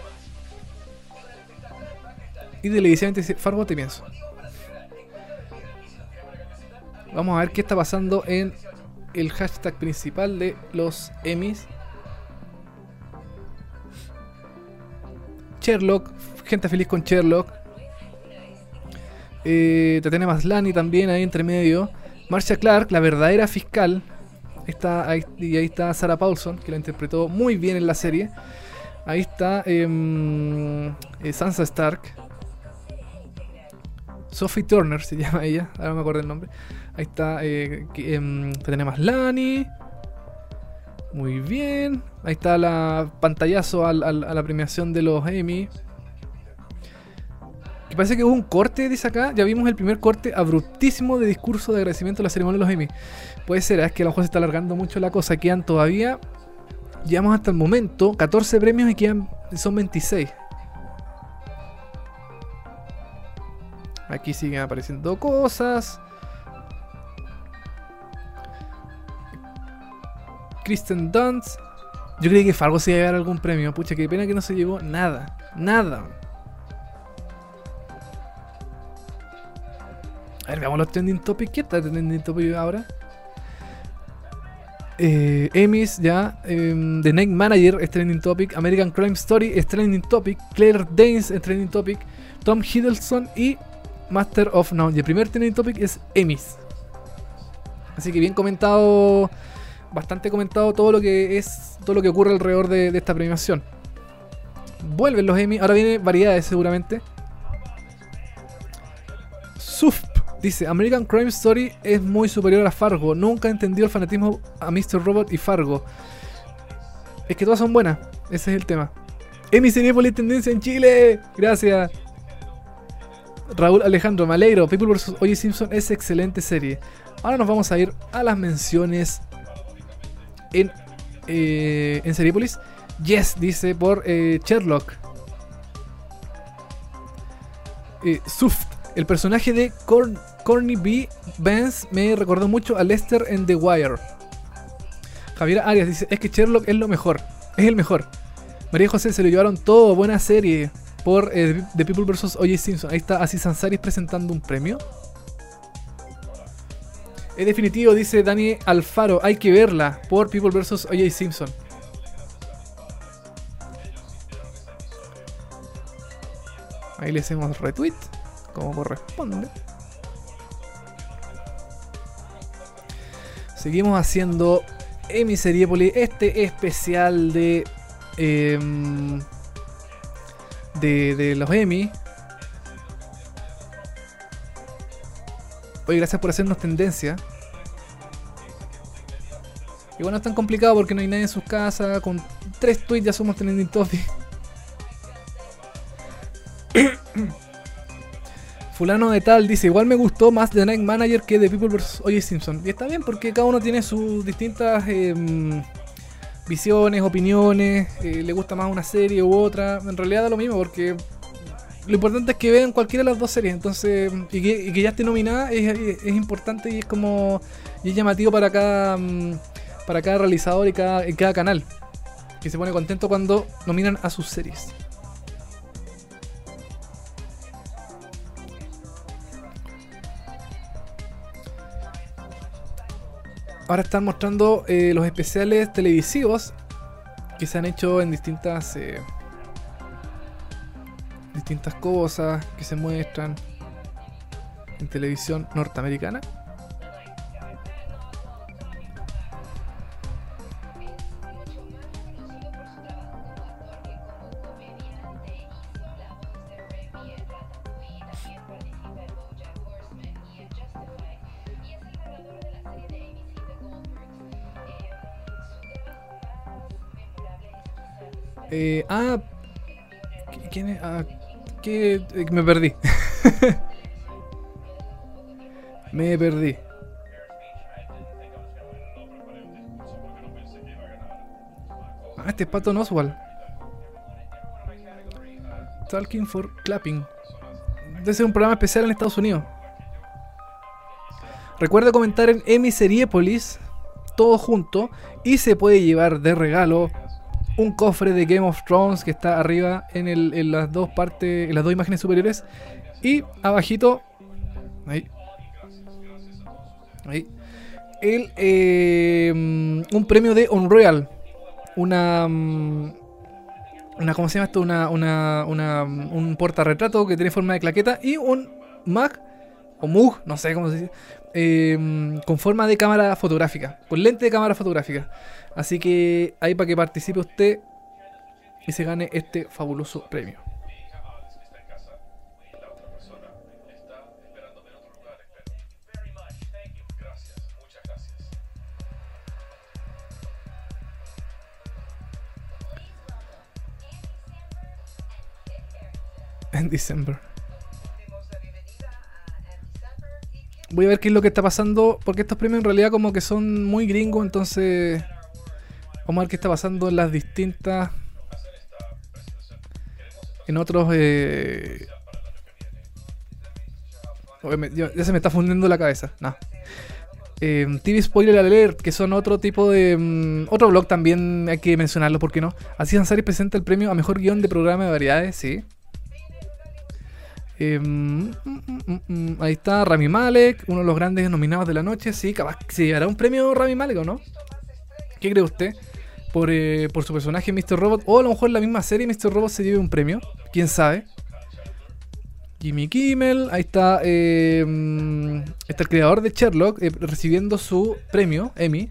Y televisivamente dice, Fargo te pienso. Vamos a ver qué está pasando en el hashtag principal de los Emmys. Sherlock, gente feliz con Sherlock. Eh, Tatiana Maslany también ahí entre medio. Marcia Clark, la verdadera fiscal. Está y ahí está Sarah Paulson, que la interpretó muy bien en la serie. Ahí está em, eh, Sansa Stark. Sophie Turner se llama ella, ahora me acuerdo el nombre. Ahí está eh, em, Tatiana Maslany. Muy bien. Ahí está la pantallazo al- a la premiación de los Emmy. Que parece que hubo un corte, dice acá. Ya vimos el primer corte abruptísimo de discurso de agradecimiento a la ceremonia de los Emmy. Puede ser, es que a lo mejor se está alargando mucho la cosa. Quedan todavía. Llevamos hasta el momento 14 premios y quedan. Son 26. Aquí siguen apareciendo cosas. Kristen Dunst. Yo creí que Fargo se iba a llevar algún premio. Pucha, qué pena que no se llevó nada. Nada. A ver, veamos los trending topics. ¿Qué está trending topic ahora? Eh, Emmys ya. em, The Night Manager es trending topic. American Crime Story es trending topic. Claire Danes es trending topic. Tom Hiddleston y Master of None. Y el primer trending topic es Emmys. Así que bien comentado. Bastante comentado todo lo que es. Todo lo que ocurre alrededor de, esta premiación. Vuelven los Emmy. Ahora viene variedades seguramente. Suf dice: American Crime Story es muy superior a Fargo. Nunca entendió el fanatismo a Mr. Robot y Fargo. Es que todas son buenas. Ese es el tema. Emmy Cinepolis tendencia en Chile. Gracias. Raúl Alejandro, me alegro. People vs. Oye Simpson es excelente serie. Ahora nos vamos a ir a las menciones en, eh, en. Yes, dice por eh, Sherlock. Eh, Suft, el personaje de Corn Corny B. Vance me recordó mucho a Lester en The Wire. Javier Arias dice, es que Sherlock es lo mejor, es el mejor. María José se lo llevaron todo, buena serie por eh, The People vs. O.J. Simpson. Ahí está Así Sansaris presentando un premio. Es definitivo, dice Dani Alfaro, hay que verla por People vs. O.J. Simpson. Ahí le hacemos retweet, como corresponde. Seguimos haciendo Emiseriepoli, este especial de, em, de. de los Emmy. Oye, gracias por hacernos tendencia. Y bueno, es tan complicado porque no hay nadie en sus casas. Con tres tweets ya somos trending topic. Fulano de tal dice, igual me gustó más The Night Manager que The People vs. O.J. Simpson. Y está bien porque cada uno tiene sus distintas em, visiones, opiniones, eh, le gusta más una serie u otra. En realidad da lo mismo porque lo importante es que vean cualquiera de las dos series. Entonces, y que, ya esté nominada es, importante y es como y es llamativo para cada, mm, para cada realizador y cada, cada canal. Que se pone contento cuando nominan a sus series. Ahora están mostrando eh, los especiales televisivos que se han hecho en distintas eh, distintas cosas que se muestran en televisión norteamericana. Eh, ah, ¿quién es? Ah, ¿qué? Eh, me perdí. me perdí. Ah, este es Pato Oswald. Talking for Clapping. Debe ser un programa especial en Estados Unidos. Recuerda comentar en Emiseriépolis, todo junto, y se puede llevar de regalo un cofre de Game of Thrones que está arriba en, el, en las dos partes, en las dos imágenes superiores. Y abajito, ahí, ahí, el, eh, un premio de Unreal. Una, mm, una, ¿cómo se llama esto? Una, una, una, un portarretrato que tiene forma de claqueta y un Mac o Mug, no sé cómo se dice, eh, con forma de cámara fotográfica, con lente de cámara fotográfica. Así que ahí para que participe usted y se gane este fabuloso premio. En diciembre. Voy a ver qué es lo que está pasando, porque estos premios en realidad como que son muy gringos, entonces Vamos a ver qué está pasando en las distintas. En otros. Eh... ya, se me está fundiendo la cabeza. No. Eh, TV Spoiler Alert, que son otro tipo de. Mm, otro blog también hay que mencionarlo, ¿por qué no? Así Ansari presenta el premio a mejor guion de programa de variedades, sí. Eh, mm, mm, ahí está Rami Malek, uno de los grandes nominados de la noche. Sí, capaz se llevará un premio Rami Malek o no. ¿Qué cree usted? Eh, por, su personaje Mr. Robot. O a lo mejor la misma serie Mr. Robot se lleve un premio. Quién sabe. Jimmy Kimmel. Ahí está. Eh, está el creador de Sherlock eh, recibiendo su premio, Emmy.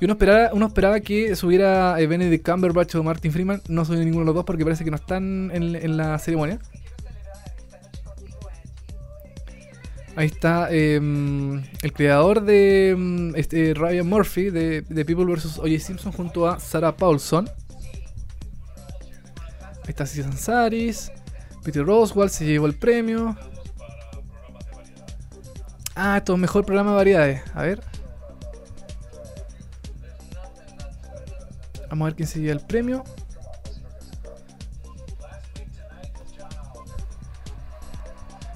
Y uno esperaba, uno esperaba que subiera Benedict Cumberbatch o Martin Freeman. No soy ninguno de los dos porque parece que no están en la ceremonia. Ahí está em, el creador de em, este, Ryan Murphy de, People vs. O.J. Simpson junto a Sarah Paulson. Ahí está Ceci Sansaris. Peter Roswell se llevó el premio. Ah, esto es mejor programa de variedades. A ver. Vamos a ver quién se lleva el premio.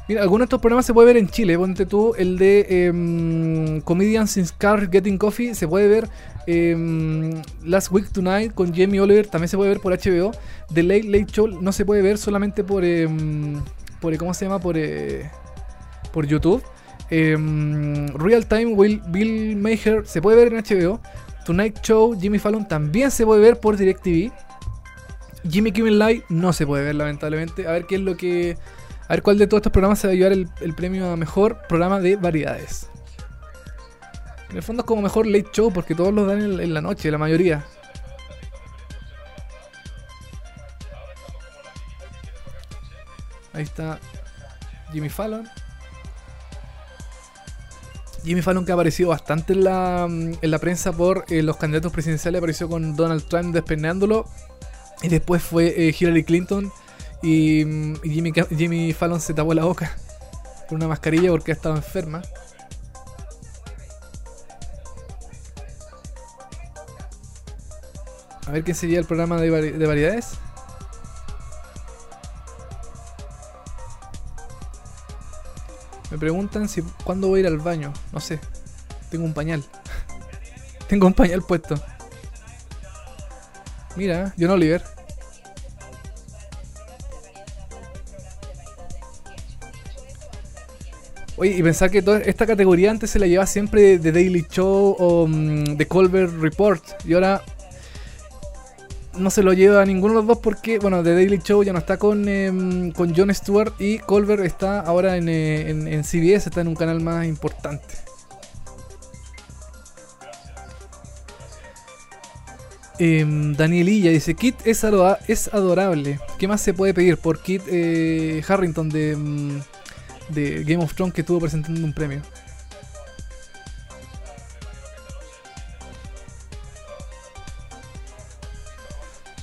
Mira, algunos de estos programas se puede ver en Chile. Ponte tú el de em, Comedians in Car Getting Coffee. Se puede ver em, Last Week Tonight con Jamie Oliver. También se puede ver por HBO. The Late Late Show no se puede ver solamente por. em, por ¿Cómo se llama? Por, eh, por YouTube. Real Time Will, Bill Maher se puede ver en HBO. Tonight Show Jimmy Fallon también se puede ver por DirecTV. Jimmy Kimmel Live no se puede ver lamentablemente. A ver qué es lo que. A ver cuál de todos estos programas se va a llevar el, premio a mejor programa de variedades. En el fondo es como mejor late show porque todos los dan en, la noche, la mayoría. Ahí está Jimmy Fallon. Jimmy Fallon que ha aparecido bastante en la, en la prensa por eh, los candidatos presidenciales, apareció con Donald Trump despeinándolo. Y después fue eh, Hillary Clinton y, mm, Jimmy, Jimmy Fallon se tapó la boca con una mascarilla porque estaba enferma. A ver quién sería el programa de, de variedades. Me preguntan si cuándo voy a ir al baño. No sé. Tengo un pañal. Tengo un pañal puesto. Mira, John Oliver. Oye, y pensar que toda esta categoría antes se la llevaba siempre de Daily Show o mm, de Colbert Report. Y ahora no se lo lleva a ninguno de los dos porque, bueno, The Daily Show ya no está con, em, con Jon Stewart y Colbert está ahora en, eh, CBS, está en un canal más importante. Em, Danielilla dice, Kit es, es adorable. ¿Qué más se puede pedir por Kit eh, Harrington de, mm, de Game of Thrones que estuvo presentando un premio?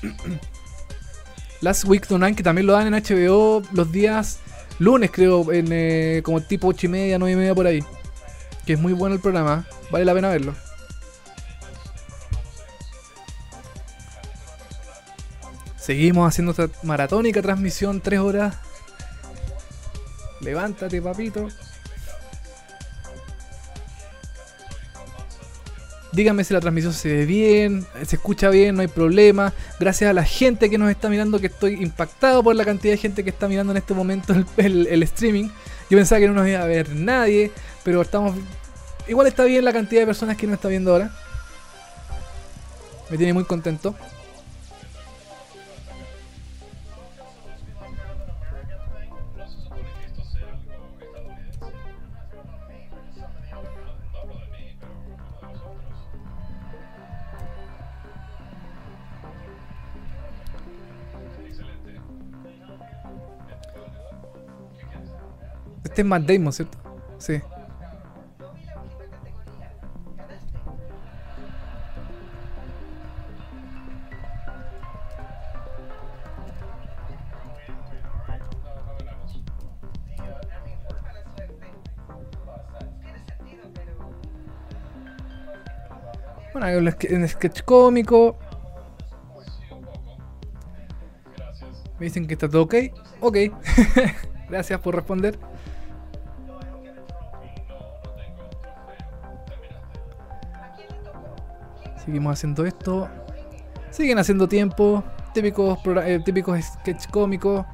Last Week Tonight, que también lo dan en HBO los días lunes, creo, en, eh, como tipo 8 y media, 9 y media por ahí. Que es muy bueno el programa, vale la pena verlo. Seguimos haciendo esta maratónica transmisión, 3 horas. Levántate, papito. Díganme si la transmisión se ve bien, se escucha bien, no hay problema. Gracias a la gente que nos está mirando, que estoy impactado por la cantidad de gente que está mirando en este momento el, el- el streaming. Yo pensaba que no nos iba a ver nadie, pero estamos. Igual está bien la cantidad de personas que nos está viendo ahora. Me tiene muy contento. Este es Matt Damon, ¿cierto? Sí. Bueno, hay un ske- un sketch cómico. Me dicen que está todo ok. Ok. Gracias por responder. Seguimos haciendo esto. Siguen haciendo tiempo. Típicos, eh, típicos sketch cómicos.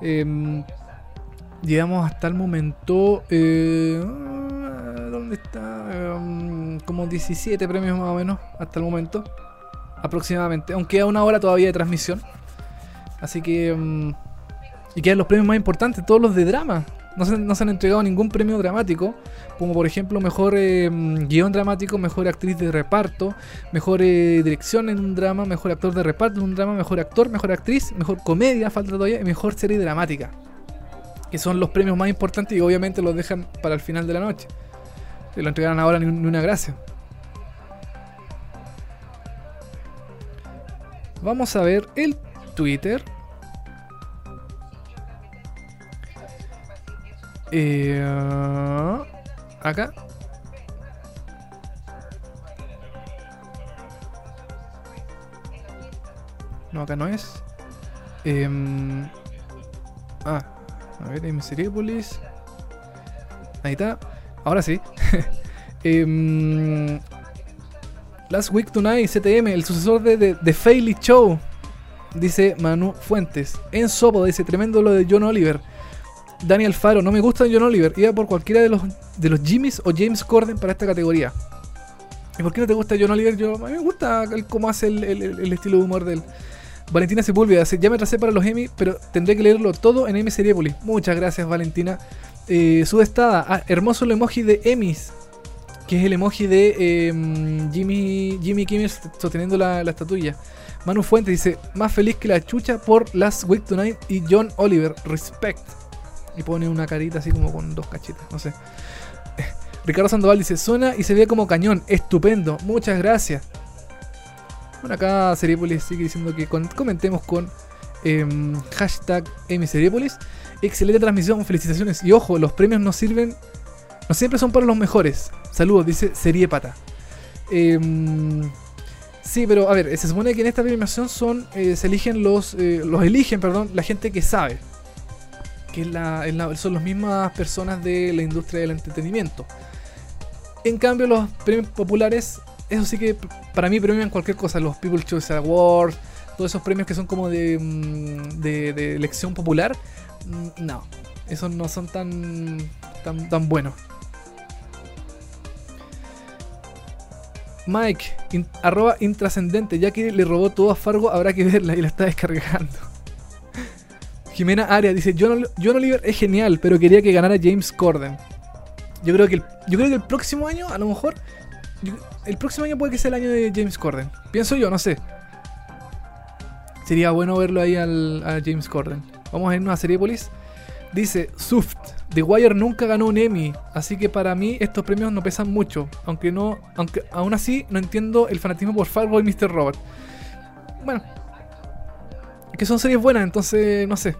Em, llegamos hasta el momento. eh, ¿Dónde está? Em, como 17 premios más o menos. Hasta el momento. Aproximadamente. Aunque a una hora todavía de transmisión. Así que. em, y quedan los premios más importantes, todos los de drama. No se, no se han entregado ningún premio dramático, como por ejemplo mejor eh, guion dramático, mejor actriz de reparto, mejor eh, dirección en un drama, mejor actor de reparto en un drama, mejor actor, mejor actriz, mejor comedia, falta todavía, y mejor serie dramática. Que son los premios más importantes y obviamente los dejan para el final de la noche. Se lo entregaron ahora ni, ni una gracia. Vamos a ver el Twitter. Eh, acá. No, acá no es. Em, ah, a ver, Miseripolis. Ahí está. Ahora sí. Em, Last Week Tonight, CTM, el sucesor de The Faily Show. Dice Manu Fuentes. En Sopo dice, tremendo lo de John Oliver. Daniel Faro, no me gusta John Oliver. Iba por cualquiera de los, de los Jimmys o James Corden para esta categoría. ¿Y por qué no te gusta John Oliver? Yo, a mí me gusta cómo hace el, el estilo de humor del, Valentina Sepúlveda dice, ya me tracé para los Emmy, pero tendré que leerlo todo en Emmy Seriepolis. Muchas gracias, Valentina. Eh, Sudestada, ah, hermoso el emoji de Emmys, que es el emoji de em, Jimmy, Jimmy Kimmel sosteniendo la, la estatuilla. Manu Fuentes dice, más feliz que la chucha por Last Week Tonight y John Oliver, respect. Y pone una carita así como con dos cachitas, no sé. Ricardo Sandoval dice, suena y se ve como cañón, estupendo, muchas gracias. Bueno, acá Seriepolis sigue diciendo que comentemos con em, hashtag Seriepolis. Excelente transmisión, felicitaciones. Y ojo, los premios no sirven, no siempre son para los mejores. Saludos, dice Seriepata. Eh, sí, pero a ver, se supone que en esta premiación son, eh, se eligen los, eh, los eligen, perdón, la gente que sabe. Que es la, son las mismas personas de la industria del entretenimiento. En cambio, los premios populares eso sí que para mí premian cualquier cosa, los People's Choice Awards, todos esos premios que son como de, mm, elección popular, mm, no, esos no son tan, tan, tan buenos. Mike, arroba intrascendente, ya que le robó todo a Fargo, habrá que verla y la está descargando. Jimena Arias dice, John, John, Oliver es genial, pero quería que ganara James Corden. Yo creo que yo creo que el próximo año, a lo mejor, el próximo año puede que sea el año de James Corden. Pienso yo, no sé. Sería bueno verlo ahí al, a James Corden. Vamos a irnos a Seriepolis. Dice, Suft, The Wire nunca ganó un Emmy, así que para mí estos premios no pesan mucho, aunque no, aunque aún así no entiendo el fanatismo por Fargo y Mr. Robot. Bueno, que son series buenas, entonces no sé.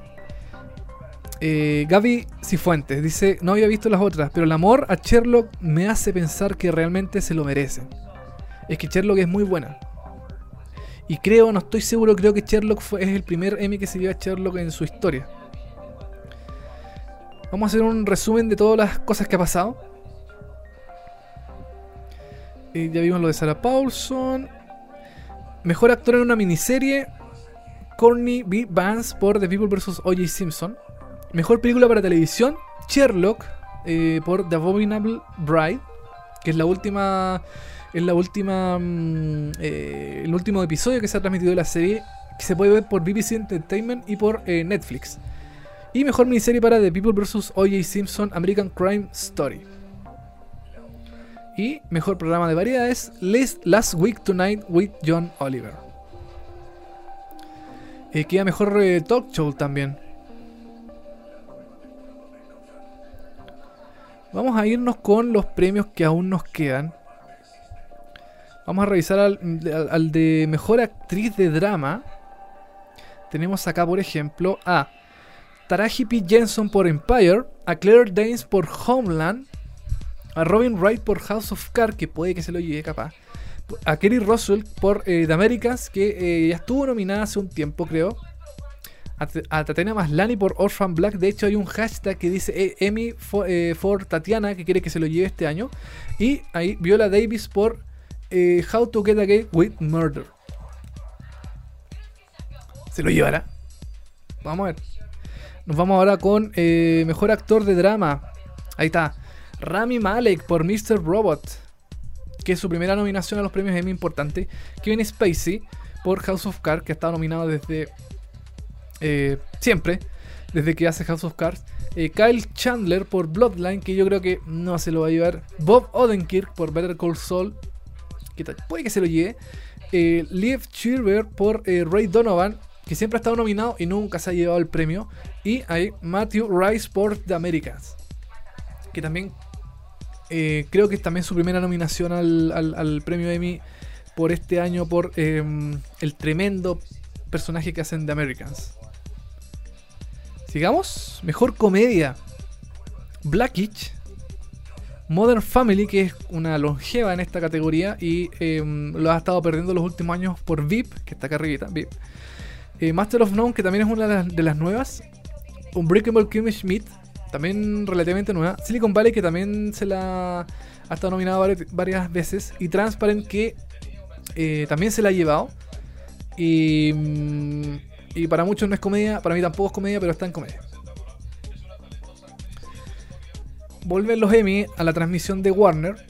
Eh, Gaby Cifuentes dice, no había visto las otras, pero el amor a Sherlock me hace pensar que realmente se lo merece. Es que Sherlock es muy buena. Y creo, no estoy seguro, creo que Sherlock fue, es el primer Emmy que se dio a Sherlock en su historia. Vamos a hacer un resumen de todas las cosas que ha pasado. Eh, ya vimos lo de Sarah Paulson. Mejor actor en una miniserie. Courtney B. Vance por The People vs. O.J. Simpson. Mejor película para televisión, Sherlock, eh, por The Abominable Bride, que es la última. Es la última. Mm, eh, el último episodio que se ha transmitido de la serie. Que se puede ver por BBC Entertainment y por eh, Netflix. Y mejor miniserie para The People vs. O.J. Simpson American Crime Story. Y mejor programa de variedades, Last Week Tonight with John Oliver. Queda mejor talk show también. Vamos a irnos con los premios que aún nos quedan. Vamos a revisar al, de mejor actriz de drama. Tenemos acá, por ejemplo, a Taraji P. Jensen por Empire, a Claire Danes por Homeland, a Robin Wright por House of Cards, que puede que se lo lleve capaz, a Kerry Russell por eh, The Americans, que eh, ya estuvo nominada hace un tiempo, creo, a, Tatiana Maslani por Orphan Black. De hecho, hay un hashtag que dice eh, Emmy for, Tatiana, que quiere que se lo lleve este año. Y ahí Viola Davis por How to Get Away with Murder. ¿Se lo llevará? Vamos a ver. Nos vamos ahora con Mejor Actor de Drama. Ahí está. Rami Malek por Mr. Robot. Que su primera nominación a los premios Emmy importante. Kevin Spacey por House of Cards, que ha estado nominado desde eh, siempre, desde que hace House of Cards. Eh, Kyle Chandler por Bloodline, que yo creo que no se lo va a llevar. Bob Odenkirk por Better Call Saul, que puede que se lo lleve. Eh, Liv Schreiber por Ray Donovan, que siempre ha estado nominado y nunca se ha llevado el premio. Y hay Matthew Rice por The Americans, que también creo que es también su primera nominación al, al premio Emmy por este año por em, el tremendo personaje que hacen The Americans. Sigamos. Mejor comedia. Blackitch, Modern Family, que es una longeva en esta categoría y em, lo ha estado perdiendo los últimos años por VIP, que está acá arribita, VIP. Eh, Master of None, que también es una de las, de las nuevas. Unbreakable Kimmy Schmidt, también relativamente nueva. Silicon Valley, que también se la ha estado nominada varias, veces. Y Transparent, que eh, también se la ha llevado. Y, mm, y para muchos no es comedia, para mí tampoco es comedia, pero está en comedia. Volver los Emmy a la transmisión de Warner.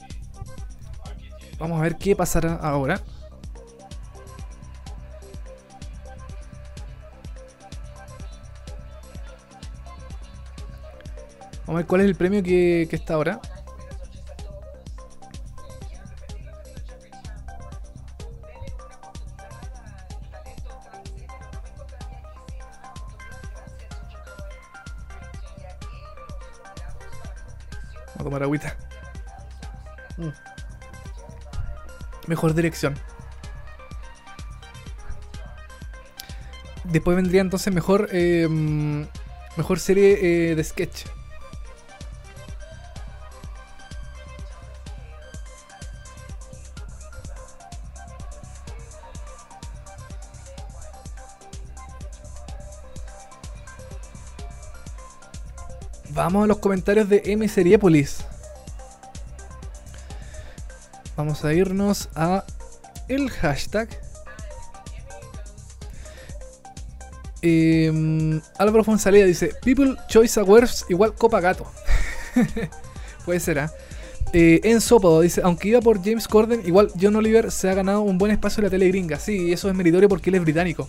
Vamos a ver qué pasará ahora. Vamos a ver cuál es el premio que, está ahora. Vamos a tomar agüita. Mm. Mejor dirección. Después vendría entonces mejor eh, mejor serie eh, de sketch. Vamos a los comentarios de M Seriepolis. Vamos a irnos a el hashtag. Eh, Álvaro Fonsalía dice: People Choice Awards igual Copa Gato. Puede ser, ¿ah? ¿eh? dice: Aunque iba por James Corden, igual John Oliver se ha ganado un buen espacio en la tele gringa. Sí, eso es meritorio porque él es británico.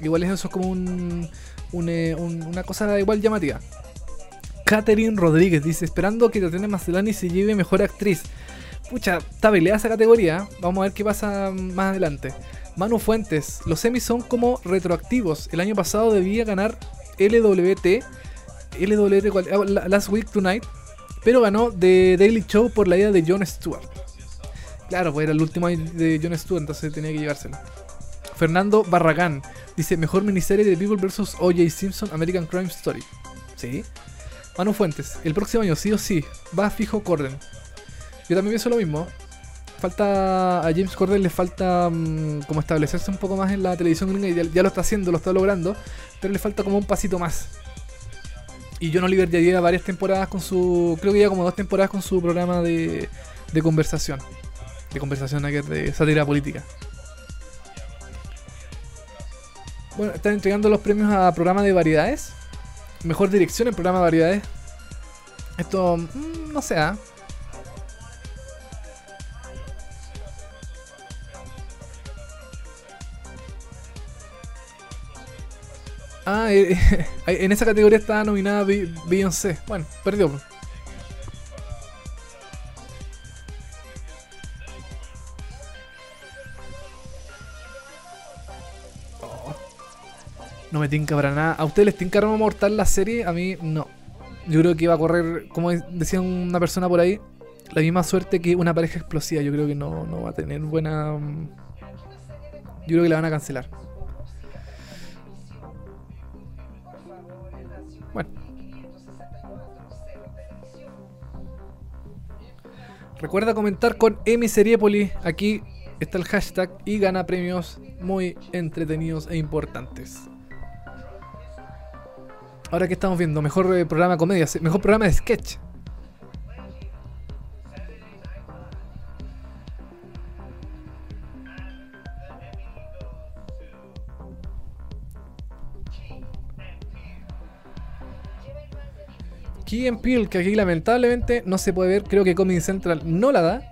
Igual eso es como un, eh, una cosa igual llamativa. Catherine Rodríguez dice, esperando que Tatiana Macelani se lleve mejor actriz. Pucha, está peleada esa categoría. Vamos a ver qué pasa más adelante. Manu Fuentes, los semis son como retroactivos. El año pasado debía ganar LWT, LWT ah, Last Week Tonight, pero ganó The Daily Show por la idea de Jon Stewart. Claro, pues era el último de Jon Stewart, entonces tenía que llevárselo. Fernando Barragán dice: Mejor miniserie de People vs. O.J. Simpson American Crime Story. Sí. Manu Fuentes, el próximo año sí o sí, va fijo Corden. Yo también pienso lo mismo. Falta a James Corden le falta mm, como establecerse un poco más en la televisión gringa y ya, lo está haciendo, lo está logrando, pero le falta como un pasito más. Y John Oliver ya lleva varias temporadas con su. Creo que ya como dos temporadas con su programa de, de conversación. De conversación de sátira política. Bueno, están entregando los premios a programa de variedades. Mejor dirección en programa de variedades. Esto, mm, no sé. ¿ah? Ah, eh, en esa categoría está nominada Beyoncé. Bueno, perdió. No me tinca para nada. ¿A ustedes les tinca Mortal la serie? A mí no. Yo creo que iba a correr, como decía una persona por ahí, la misma suerte que una pareja explosiva. Yo creo que no, no va a tener buena. Mm, yo creo que la van a cancelar. Bueno. Recuerda comentar con M Seriepoli. Aquí está el hashtag y gana premios muy entretenidos e importantes. Ahora que estamos viendo, mejor eh, programa de comedia, mejor programa de sketch. Key and Peel, que aquí lamentablemente no se puede ver, creo que Comedy Central no la da.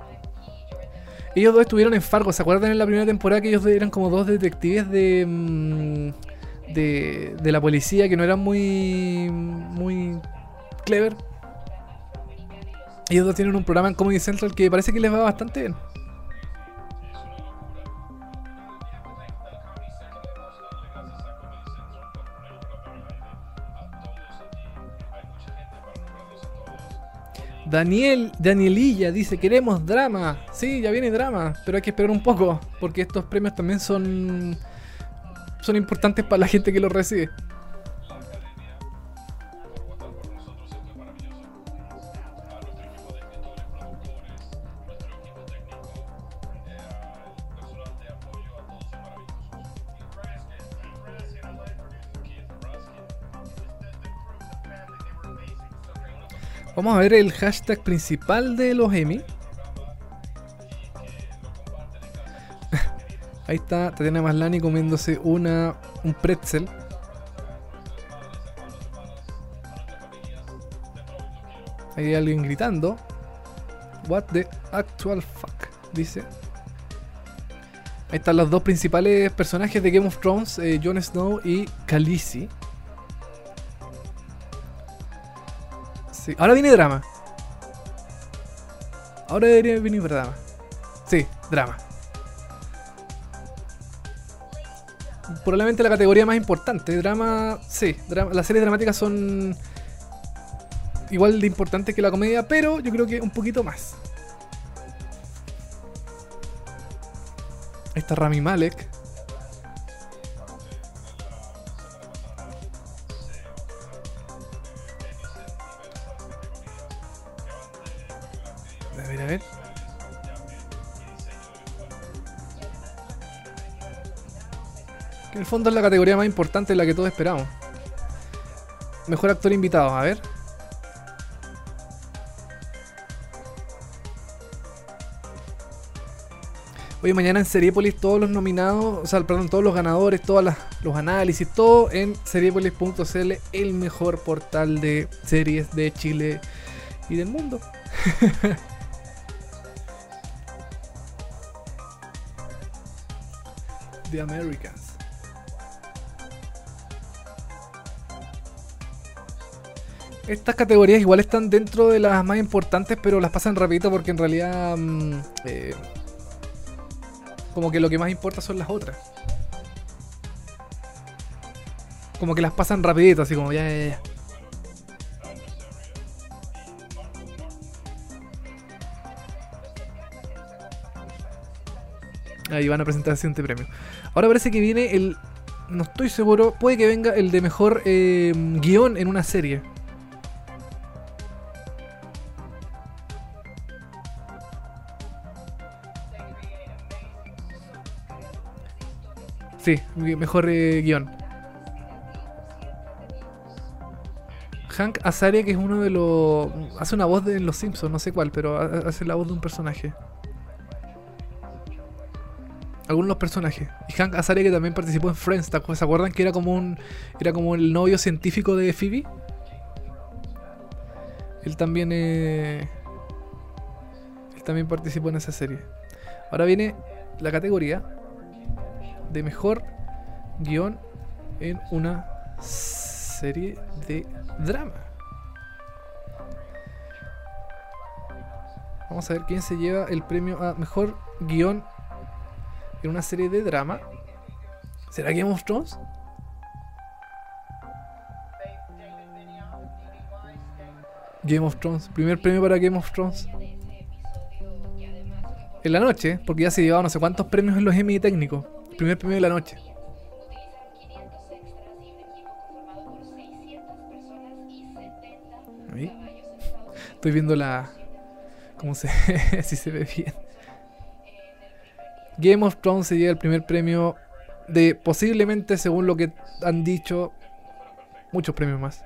Ellos dos estuvieron en Fargo, ¿se acuerdan en la primera temporada que ellos eran como dos detectives de... Mm, de, la policía que no eran muy, muy clever. Ellos tienen un programa en Comedy Central que parece que les va bastante bien. Daniel, Danielilla dice, queremos drama. Sí, ya viene drama, pero hay que esperar un poco, porque estos premios también son son importantes para la gente que los recibe. Vamos a ver el hashtag principal de los Emmy. Ahí está Tatiana Maslani comiéndose una, un pretzel. Ahí hay alguien gritando. What the actual fuck, dice. Ahí están los dos principales personajes de Game of Thrones, eh, Jon Snow y Khaleesi. Sí. Ahora viene drama. Ahora debería venir drama. Sí, drama. Probablemente la categoría más importante. Drama. Sí, las series dramáticas son igual de importantes que la comedia, pero yo creo que un poquito más. Está Rami Malek. En el fondo es la categoría más importante la que todos esperamos. Mejor actor invitado, a ver. Hoy mañana en Seriepolis todos los nominados, o sea, perdón, todos los ganadores, todos los análisis, todo en seriepolis.cl, el mejor portal de series de Chile y del mundo. The Americans. Estas categorías igual están dentro de las más importantes, pero las pasan rapidito porque en realidad mm, eh, como que lo que más importa son las otras. Como que las pasan rapidito, así como ya, ya, ya. Ahí van a presentar el siguiente premio. Ahora parece que viene el. No estoy seguro. Puede que venga el de mejor eh, guion en una serie. Sí, mejor eh, guion. Hank Azaria, que es uno de los. Hace una voz de Los Simpsons, no sé cuál, pero hace la voz de un personaje. Algunos personajes. Y Hank Azaria, que también participó en Friends, ¿se acuerdan que era como un. Era como el novio científico de Phoebe? Él también. Eh, él también participó en esa serie. Ahora viene la categoría de mejor guion en una serie de drama. Vamos a ver quién se lleva el premio a mejor guion en una serie de drama. ¿Será Game of Thrones? Game of Thrones, primer premio para Game of Thrones. En la noche, porque ya se llevado no sé cuántos premios en los Emmy técnicos. Primer premio de la noche. Estoy viendo la. ¿Cómo se.? si se ve bien. Game of Thrones se lleva el primer premio de posiblemente, según lo que han dicho, muchos premios más.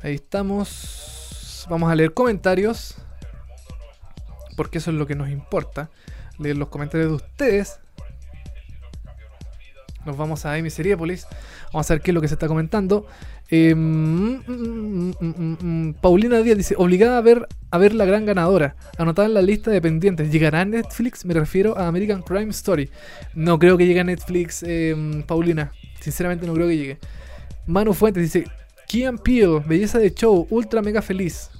Ahí estamos. Vamos a leer comentarios. Porque eso es lo que nos importa. Leer los comentarios de ustedes. Nos vamos a Emiseriépolis. Vamos a ver qué es lo que se está comentando. Em, mm, mm, mm, Paulina Díaz dice: Obligada a ver, a ver la gran ganadora. Anotada en la lista de pendientes. ¿Llegará a Netflix? Me refiero a American Crime Story. No creo que llegue a Netflix, em, Paulina. Sinceramente, no creo que llegue. Manu Fuentes dice: Kian Peel, belleza de show, ultra mega feliz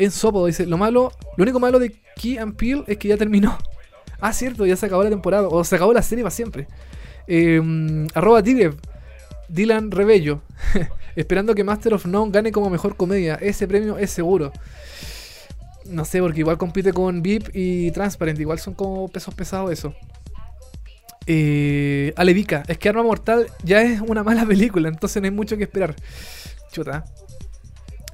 en Sopo dice, lo malo, lo único malo de Key and Peel es que ya terminó. Ah, cierto, ya se acabó la temporada. O se acabó la serie para siempre. Em, arroba Tigre, Dylan Rebello. Esperando que Master of None gane como mejor comedia. Ese premio es seguro. No sé, porque igual compite con VIP y Transparent. Igual son como pesos pesados eso. Eh, Alevica, es que Arma Mortal ya es una mala película, entonces no hay mucho que esperar. Chuta.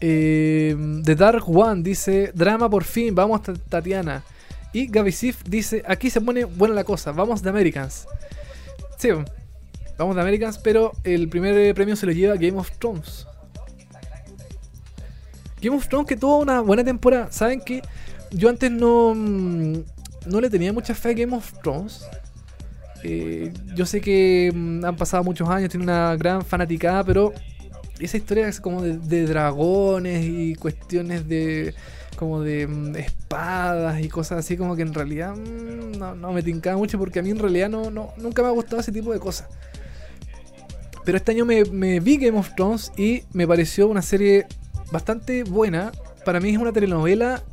Eh, The Dark One dice, drama por fin, vamos Tatiana. Y Gaby Sif dice, aquí se pone buena la cosa, vamos de Americans. Sí, vamos de Americans, pero el primer premio se lo lleva Game of Thrones. Game of Thrones que tuvo una buena temporada. ¿Saben que Yo antes no, mm, no le tenía mucha fe a Game of Thrones. Eh, yo sé que mm, han pasado muchos años, tiene una gran fanaticada, pero esa historia es como de, dragones y cuestiones de como de mm, espadas y cosas así como que en realidad no, no, me tincaba mucho porque a mí en realidad no, no, nunca me ha gustado ese tipo de cosas. Pero este año me, me vi Game of Thrones y me pareció una serie bastante buena. Para mí es una telenovela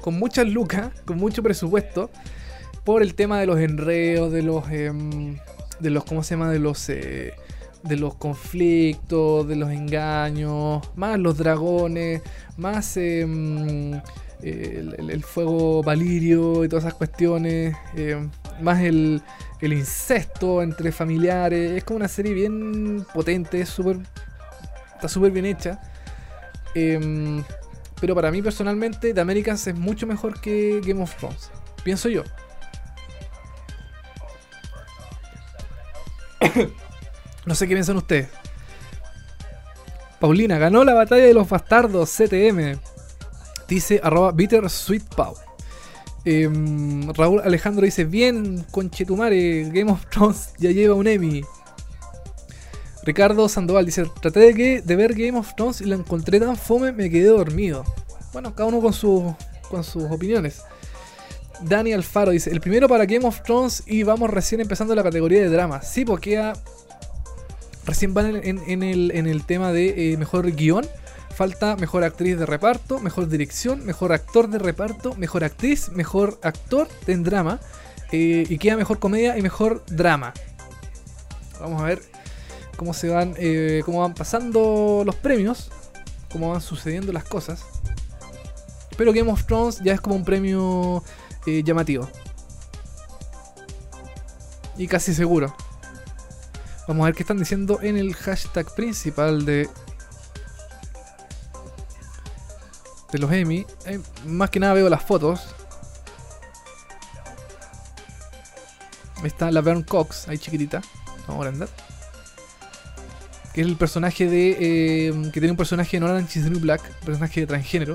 con muchas lucas, con mucho presupuesto, por el tema de los enredos, de los, em, de los, ¿cómo se llama? De los, eh, de los conflictos, de los engaños, más los dragones, más em, el, fuego valirio y todas esas cuestiones, em, más el, el incesto entre familiares. Es como una serie bien potente, es súper, está súper bien hecha. Em, pero para mí personalmente, The Americans es mucho mejor que Game of Thrones. Pienso yo. no sé qué piensan ustedes. Paulina, ganó la batalla de los bastardos CTM. Dice arroba bittersweetpau. Em, Raúl Alejandro dice, bien, conchetumare, Game of Thrones ya lleva un Emmy. Ricardo Sandoval dice, traté de, que, de ver Game of Thrones y lo encontré tan fome, me quedé dormido. Bueno, cada uno con, con sus opiniones. Dani Alfaro dice, el primero para Game of Thrones y vamos recién empezando la categoría de drama. Sí, porque recién van en, el, tema de eh, mejor guion. Falta mejor actriz de reparto, mejor dirección, mejor actor de reparto, mejor actriz, mejor actor en drama. Eh, y queda mejor comedia y mejor drama. Vamos a ver cómo se van, eh, cómo van pasando los premios, cómo van sucediendo las cosas. Pero Game of Thrones ya es como un premio llamativo. Y casi seguro. Vamos a ver qué están diciendo en el hashtag principal de de los Emmy. Eh, más que nada veo las fotos. Ahí está la Vern Cox, ahí chiquitita. Vamos a andar que es el personaje de. Eh, que tiene un personaje en Orange is the New Black, personaje de transgénero.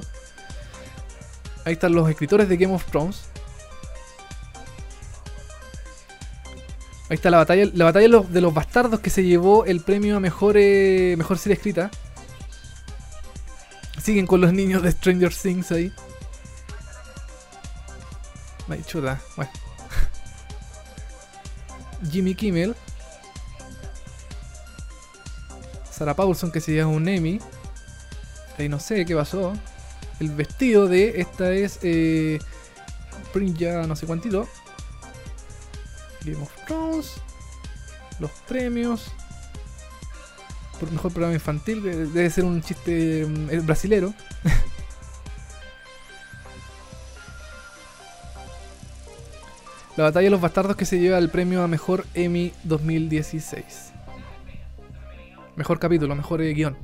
Ahí están los escritores de Game of Thrones. Ahí está la batalla, la batalla de los, bastardos que se llevó el premio a mejor, mejor serie escrita. Siguen con los niños de Stranger Things ahí. Ay, chuta, bueno. Jimmy Kimmel Sarah Paulson que se llama un Emmy. Ahí no sé qué pasó. El vestido de esta es eh, Print ya no sé cuántito. Los premios. Por mejor programa infantil. Debe ser un chiste mm, brasilero. La batalla de los bastardos que se lleva el premio a mejor Emmy 2016. Mejor capítulo, mejor eh, guion.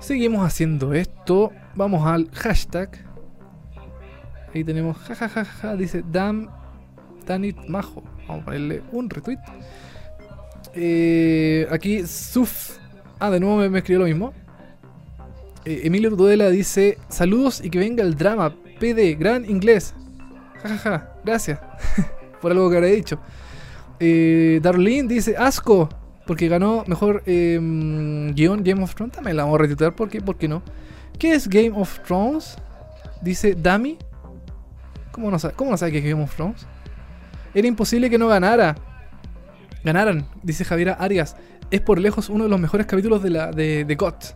Seguimos haciendo esto. Vamos al hashtag. Ahí tenemos jajajaja. dice Dam Danit Majo. Vamos a ponerle un retweet. Eh, aquí Suf. Ah, de nuevo me, escribió lo mismo. Eh, Emilio Tudela dice: Saludos y que venga el drama. PD, gran inglés. Jajaja, gracias por algo que habré dicho. Eh, Darlene dice asco. Porque ganó mejor em, guion Game of Thrones. También la vamos a retitular. ¿Por qué? ¿Por qué no? ¿Qué es Game of Thrones? Dice Dami. ¿Cómo no sabe, qué es Game of Thrones? Era imposible que no ganara. Ganaran, dice Javiera Arias. Es por lejos uno de los mejores capítulos de la de, de GOT.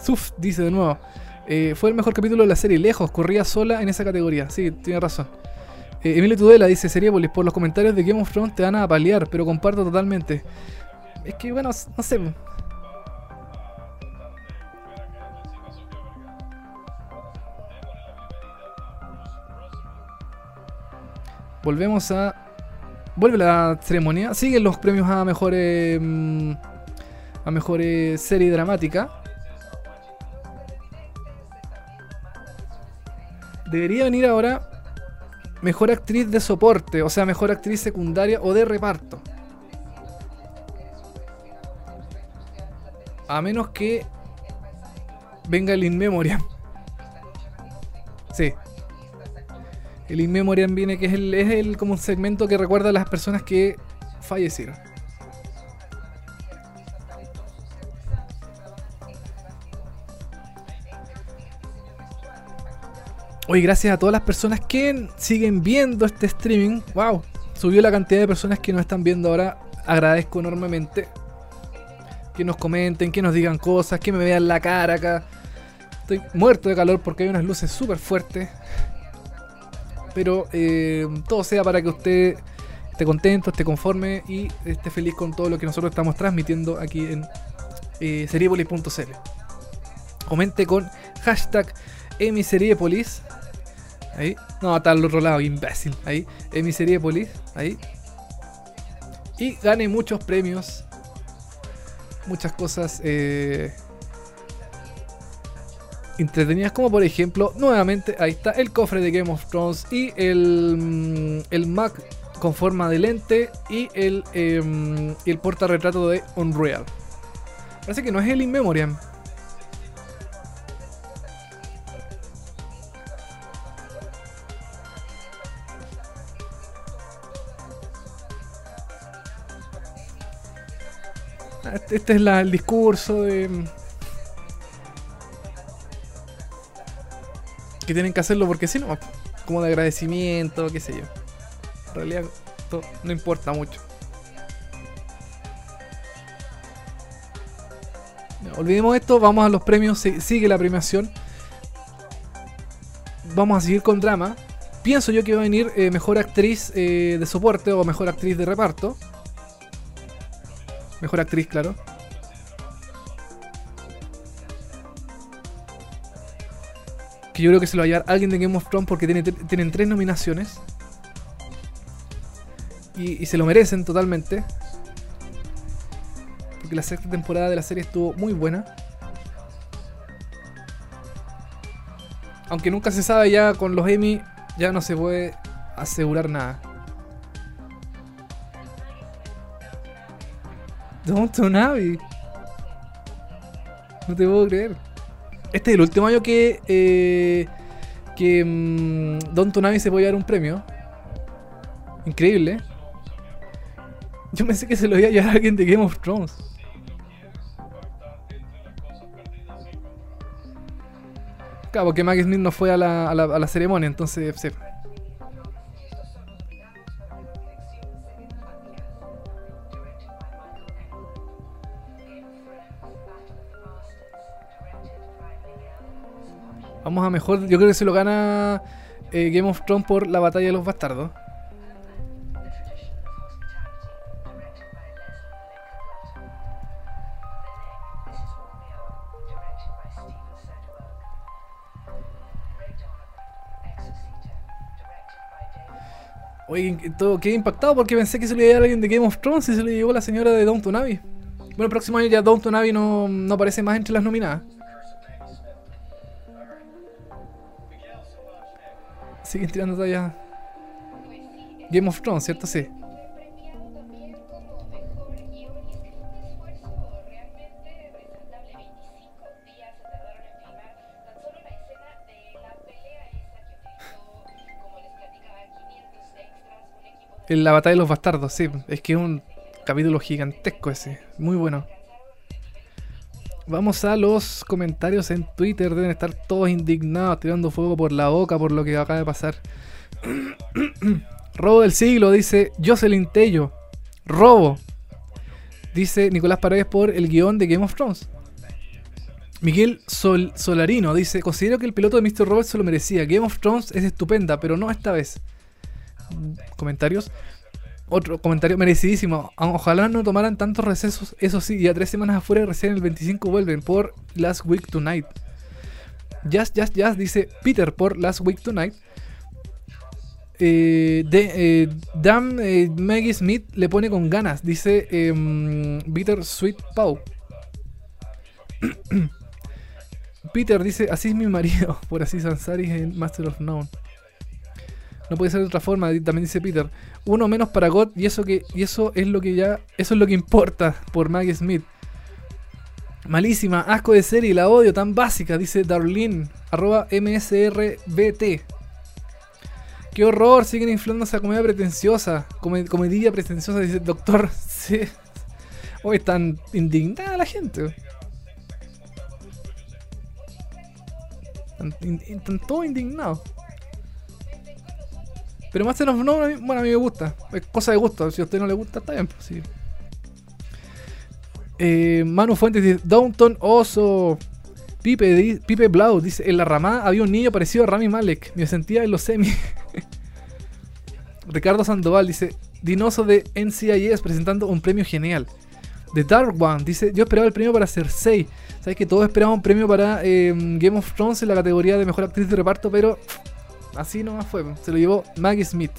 Zuf dice de nuevo. Eh, fue el mejor capítulo de la serie. Lejos, corría sola en esa categoría. Sí, tiene razón. Eh, Emilio Tudela dice, Seriepolis, por los comentarios de Game of Thrones te van a paliar, pero comparto totalmente. Es que, bueno, no sé. Volvemos a... Vuelve la ceremonia. Siguen los premios a mejor... Mm, a mejor serie dramática. Debería venir ahora mejor actriz de soporte, o sea, mejor actriz secundaria o de reparto. A menos que venga el In Memoriam. Sí. El In Memoriam viene que es el, es el como un segmento que recuerda a las personas que fallecieron. Hoy gracias a todas las personas que siguen viendo este streaming. Wow, subió la cantidad de personas que nos están viendo ahora. Agradezco enormemente. Que nos comenten, que nos digan cosas, que me vean la cara acá. Estoy muerto de calor porque hay unas luces súper fuertes. Pero eh, todo sea para que usted esté contento, esté conforme y esté feliz con todo lo que nosotros estamos transmitiendo aquí en eh, Comente con hashtag Emiseriepolis Ahí. No, está al otro lado, imbécil. Ahí. Emiseriepolis. Ahí. Y gane muchos premios. Muchas cosas eh, entretenidas. Como por ejemplo, nuevamente, ahí está el cofre de Game of Thrones. Y el, mm, el Mac con forma de lente. Y el, eh, el portarretrato de Unreal. Parece que no es el In Memoriam. Este, este es el discurso de. Que tienen que hacerlo porque si no, como de agradecimiento, qué sé yo. En realidad, no importa mucho. Olvidemos esto, vamos a los premios, si- sigue la premiación. Vamos a seguir con drama. Pienso yo que va a venir eh, mejor actriz eh, de soporte o mejor actriz de reparto. Mejor actriz, claro. Que yo creo que se lo va a llevar alguien de Game of Thrones porque tiene, tienen tres nominaciones. Y, y se lo merecen totalmente. Porque la sexta temporada de la serie estuvo muy buena. Aunque nunca se sabe ya con los Emmy, ya no se puede asegurar nada. Downton Abbey. No te puedo creer. Este es el último año que. Eh, que. mm, Downton Abbey se puede llevar un premio. Increíble. Yo pensé que se lo iba a llevar alguien de Game of Thrones. Claro, porque Maggie Smith no fue a la, a la, a la ceremonia, entonces. Vamos a mejor. Yo creo que se lo gana eh, Game of Thrones por la batalla de los bastardos. Oye, todo quedé impactado porque pensé que se lo iba a alguien de Game of Thrones y se lo llevó la señora de Downton Abbey. Bueno, el próximo año ya Downton Abbey no, no aparece más entre las nominadas. Siguen tirando todavía. Game of Thrones, ¿cierto? Sí. premiado también como mejor guion y es que fue un esfuerzo realmente respetable. 25 días se tardaron en filmar tan solo la escena de la pelea esa que utilizó, como les platicaba, 500 extras, un equipo En la batalla de los bastardos, sí. Es que es un capítulo gigantesco ese. Muy bueno. Vamos a los comentarios en Twitter. Deben estar todos indignados, tirando fuego por la boca por lo que acaba de pasar. Robo del siglo, dice Jocelyn Tello. Robo. Dice Nicolás Paredes por el guion de Game of Thrones. Miguel Sol- Solarino dice: Considero que el piloto de Mr. Robert se lo merecía. Game of Thrones es estupenda, pero no esta vez. Comentarios. Otro comentario merecidísimo. O- Ojalá no tomaran tantos recesos. Eso sí, ya tres semanas afuera recién el 25 vuelven por Last Week Tonight. Jazz, Jazz, Jazz dice Peter por Last Week Tonight. Eh, de, eh, Damn eh, Maggie Smith le pone con ganas, dice em, Bitter Sweet Pau. Peter dice, así es mi marido, por así Sansari en Master of None. No puede ser de otra forma, también dice Peter. Uno menos para God y eso que y eso es lo que ya eso es lo que importa por Maggie Smith. Malísima, asco de serie, la odio, tan básica, dice Darlene, arroba MSRBT. Qué horror, siguen inflando esa comedia pretenciosa. Come- comedilla pretenciosa, dice doctor. Sí. Hoy están indignada la gente. Están todos indignados. Pero más of No, bueno, a mí me gusta. Es cosa de gusto. Si a usted no le gusta, está bien. Pues, sí. Eh, Manu Fuentes dice: Downton Oso. Pipe, Pipe Blau dice: En la ramada había un niño parecido a Rami Malek. Me sentía en los semis. Ricardo Sandoval dice: Dinoso de NCIS presentando un premio genial. The Dark One dice: Yo esperaba el premio para Cersei. Sabes que todos esperaban un premio para eh, Game of Thrones en la categoría de mejor actriz de reparto, pero así nomás fue. Se lo llevó Maggie Smith.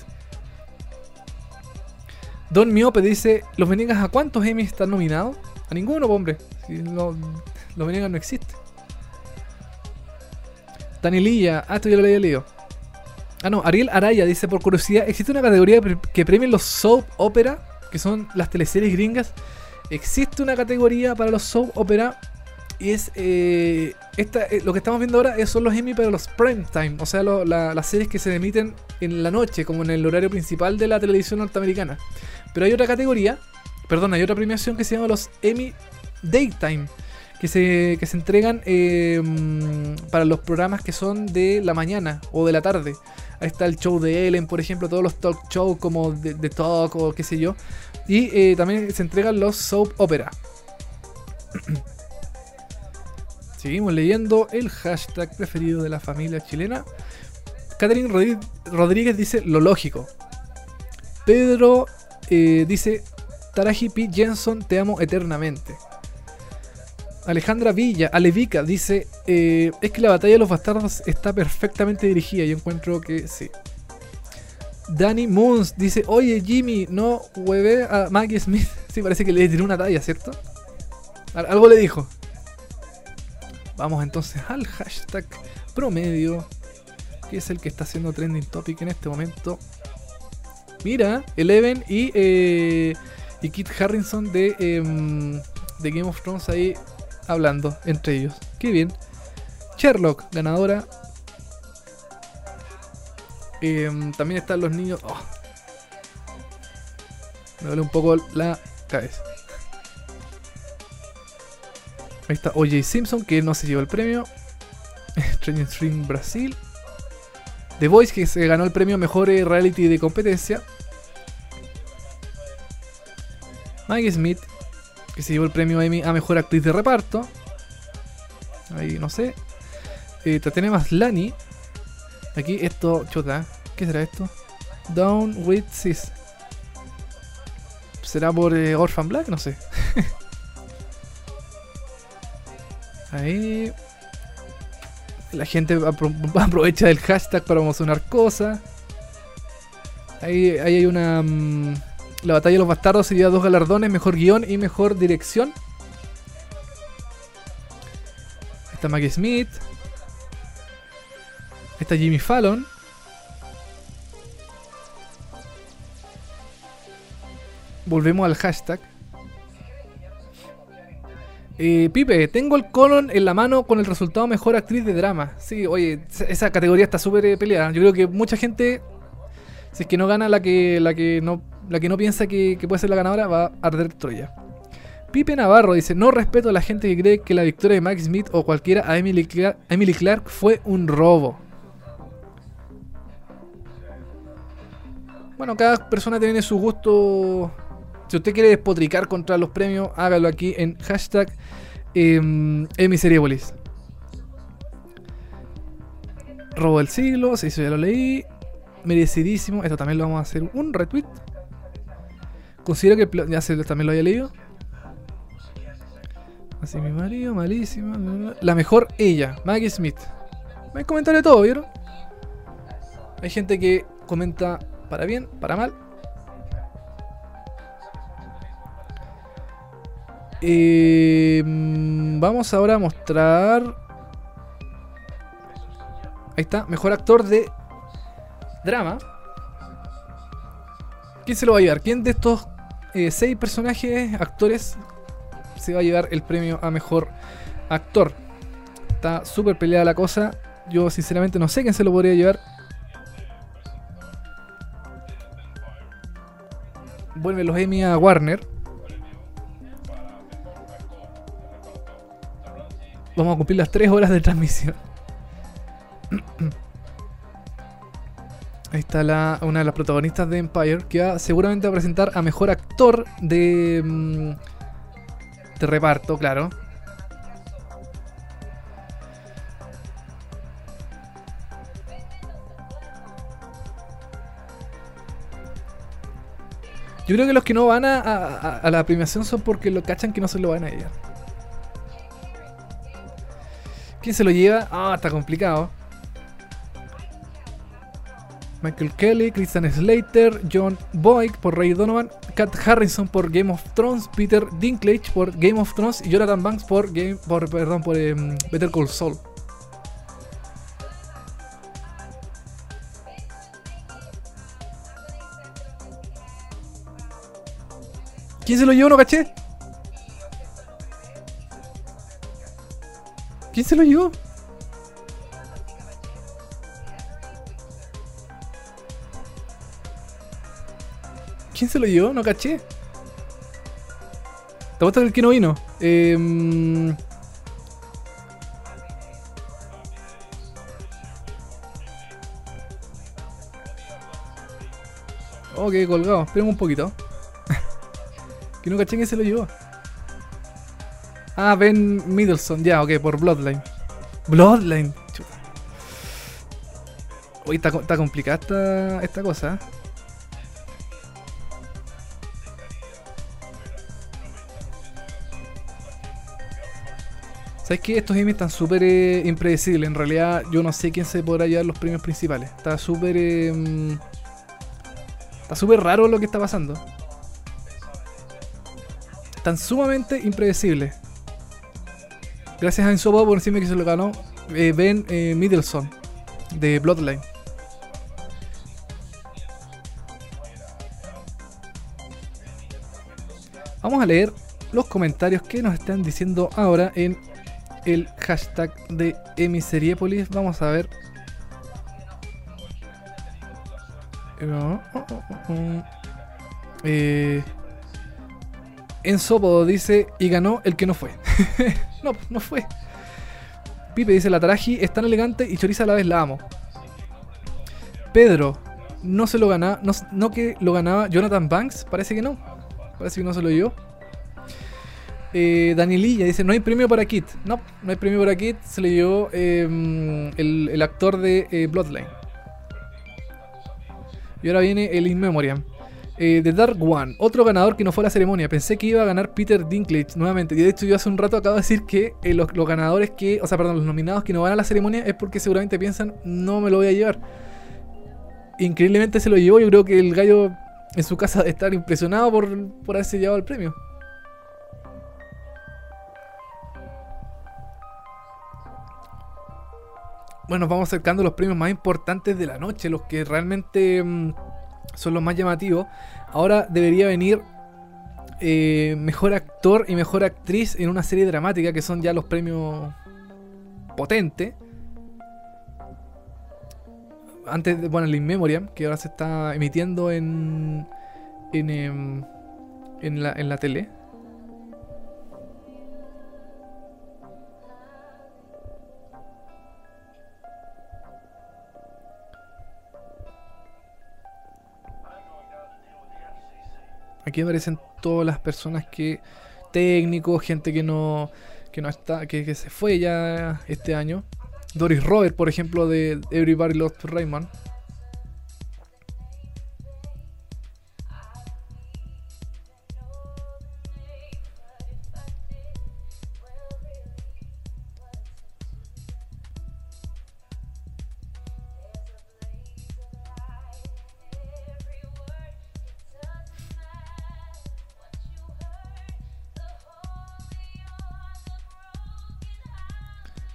Don Miope dice: Los Venegas, ¿a cuántos Emmy están nominados? A ninguno, hombre. Si los Venegas no existen. Danililla, ah, esto ya lo había leído. Ah, no, Ariel Araya dice: Por curiosidad, ¿existe una categoría que premie los soap opera? Que son las teleseries gringas. Existe una categoría para los soap opera. Y es. eh, esta, eh, lo que estamos viendo ahora son los Emmy para los prime time. O sea, las series que se emiten en la noche, como en el horario principal de la televisión norteamericana. Pero hay otra categoría, perdón, hay otra premiación que se llama los Emmy Daytime, que se, que se entregan eh, para los programas que son de la mañana o de la tarde. Ahí está el show de Ellen, por ejemplo, todos los talk shows como The, Talk o qué sé yo. Y también se entregan los soap opera. Seguimos leyendo el hashtag preferido de la familia chilena. Catherine Rodríguez dice lo lógico. Pedro eh, dice Taraji P. Jensen, te amo eternamente. Alejandra Villa, Alevica, dice eh, es que la batalla de los bastardos está perfectamente dirigida. Yo encuentro que sí. Danny Moons dice, oye Jimmy, no hueve a Maggie Smith. Sí, parece que le tiró una talla, ¿cierto? Al- Algo le dijo. Vamos entonces al hashtag promedio, que es el que está haciendo trending topic en este momento. Mira, Eleven y, eh, y Kit Harrison de, em, de Game of Thrones ahí hablando entre ellos. Qué bien. Sherlock, ganadora. Em, también están los niños. oh. Me duele un poco la cabeza. Ahí está OJ Simpson, que no se llevó el premio. Stranger Things Brasil. The Voice, que se ganó el premio Mejor eh, Reality de Competencia. Maggie Smith, que se llevó el premio Emmy a Mejor Actriz de Reparto. Ahí no sé. Eh, Tatiana Maslany. Aquí esto. ¿Qué será esto? Down with Sis. ¿Será por eh, Orphan Black? No sé. Ahí. La gente apro- aprovecha del hashtag para promocionar cosas. Ahí, hay una. mm, la batalla de los bastardos se lleva dos galardones: mejor guion y mejor dirección. Está Maggie Smith. Está Jimmy Fallon. Volvemos al hashtag. Eh, Pipe, tengo el colon en la mano con el resultado mejor actriz de drama. Sí, oye, esa- categoría está súper eh, peleada. Yo creo que mucha gente, si es que no gana la que, la que, no, la que no piensa que, que puede ser la ganadora, va a arder Troya. Pipe Navarro dice, no respeto a la gente que cree que la victoria de Max Smith o cualquiera a Emily Clark, Emily Clark fue un robo. Bueno, cada persona tiene su gusto. Si usted quiere despotricar contra los premios, hágalo aquí en hashtag em, Emiseriepolis. Robo del siglo, se hizo, ya lo leí. Merecidísimo, esto también lo vamos a hacer un retweet. Considero que el ya se, también lo había leído. Así mi marido, malísima. La mejor ella, Maggie Smith. Hay comentario de todo, ¿vieron? Hay gente que comenta para bien, para mal. Eh, vamos ahora a mostrar. Ahí está, mejor actor de drama. ¿Quién se lo va a llevar? ¿Quién de estos eh, seis personajes, actores, se va a llevar el premio a mejor actor? Está súper peleada la cosa. Yo sinceramente no sé quién se lo podría llevar. Vuelve los Emmy a Warner. Vamos a cumplir las 3 horas de transmisión. Ahí está la, una de las protagonistas de Empire que va seguramente a presentar a mejor actor de, mm, de reparto, claro. Yo creo que los que no van a, a- a la premiación son porque lo cachan que no se lo van a llevar. ¿Quién se lo lleva? Ah, está complicado. Michael Kelly, Christian Slater, John Boyd por Ray Donovan, Kat Harrison por Game of Thrones, Peter Dinklage por Game of Thrones y Jonathan Banks por Game, por perdón por em, Better Call Saul. ¿Quién se lo llevó? No caché. ¿Quién se lo llevó? ¿Quién se lo llevó? No caché. Te gusta el que no vino. Eh, quedé colgado. Esperen un poquito. que no caché quién se lo llevó. Ah, Ben Middleton, ya, ok, por Bloodline. Bloodline, chuta. Uy, está, está complicada esta, esta cosa. ¿eh? ¿Sabes qué? Estos Emmy están súper eh, impredecibles. En realidad, yo no sé quién se podrá llevar los premios principales. Está súper. eh, está súper raro lo que está pasando. Están sumamente impredecibles. Gracias a Ensopa por decirme que se lo ganó eh, Ben eh, Middleton de Bloodline. Vamos a leer los comentarios que nos están diciendo ahora en el hashtag de Emiseriépolis. Vamos a ver. Eh, oh, oh, oh, oh. Eh, Ensopo dice y ganó el que no fue. no, no fue. Pipe dice la Taraji es tan elegante y choriza a la vez la amo. Pedro, no se lo ganaba, no, que lo ganaba Jonathan Banks, parece que no. Parece que no se lo dio. Eh, Danielilla dice, no hay premio para Kit. No, no hay premio para Kit. Se le dio eh, el, el actor de eh, Bloodline. Y ahora viene el In Memoriam. Eh, The Dark One, otro ganador que no fue a la ceremonia. Pensé que iba a ganar Peter Dinklage nuevamente. Y de hecho, yo hace un rato acabo de decir que eh, los, los ganadores que, o sea, perdón, los nominados que no van a la ceremonia es porque seguramente piensan, no me lo voy a llevar. Increíblemente se lo llevó. Yo creo que el gallo en su casa debe estar impresionado por, por haberse llevado el premio. Bueno, nos vamos acercando a los premios más importantes de la noche, los que realmente mm, son los más llamativos. Ahora debería venir eh, mejor actor y mejor actriz en una serie dramática, que son ya los premios potentes. Antes de, bueno, el In Memoriam, que ahora se está emitiendo en, en, em, en, la, en la tele. Aquí aparecen todas las personas que técnicos, gente que no que no está que, se fue ya este año. Doris Robert, por ejemplo, de Everybody Loves Raymond.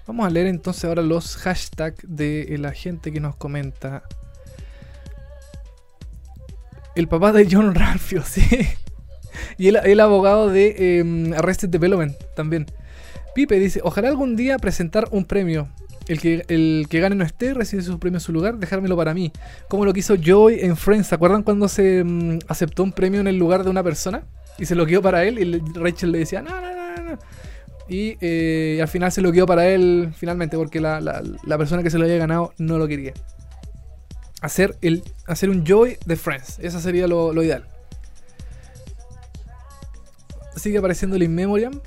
Vamos a leer entonces ahora los hashtags de la gente que nos comenta. El papá de John Ralphio, sí. Y el, el abogado de eh, Arrested Development también. Pipe dice, ojalá algún día presentar un premio. El que, el que gane no esté, recibe su premio en su lugar, dejármelo para mí. Como lo que hizo Joy en Friends. ¿Se acuerdan cuando se mm, aceptó un premio en el lugar de una persona? Y se lo quedó para él y Rachel le decía, no, no, no, no. Y, eh, y al final se lo quedó para él finalmente porque la, la- persona que se lo había ganado no lo quería. Hacer, el, hacer un Joy de Friends. Eso sería lo, lo ideal. Sigue apareciendo el In Memoriam.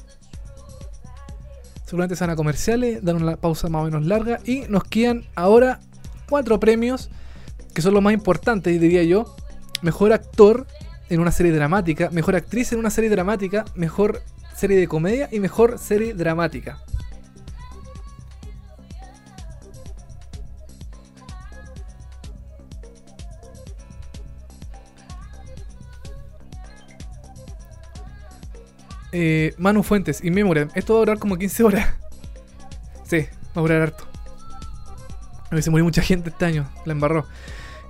Seguramente se van a comerciales, dan una pausa más o menos larga. Y nos quedan ahora cuatro premios que son los más importantes, diría yo. Mejor actor en una serie dramática, mejor actriz en una serie dramática, mejor serie de comedia y mejor serie dramática. Eh, Manu Fuentes, y Memoria. Esto va a durar como 15 horas. Sí, va a durar harto. A mí se murió mucha gente este año, la embarró.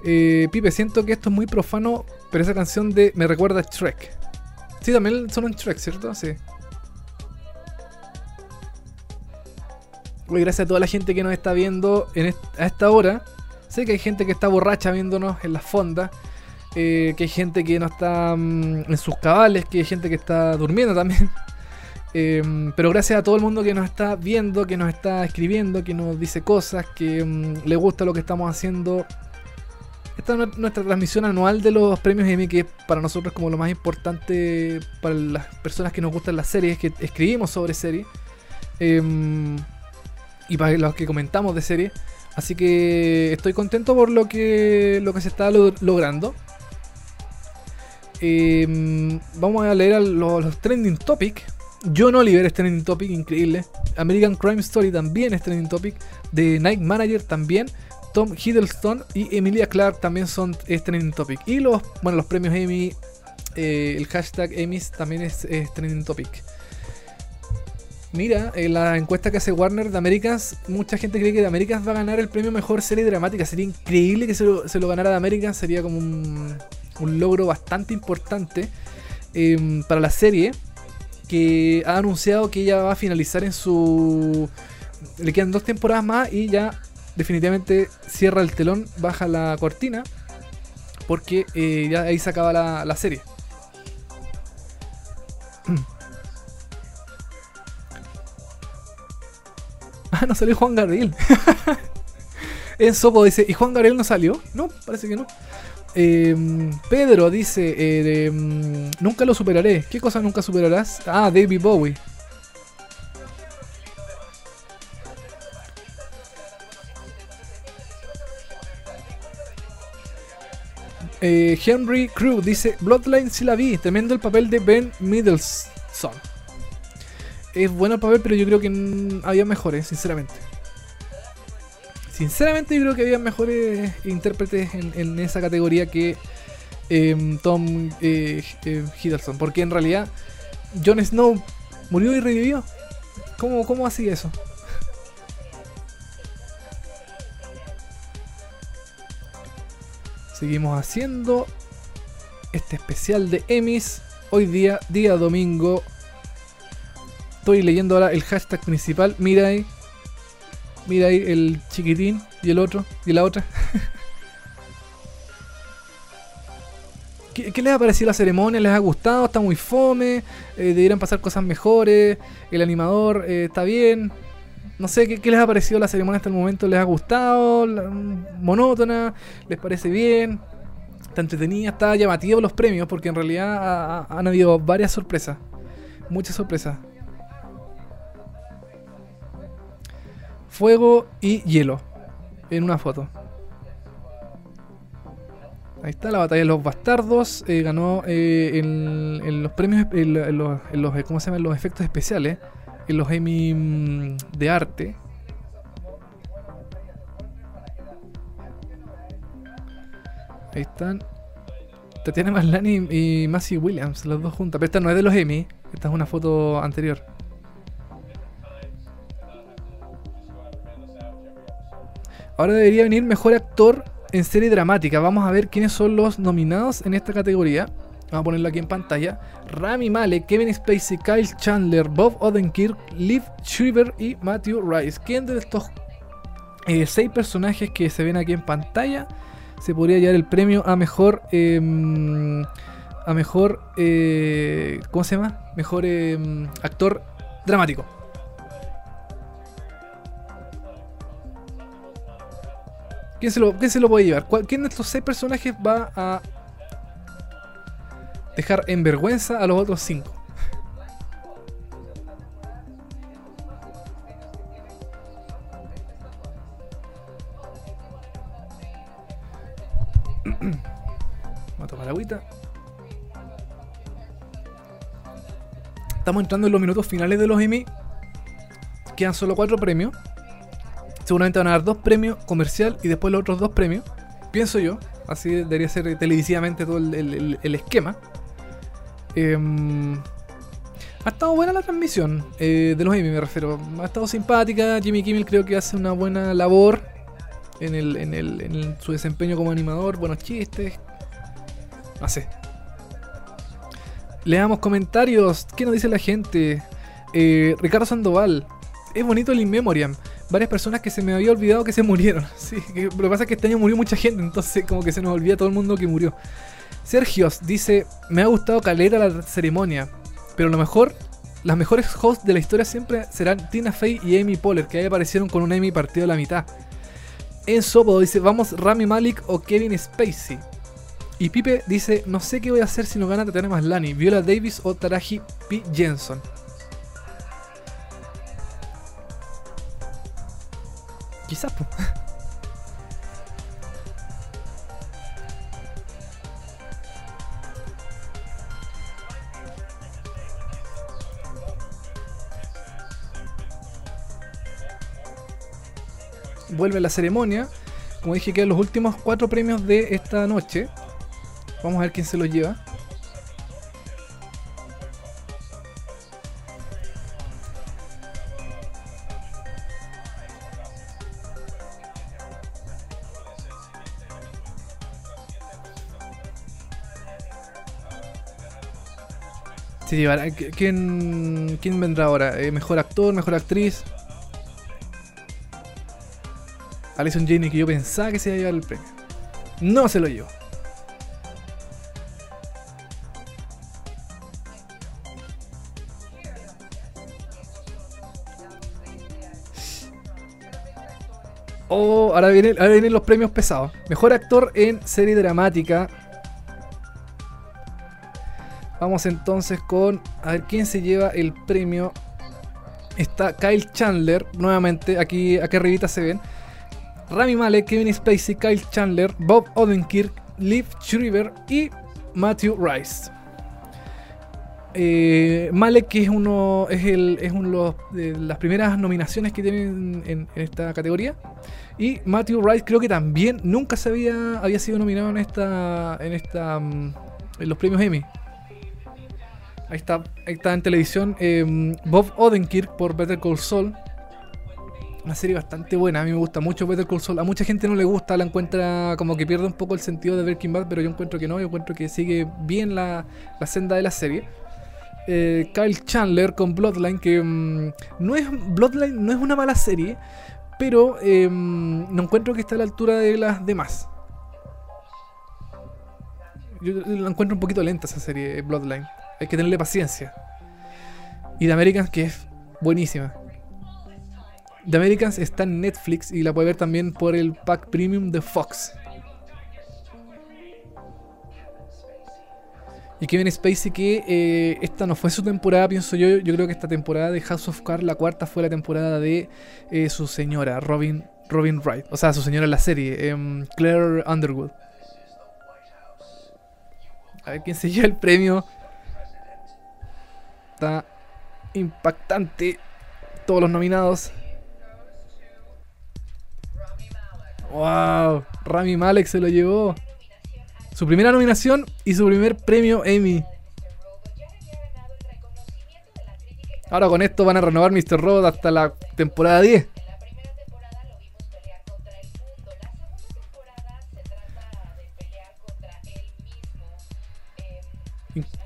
Eh, Pipe, siento que esto es muy profano, pero esa canción de me recuerda a Shrek. Sí, también son un Shrek, ¿cierto? Sí. Oye, gracias a toda la gente que nos está viendo en est- a esta hora. Sé que hay gente que está borracha viéndonos en las fondas. eh, que hay gente que no está mm, en sus cabales, que hay gente que está durmiendo también. Eh, pero gracias a todo el mundo que nos está viendo, que nos está escribiendo, que nos dice cosas, que mm, le gusta lo que estamos haciendo. Esta es nu- nuestra transmisión anual de los premios Emmy, que para nosotros como lo más importante para las personas que nos gustan las series, que escribimos sobre series. Eh, y para los que comentamos de series. Así que estoy contento por lo que, lo que se está lo- logrando. Eh, vamos a leer a lo- los trending topics. John Oliver es trending topic, increíble. American Crime Story también es trending topic. The Night Manager también. Tom Hiddleston y Emilia Clarke también son trending topic. Y los, bueno, los premios Emmy, eh, el hashtag Emmys también es, es trending topic. Mira, en la encuesta que hace Warner de Americans, mucha gente cree que de Americans va a ganar el premio Mejor Serie Dramática. Sería increíble que se lo, se lo ganara de Americans, sería como un, un logro bastante importante em, para la serie, que ha anunciado que ella va a finalizar en su... Le quedan dos temporadas más y ya definitivamente cierra el telón, baja la cortina, porque eh, ya ahí se acaba la, la serie. Ah, no salió Juan Gabriel. en Sopo dice, ¿y Juan Gabriel no salió? No, parece que no. Eh, Pedro dice, eh, mm, nunca lo superaré. ¿Qué cosa nunca superarás? Ah, David Bowie. Eh, Henry Crew dice, Bloodline sí la vi, tremendo el papel de Ben Middleson. Es bueno el papel, pero yo creo que había mejores, sinceramente. Sinceramente yo creo que había mejores intérpretes en, esa categoría que em, Tom eh, eh, Hiddleston. Porque en realidad Jon Snow murió y revivió. ¿Cómo, cómo hacía eso? Seguimos haciendo este especial de Emmys. Hoy día, día domingo. Estoy leyendo ahora el hashtag principal. Mira ahí. Mira ahí el chiquitín y el otro y la otra. ¿Qué, les ha parecido la ceremonia? ¿Les ha gustado? ¿Está muy fome? Eh, ¿Deberían pasar cosas mejores? ¿El animador eh, está bien? No sé, ¿qué, les ha parecido la ceremonia hasta el momento? ¿Les ha gustado? ¿Monótona? ¿Les parece bien? ¿Está entretenida? ¿Está llamativo los premios? Porque en realidad ha- ha- han habido varias sorpresas. Muchas sorpresas. Fuego y hielo. En una foto. Ahí está la batalla de los bastardos. eh, ganó eh, en, en los premios, en, los, los- ¿cómo se llaman? Los efectos especiales. En los Emmy mm, de arte. Ahí están. Tatiana Maslany y Massey Williams, las dos juntas. Pero esta no es de los Emmy. Esta es una foto anterior. Ahora debería venir mejor actor en serie dramática. Vamos a ver quiénes son los nominados en esta categoría. Vamos a ponerlo aquí en pantalla. Rami Malek, Kevin Spacey, Kyle Chandler, Bob Odenkirk, Liv Schreiber y Matthew Rice. ¿Quién de estos eh, seis personajes que se ven aquí en pantalla se podría llevar el premio a mejor... em, a mejor... eh, ¿Cómo se llama? Mejor em, actor dramático. ¿Quién se, lo, ¿Quién se lo puede llevar? ¿Cuál- ¿Quién de estos seis personajes va a dejar en vergüenza a los otros cinco? Voy a tomar agüita. Estamos entrando en los minutos finales de los Emmy. Quedan solo cuatro premios. Seguramente van a dar dos premios comercial y después los otros dos premios. Pienso yo. Así debería ser televisivamente todo el, el- esquema. Em, ha estado buena la transmisión eh, de los Emmy, me refiero. Ha estado simpática. Jimmy Kimmel creo que hace una buena labor en, el, en, el, en el- su desempeño como animador. Buenos chistes. No sé. Leamos comentarios. ¿Qué nos dice la gente? Eh, Ricardo Sandoval. Es bonito el In Memoriam. Varias personas que se me había olvidado que se murieron. Lo que pasa es que este año murió mucha gente, entonces como que se nos olvida todo el mundo que murió. Sergios dice, me ha gustado caleta la ceremonia, pero lo mejor, las mejores hosts de la historia siempre serán Tina Fey y Amy Poehler, que ahí aparecieron con un Amy partido a la mitad. En Sopo dice, vamos Rami Malik o Kevin Spacey. Y Pipe dice, no sé qué voy a hacer si no gana Tatiana Maslani, Viola Davis o Taraji P. Jensen. Quizás, po. Vuelve la ceremonia. Como dije, quedan los últimos cuatro premios de esta noche. Vamos a ver quién se los lleva. Se llevará. ¿qui- ¿Quién, quién vendrá ahora? Eh, ¿Mejor actor? ¿Mejor actriz? Alison Janney, que yo pensaba que se iba a llevar el premio. No se lo llevó. Oh, ahora, viene, ahora vienen los premios pesados. Mejor actor en serie dramática. Vamos entonces con. A ver quién se lleva el premio. Está Kyle Chandler, nuevamente. Aquí, aquí arribita se ven. Rami Malek, Kevin Spacey, Kyle Chandler, Bob Odenkirk, Liv Schreiber y Matthew Rice. Eh, Malek, que es uno, es es uno de, las primeras nominaciones que tienen en, esta categoría. Y Matthew Rice creo que también nunca había, había sido nominado en esta, en esta, mm, en los premios Emmy. Ahí está, ahí está en televisión eh, Bob Odenkirk por Better Call Saul. Una serie bastante buena, a mí me gusta mucho Better Call Saul. A mucha gente no le gusta, la encuentra como que pierde un poco el sentido de Breaking Bad, pero yo encuentro que no, yo encuentro que sigue bien la, la senda de la serie. Eh, Kyle Chandler con Bloodline, que mm, no es Bloodline no es una mala serie, pero eh, no encuentro que esté a la altura de las demás. Yo la encuentro un poquito lenta esa serie, Bloodline. Hay que tenerle paciencia. Y The Americans, que es buenísima. The Americans está en Netflix y la puede ver también por el pack premium de Fox. Y Kevin Spacey que eh, esta no fue su temporada, pienso yo. Yo creo que esta temporada de House of Cards, la cuarta, fue la temporada de eh, su señora, Robin, Robin Wright. O sea, su señora en la serie, em, Claire Underwood. A ver quién se lleva el premio. Está impactante. Todos los nominados. ¡Wow! Rami Malek se lo llevó. Su primera nominación y su primer premio Emmy. Ahora con esto van a renovar Mr. Robot hasta la temporada 10.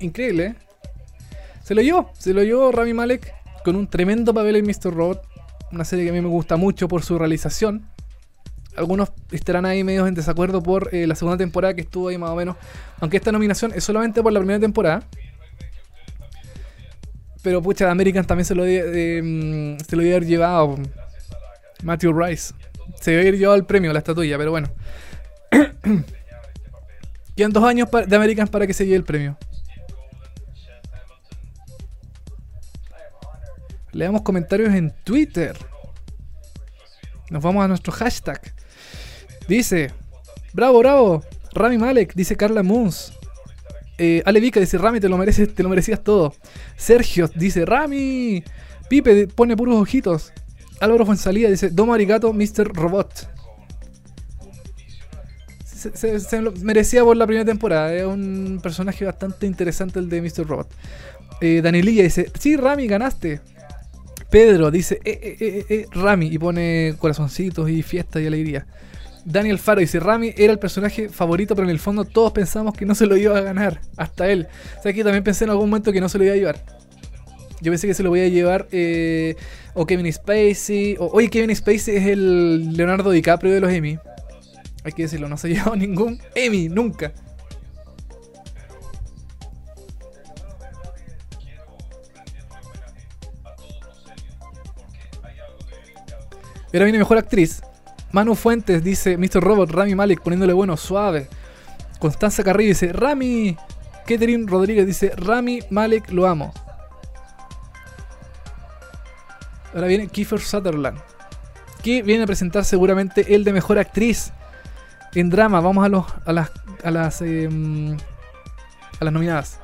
Increíble, ¿eh? Se lo llevó, se lo llevó Rami Malek con un tremendo papel en Mr. Robot. Una serie que a mí me gusta mucho por su realización. Algunos estarán ahí medios en desacuerdo por eh, la segunda temporada que estuvo ahí más o menos. Aunque esta nominación es solamente por la primera temporada. Pero pucha, American también se lo eh, mm, se lo debe haber llevado. Matthew Rice. Se debe haber llevado el premio, la estatuilla, pero bueno. Quedan dos años de American para que se lleve el premio. Leamos comentarios en Twitter. Nos vamos a nuestro hashtag. Dice, bravo, bravo. Rami Malek, dice Carla Moons. Eh, Ale Vika dice, Rami, te lo mereces, te lo merecías todo. Sergio dice, Rami. Pipe pone puros ojitos. Álvaro Fuensalida dice, Domo Arigato, Mr. Robot. Se, se- merecía por la primera temporada. Es un personaje bastante interesante el de Mr. Robot. Eh, Danielilla dice, sí, Rami, ganaste. Pedro dice, eh, eh, eh, eh, Rami, y pone corazoncitos y fiesta y alegría. Daniel Faro dice, Rami era el personaje favorito, pero en el fondo todos pensamos que no se lo iba a ganar, hasta él. O sea, que también pensé en algún momento que no se lo iba a llevar. Yo pensé que se lo voy a llevar eh, o Kevin Spacey, oye, Kevin Spacey es el Leonardo DiCaprio de los Emmy. Hay que decirlo, no se ha llevado ningún Emmy, nunca. Era viene mejor actriz. Manu Fuentes dice Mr. Robot, Rami Malek poniéndole bueno, suave. Constanza Carrillo dice Rami. Catherine Rodríguez dice Rami Malek, lo amo. Ahora viene Kiefer Sutherland. Que viene a presentar seguramente el de mejor actriz en drama. Vamos a, los, a las, a las, em, a las nominadas.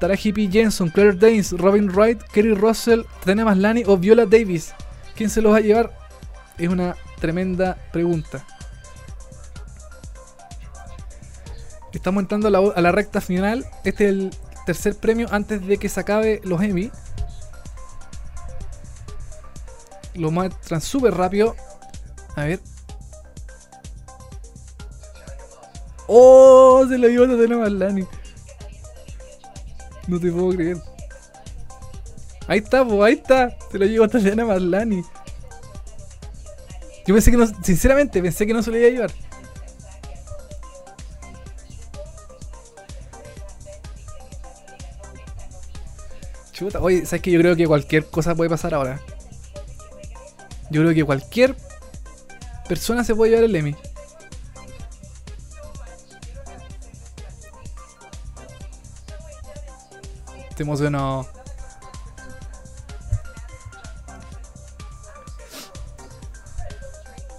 Taraji P. Jensen, Claire Danes, Robin Wright, Kerry Russell, Tatiana Maslany o Viola Davis. ¿Quién se los va a llevar? Es una tremenda pregunta. Estamos entrando a la, recta final. Este es el tercer premio antes de que se acabe los Emmy. Lo muestran súper rápido. A ver. ¡Oh! Se lo llevó Tatiana Maslany. No te puedo creer. Ahí está, po, ahí está. Se lo llevó Tatiana Maslany. Yo pensé que no, sinceramente, pensé que no se lo iba a llevar. Chuta, oye, ¿sabes que Yo creo que cualquier cosa puede pasar ahora. Yo creo que cualquier persona se puede llevar el Emmy. Te emocionó.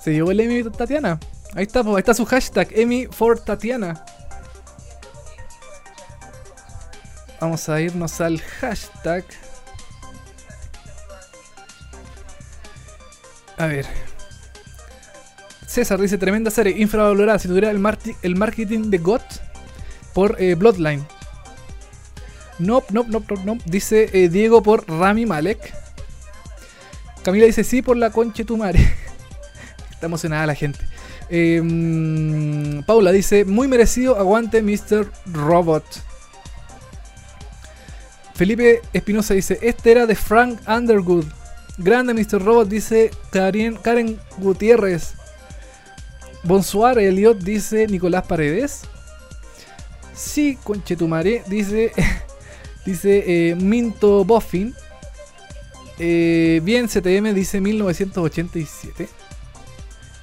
Se llevó el Emmy Tatiana. Ahí está, ahí está su hashtag, Emmy for Tatiana. Vamos a irnos al hashtag. A ver. César dice, tremenda serie, infravalorada. Si tuviera el, el marketing de GOT por eh, Bloodline. Nope, nope, nope, nope, nope. Dice eh, Diego por Rami Malek. Camila dice, sí, por la conche tu. Emocionada la gente. Mm, Paula dice, muy merecido, aguante Mr. Robot. Felipe Espinosa dice, este era de Frank Underwood. Grande Mr. Robot, dice Karen, Karen Gutiérrez. Bonsoir Elliot, dice Nicolás Paredes. Sí, conchetumare, dice, dice eh, Minto Boffin. Eh, bien, CTM dice 1987.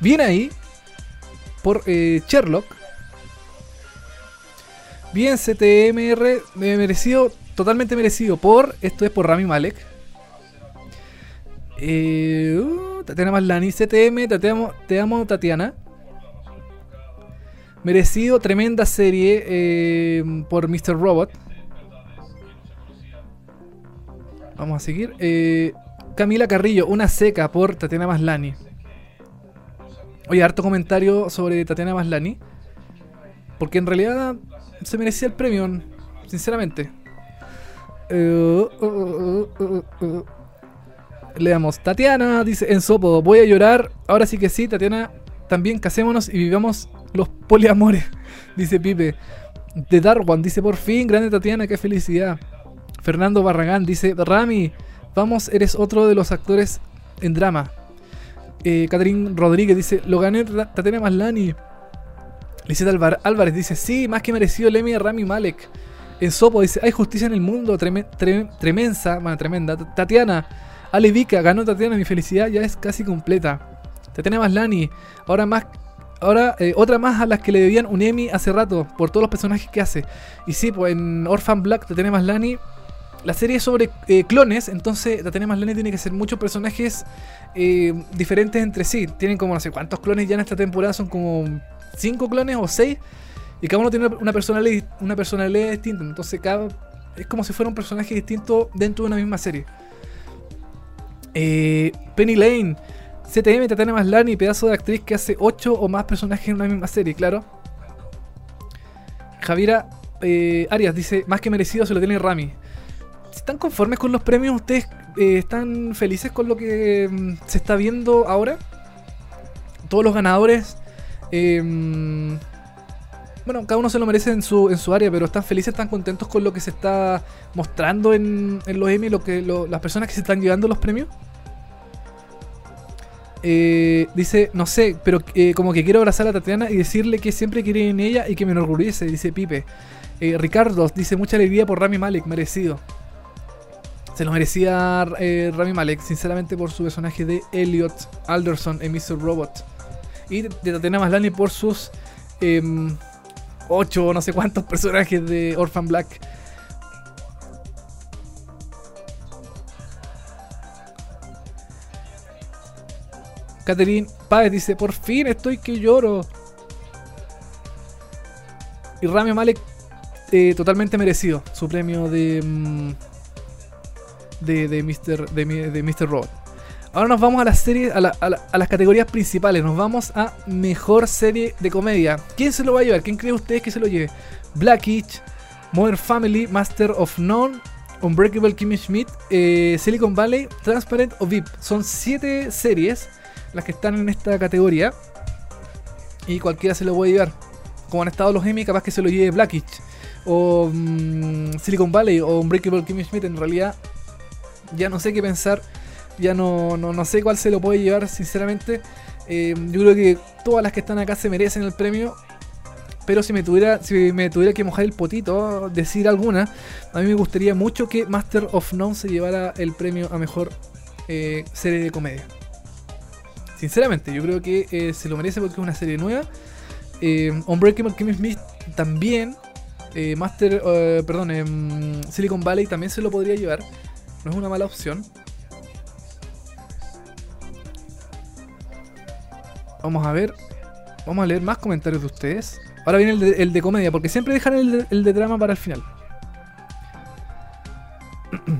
Bien ahí, por eh, Sherlock. Bien, CTMR, me merecido, totalmente merecido por, esto es por Rami Malek. Eh, Tatiana Maslany, CTM, te amo, te amo Tatiana. Merecido, tremenda serie eh, por Mr. Robot. Vamos a seguir. Eh, Camila Carrillo, una seca por Tatiana Maslany. Oye, harto comentario sobre Tatiana Maslany. Porque en realidad se merecía el premio, sinceramente. Eh, uh, uh, uh. Leamos. Tatiana dice en Sopo, voy a llorar. Ahora sí que sí, Tatiana. También casémonos y vivamos los poliamores, dice Pipe. De Darwan dice, por fin, grande Tatiana, qué felicidad. Fernando Barragán dice, Rami, vamos, eres otro de los actores en drama. Eh, Catherine Rodríguez dice, lo gané Tatiana Maslani. Alvar- Álvarez dice, sí, más que merecido el Emmy Rami Malek. En Sopo dice, hay justicia en el mundo, treme- tre- tremensa, bueno, tremenda. Tatiana, Ale Vika, ganó Tatiana, mi felicidad ya es casi completa. Tatiana Maslani, ahora más, ahora eh, otra más a las que le debían un Emmy hace rato, por todos los personajes que hace. Y sí, pues en Orphan Black, Tatiana Maslani, la serie es sobre eh, clones, entonces Tatiana Maslani tiene que ser muchos personajes eh, diferentes entre sí. Tienen como no sé cuántos clones ya en esta temporada, son como cinco clones o seis. Y cada uno tiene una- personalidad, una personalidad distinta. Entonces cada es como si fuera un personaje distinto dentro de una misma serie. Eh, Penny Lane, CTM, Tatiana Maslani, pedazo de actriz que hace 8 o más personajes en una misma serie, claro. Javiera eh, Arias dice, más que merecido se lo tiene Rami. ¿Están conformes con los premios? ¿Ustedes eh, están felices con lo que mm, se está viendo ahora? Todos los ganadores... eh, mm, bueno, cada uno se lo merece en su, en su área, pero están felices, están contentos con lo que se está mostrando en, en los Emmy, lo que, las personas que se están llevando los premios. Eh, dice, no sé, pero eh, como que quiero abrazar a Tatiana y decirle que siempre quiere en ella y que me enorgullece, dice Pipe. Ricardo dice, mucha alegría por Rami Malek, merecido. Se lo merecía eh, Rami Malek, sinceramente, por su personaje de Elliot Alderson en Mr. Robot. Y de Tatiana Maslany por sus em, ocho no sé cuántos personajes de Orphan Black. Catherine Páez dice, por fin estoy que lloro. Y Rami Malek, eh, totalmente merecido su premio de, mm, de, de, Mr., de, de Mr. Robot. Ahora nos vamos a las series, a la- a las categorías principales. Nos vamos a mejor serie de comedia. ¿Quién se lo va a llevar? ¿Quién cree ustedes que se lo lleve? Blackish, Modern Family, Master of None, Unbreakable Kimmy Schmidt, eh, Silicon Valley, Transparent o VIP. Son siete series las que están en esta categoría. Y cualquiera se lo puede llevar. Como han estado los Emmy, capaz que se lo lleve Blackish. O mm, Silicon Valley o Unbreakable Kimmy Schmidt. En realidad, ya no sé qué pensar. Ya no, no, no sé cuál se lo puede llevar, sinceramente. Eh, yo creo que todas las que están acá se merecen el premio. Pero si me tuviera, si me tuviera que mojar el potito, decir alguna, a mí me gustaría mucho que Master of None se llevara el premio a mejor eh, serie de comedia. Sinceramente, yo creo que eh, se lo merece porque es una serie nueva. Unbreakable Kimmy Smith también. Master, perdón, em, Silicon Valley también se lo podría llevar. No es una mala opción. Vamos a ver. Vamos a leer más comentarios de ustedes. Ahora viene el de, comedia, porque siempre dejan el de, drama para el final.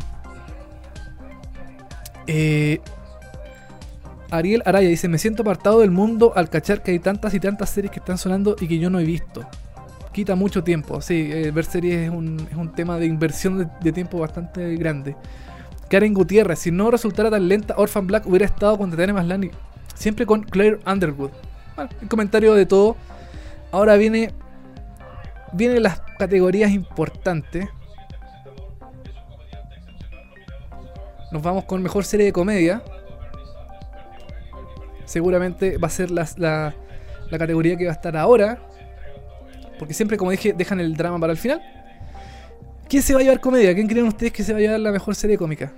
Eh, Ariel Araya dice: Me siento apartado del mundo al cachar que hay tantas y tantas series que están sonando y que yo no he visto. Quita mucho tiempo. Sí, eh, ver series es un, es un tema de inversión de tiempo bastante grande. Karen Gutiérrez: Si no resultara tan lenta, Orphan Black hubiera estado con Tatiana Maslany. Siempre con Claire Underwood. Bueno, el comentario de todo. Ahora viene. Vienen las categorías importantes. Nos vamos con mejor serie de comedia. Seguramente va a ser las- la, la categoría que va a estar ahora. Porque siempre, como dije, dejan el drama para el final. ¿Quién se va a llevar comedia? ¿Quién creen ustedes que se va a llevar la mejor serie cómica?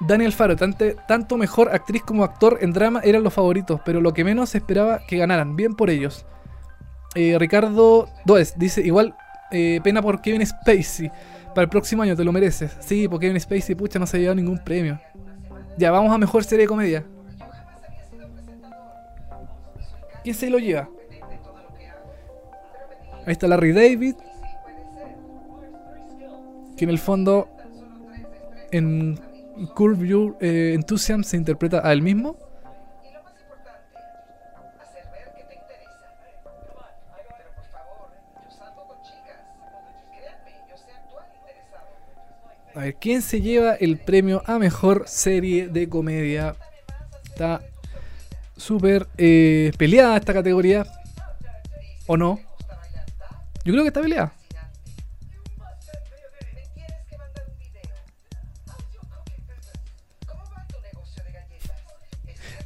Daniel Faro, tanto mejor actriz como actor en drama eran los favoritos, pero lo que menos esperaba que ganaran. Bien por ellos. Eh, Ricardo Does dice: Igual, eh, pena por Kevin Spacey. Para el próximo año te lo mereces. Sí, porque Kevin Spacey, pucha, no se ha llevado ningún premio. Ya, vamos a mejor serie de comedia. ¿Quién se lo lleva? Ahí está Larry David. Que en el fondo, en Curve Your eh, Enthusiasm se interpreta a él mismo. A ver, ¿quién se lleva el premio a mejor serie de comedia? Está súper eh, peleada esta categoría. ¿O no? Yo creo que está peleada.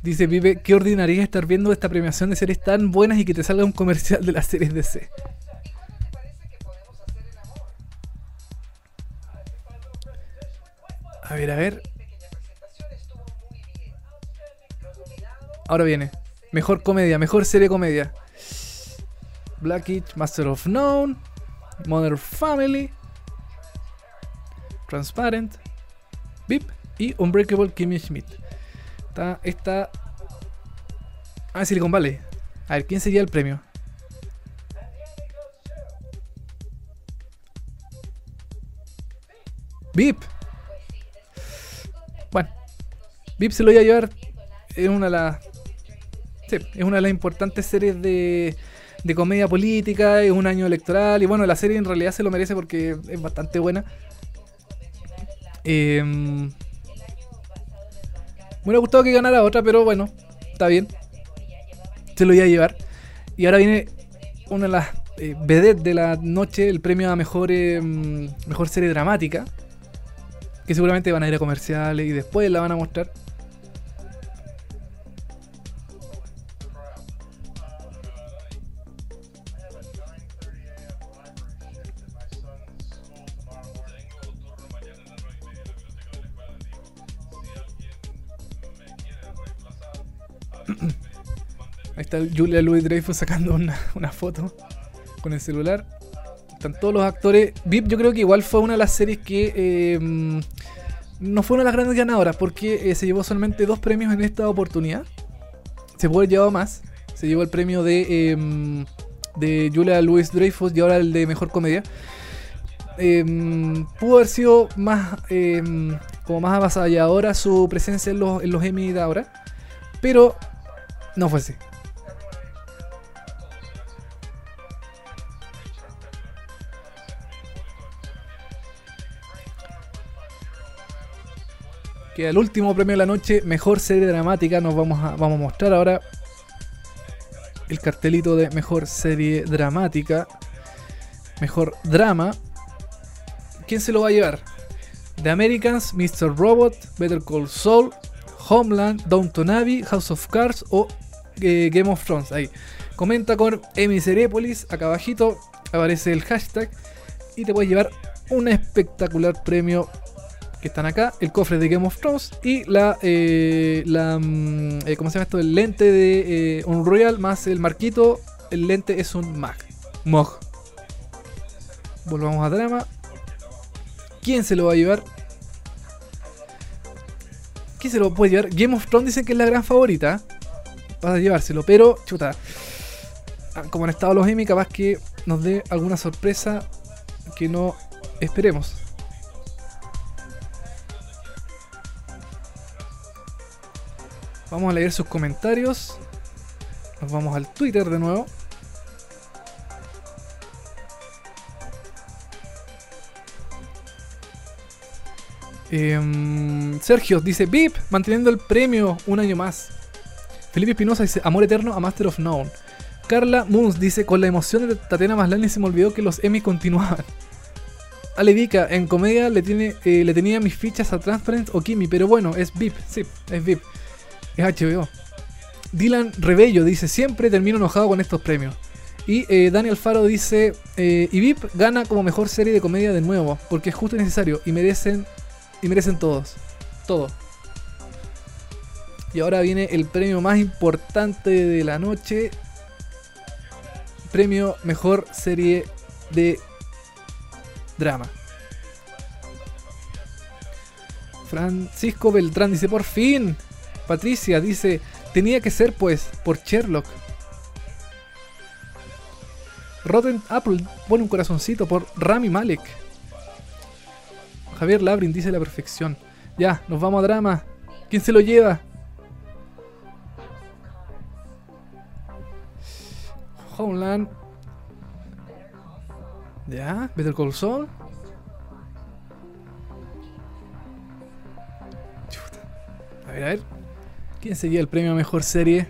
Dice Vive, qué ordinaria estar viendo esta premiación de series tan buenas y que te salga un comercial de las series DC. A ver, a ver. Ahora viene. Mejor comedia, mejor serie comedia. Blackitch, Master of None, Mother Family, Transparent, VIP y Unbreakable Kimmy Schmidt. Está esta. Ah, Silicon Valley. A ver, ¿quién sería el premio? VIP. Bueno, VIP se lo iba a llevar. Es una de las. Sí, es una de las importantes series de, de comedia política. Es un año electoral. Y bueno, la serie en realidad se lo merece porque es bastante buena. Eh, me hubiera gustado que ganara otra, pero bueno, está bien. Se lo iba a llevar. Y ahora viene una de las eh, de la noche, el premio a mejor, eh, mejor serie dramática. Que seguramente van a ir a comerciales y después la van a mostrar. Julia Louis Dreyfus sacando una, una foto con el celular. Están todos los actores. VIP yo creo que igual fue una de las series que eh, no fue una de las grandes ganadoras porque eh, se llevó solamente dos premios en esta oportunidad. Se puede haber llevado más. Se llevó el premio de, eh, de Julia Louis Dreyfus y ahora el de Mejor Comedia. Eh, pudo haber sido más como más avasalladora su presencia en los, en los Emmy de ahora. Pero no fue así. Queda el último premio de la noche, mejor serie dramática. Nos vamos a, vamos a mostrar ahora el cartelito de mejor serie dramática. Mejor drama. ¿Quién se lo va a llevar? The Americans, Mr. Robot, Better Call Saul, Homeland, Downton Abbey, House of Cards o eh, Game of Thrones. Ahí. Comenta con Emiserépolis. Acá abajito aparece el hashtag. Y te puedes llevar un espectacular premio que están acá, el cofre de Game of Thrones y la, eh, la mm, eh, ¿cómo se llama esto? El lente de eh, Unreal más el marquito, el lente es un Mac, Mog. Volvamos a drama. ¿Quién se lo va a llevar? ¿Quién se lo puede llevar? Game of Thrones dicen que es la gran favorita. Vas a llevárselo, pero chuta. ah, Como han estado los Emmy, capaz que nos dé alguna sorpresa que no esperemos. Vamos a leer sus comentarios. Nos vamos al Twitter de nuevo. Em, Sergio dice: VIP, manteniendo el premio un año más. Felipe Espinosa dice: Amor eterno a Master of None. Carla Moons dice: Con la emoción de Tatiana Maslany se me olvidó que los Emmy continuaban. Ale Vika, en comedia le, tiene, eh, le tenía mis fichas a Transparent o Kimi, pero bueno, es VIP, sí, es VIP. Es HBO. Dylan Rebello dice, siempre termino enojado con estos premios. Y eh, Dani Alfaro dice, eh, y VIP gana como mejor serie de comedia de nuevo, porque es justo y necesario, y merecen, y merecen todos. Todo. Y ahora viene el premio más importante de la noche. Premio mejor serie de drama. Francisco Beltrán dice, por fin. Patricia dice, tenía que ser pues por Sherlock. Rotten Apple pone un corazoncito por Rami Malek. Javier Labrin dice la perfección. Ya, nos vamos a drama. ¿Quién se lo lleva? Homeland. Ya, Better Call Saul. A ver, a ver. ¿Quién sería el premio a mejor serie?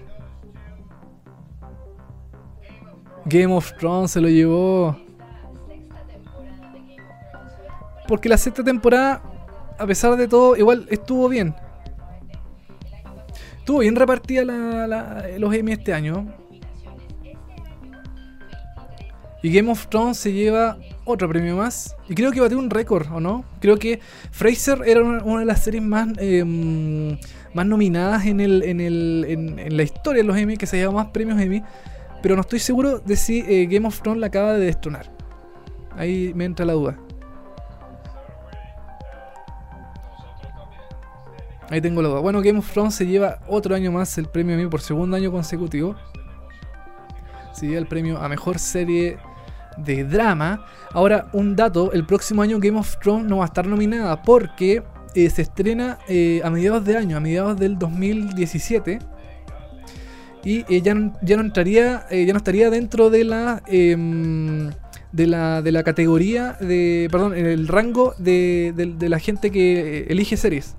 Game of Thrones se lo llevó. Porque la sexta temporada, a pesar de todo, igual estuvo bien. Estuvo bien repartida la, los Emmy este año. Y Game of Thrones se lleva otro premio más. Y creo que batió un récord, ¿o no? Creo que Fraser era una, de las series más, em, más nominadas en, el, en, el, en la historia de los Emmy, que se lleva más premios Emmy. Pero no estoy seguro de si eh, Game of Thrones la acaba de destronar. Ahí me entra la duda. Ahí tengo la duda. Bueno, Game of Thrones se lleva otro año más el premio Emmy por segundo año consecutivo. Se lleva el premio a mejor serie de drama. Ahora, un dato: el próximo año Game of Thrones no va a estar nominada porque eh, se estrena eh, a mediados de año, a mediados del 2017. Y eh, ya, no- ya no entraría, ya no estaría dentro de la. em, de la, de la categoría de. Perdón, en el rango de, de- la gente que elige series.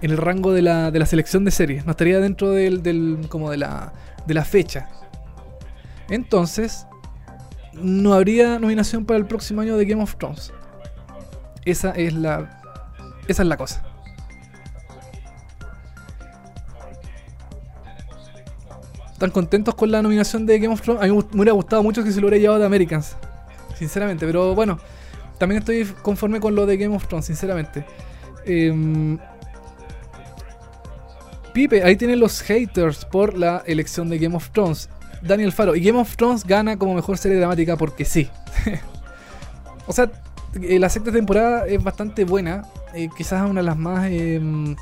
En el rango de la, de la selección de series. No estaría dentro del, del- como de la, de la fecha. Entonces, no habría nominación para el próximo año de Game of Thrones. Esa es la. Esa es la cosa. ¿Están contentos con la nominación de Game of Thrones? A mí me hu- me hubiera gustado mucho que se lo hubiera llevado de Americans. Sinceramente, pero bueno. También estoy conforme con lo de Game of Thrones, sinceramente. Em, Pipe, ahí tienen los haters por la elección de Game of Thrones. Daniel Faro. Y Game of Thrones gana como mejor serie dramática porque sí. o sea, eh, la sexta temporada es bastante buena. eh, quizás una de las más. em,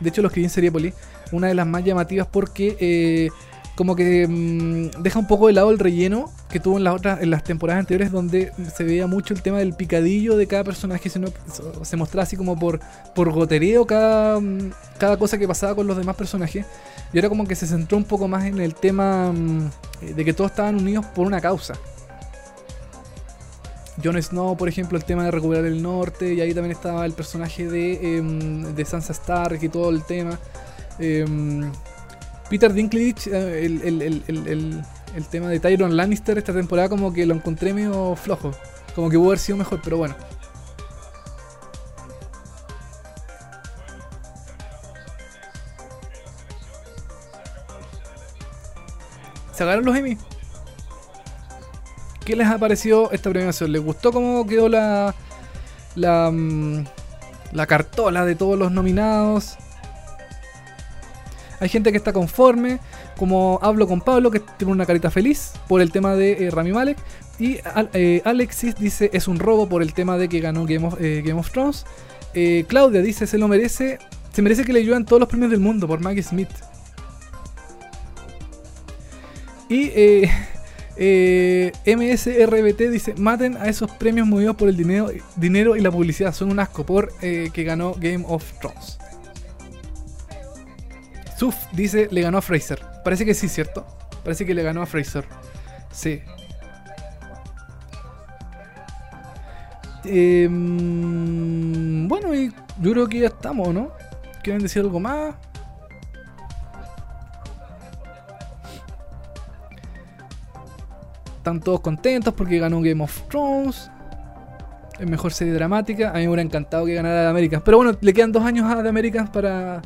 de hecho, lo escribí en Seriepoli. Una de las más llamativas porque. eh, como que mm, deja un poco de lado el relleno que tuvo en las otras en las temporadas anteriores donde se veía mucho el tema del picadillo de cada personaje se mostraba así como por por gotereo cada cada cosa que pasaba con los demás personajes y ahora como que se centró un poco más en el tema mm, eh, de que todos estaban unidos por una causa Jon Snow, por ejemplo, el tema de recuperar el norte, y ahí también estaba el personaje de, em, de Sansa Stark y todo el tema. Em, Peter Dinklage, eh, el, el- el- el- tema de Tyron Lannister esta temporada como que lo encontré medio flojo. Como que pudo haber sido mejor, pero bueno. ¿Se agarraron los Emmy? ¿Qué les ha parecido esta premiación? ¿Les gustó cómo quedó la, la, mm, la cartola de todos los nominados? Hay gente que está conforme, como hablo con Pablo, que tiene una carita feliz por el tema de eh, Rami Malek. Y eh, Alexis dice es un robo por el tema de que ganó Game of, eh, Thrones. Claudia dice se lo merece, se merece que le lleven todos los premios del mundo por Maggie Smith. Y eh, eh, MSRBT dice maten a esos premios movidos por el dinero, dinero y la publicidad. Son un asco por eh, que ganó Game of Thrones. Suf dice, le ganó a Fraser. Parece que sí, ¿cierto? Parece que le ganó a Fraser. Sí. Em, bueno, y yo creo que ya estamos, ¿no? ¿Quieren decir algo más? Están todos contentos porque ganó Game of Thrones. Es mejor serie dramática. A mí me hubiera encantado que ganara The Americans. Pero bueno, le quedan dos años a The Americans para,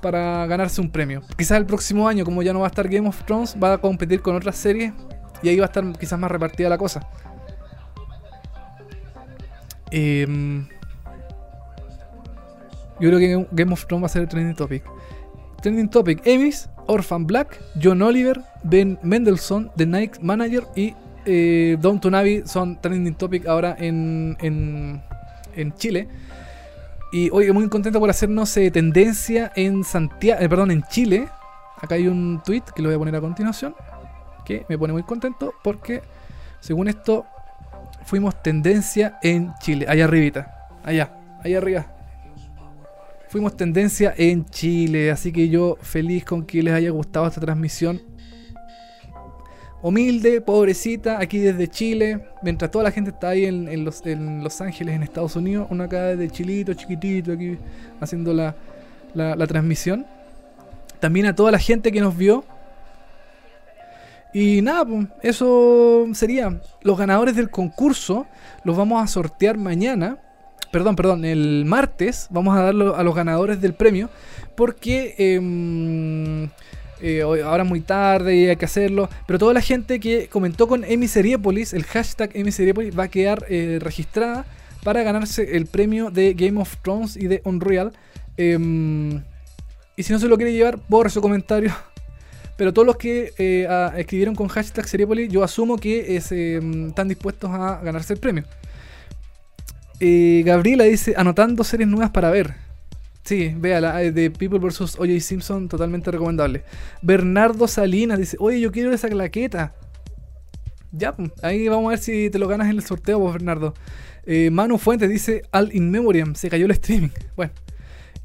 para ganarse un premio. Quizás el próximo año, como ya no va a estar Game of Thrones, va a competir con otras series y ahí va a estar quizás más repartida la cosa. Em, yo creo que Game of Thrones va a ser el trending topic. Trending topic: Emmys, Orphan Black, John Oliver, Ben Mendelssohn, The Night Manager y eh, Downton Abbey son trending topic ahora en, en, en Chile. Y oye, muy contento por hacernos eh, tendencia en Santiago, perdón, en Chile. Acá hay un tweet que lo voy a poner a continuación. Que me pone muy contento porque, según esto, fuimos tendencia en Chile. Allá arribita. Allá, allá arriba. Fuimos tendencia en Chile. Así que yo feliz con que les haya gustado esta transmisión. Humilde, pobrecita, aquí desde Chile. Mientras toda la gente está ahí en, en los, en Los Ángeles, en Estados Unidos. Uno acá desde Chilito, chiquitito, aquí haciendo la, la, transmisión. También a toda la gente que nos vio. Y nada, pues, eso sería. Los ganadores del concurso los vamos a sortear mañana. Perdón, perdón, el martes vamos a darlo a los ganadores del premio. Porque em, eh, ahora es muy tarde y hay que hacerlo. Pero toda la gente que comentó con Emiseriépolis, el hashtag Emiseriépolis, va a quedar eh, registrada para ganarse el premio de Game of Thrones y de Unreal. Em, y si no se lo quiere llevar, borre su comentario. Pero todos los que eh, escribieron con hashtag Seriepoli, yo asumo que eh, están dispuestos a ganarse el premio. Gabriela dice, anotando series nuevas para ver. Sí, véala, eh, de People vs. O.J. Simpson, totalmente recomendable. Bernardo Salinas dice, oye, yo quiero esa claqueta. Ya, pues, ahí vamos a ver si te lo ganas en el sorteo, pues, Bernardo. Eh, Manu Fuentes dice, al in memoriam, se cayó el streaming. Bueno.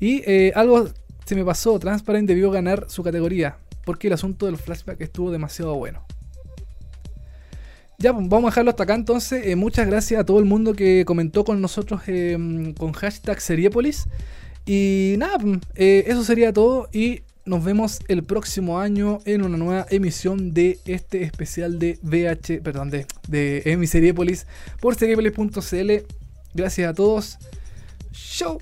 Y eh, algo se me pasó, Transparent debió ganar su categoría, porque el asunto del flashback estuvo demasiado bueno. Ya, pues, vamos a dejarlo hasta acá entonces. Muchas gracias a todo el mundo que comentó con nosotros eh, con hashtag Seriepolis. Y nada, pues, eh, eso sería todo y nos vemos el próximo año en una nueva emisión de este especial de VH, perdón, de, de Emi Seriepolis por seriepolis.cl. Gracias a todos. Show.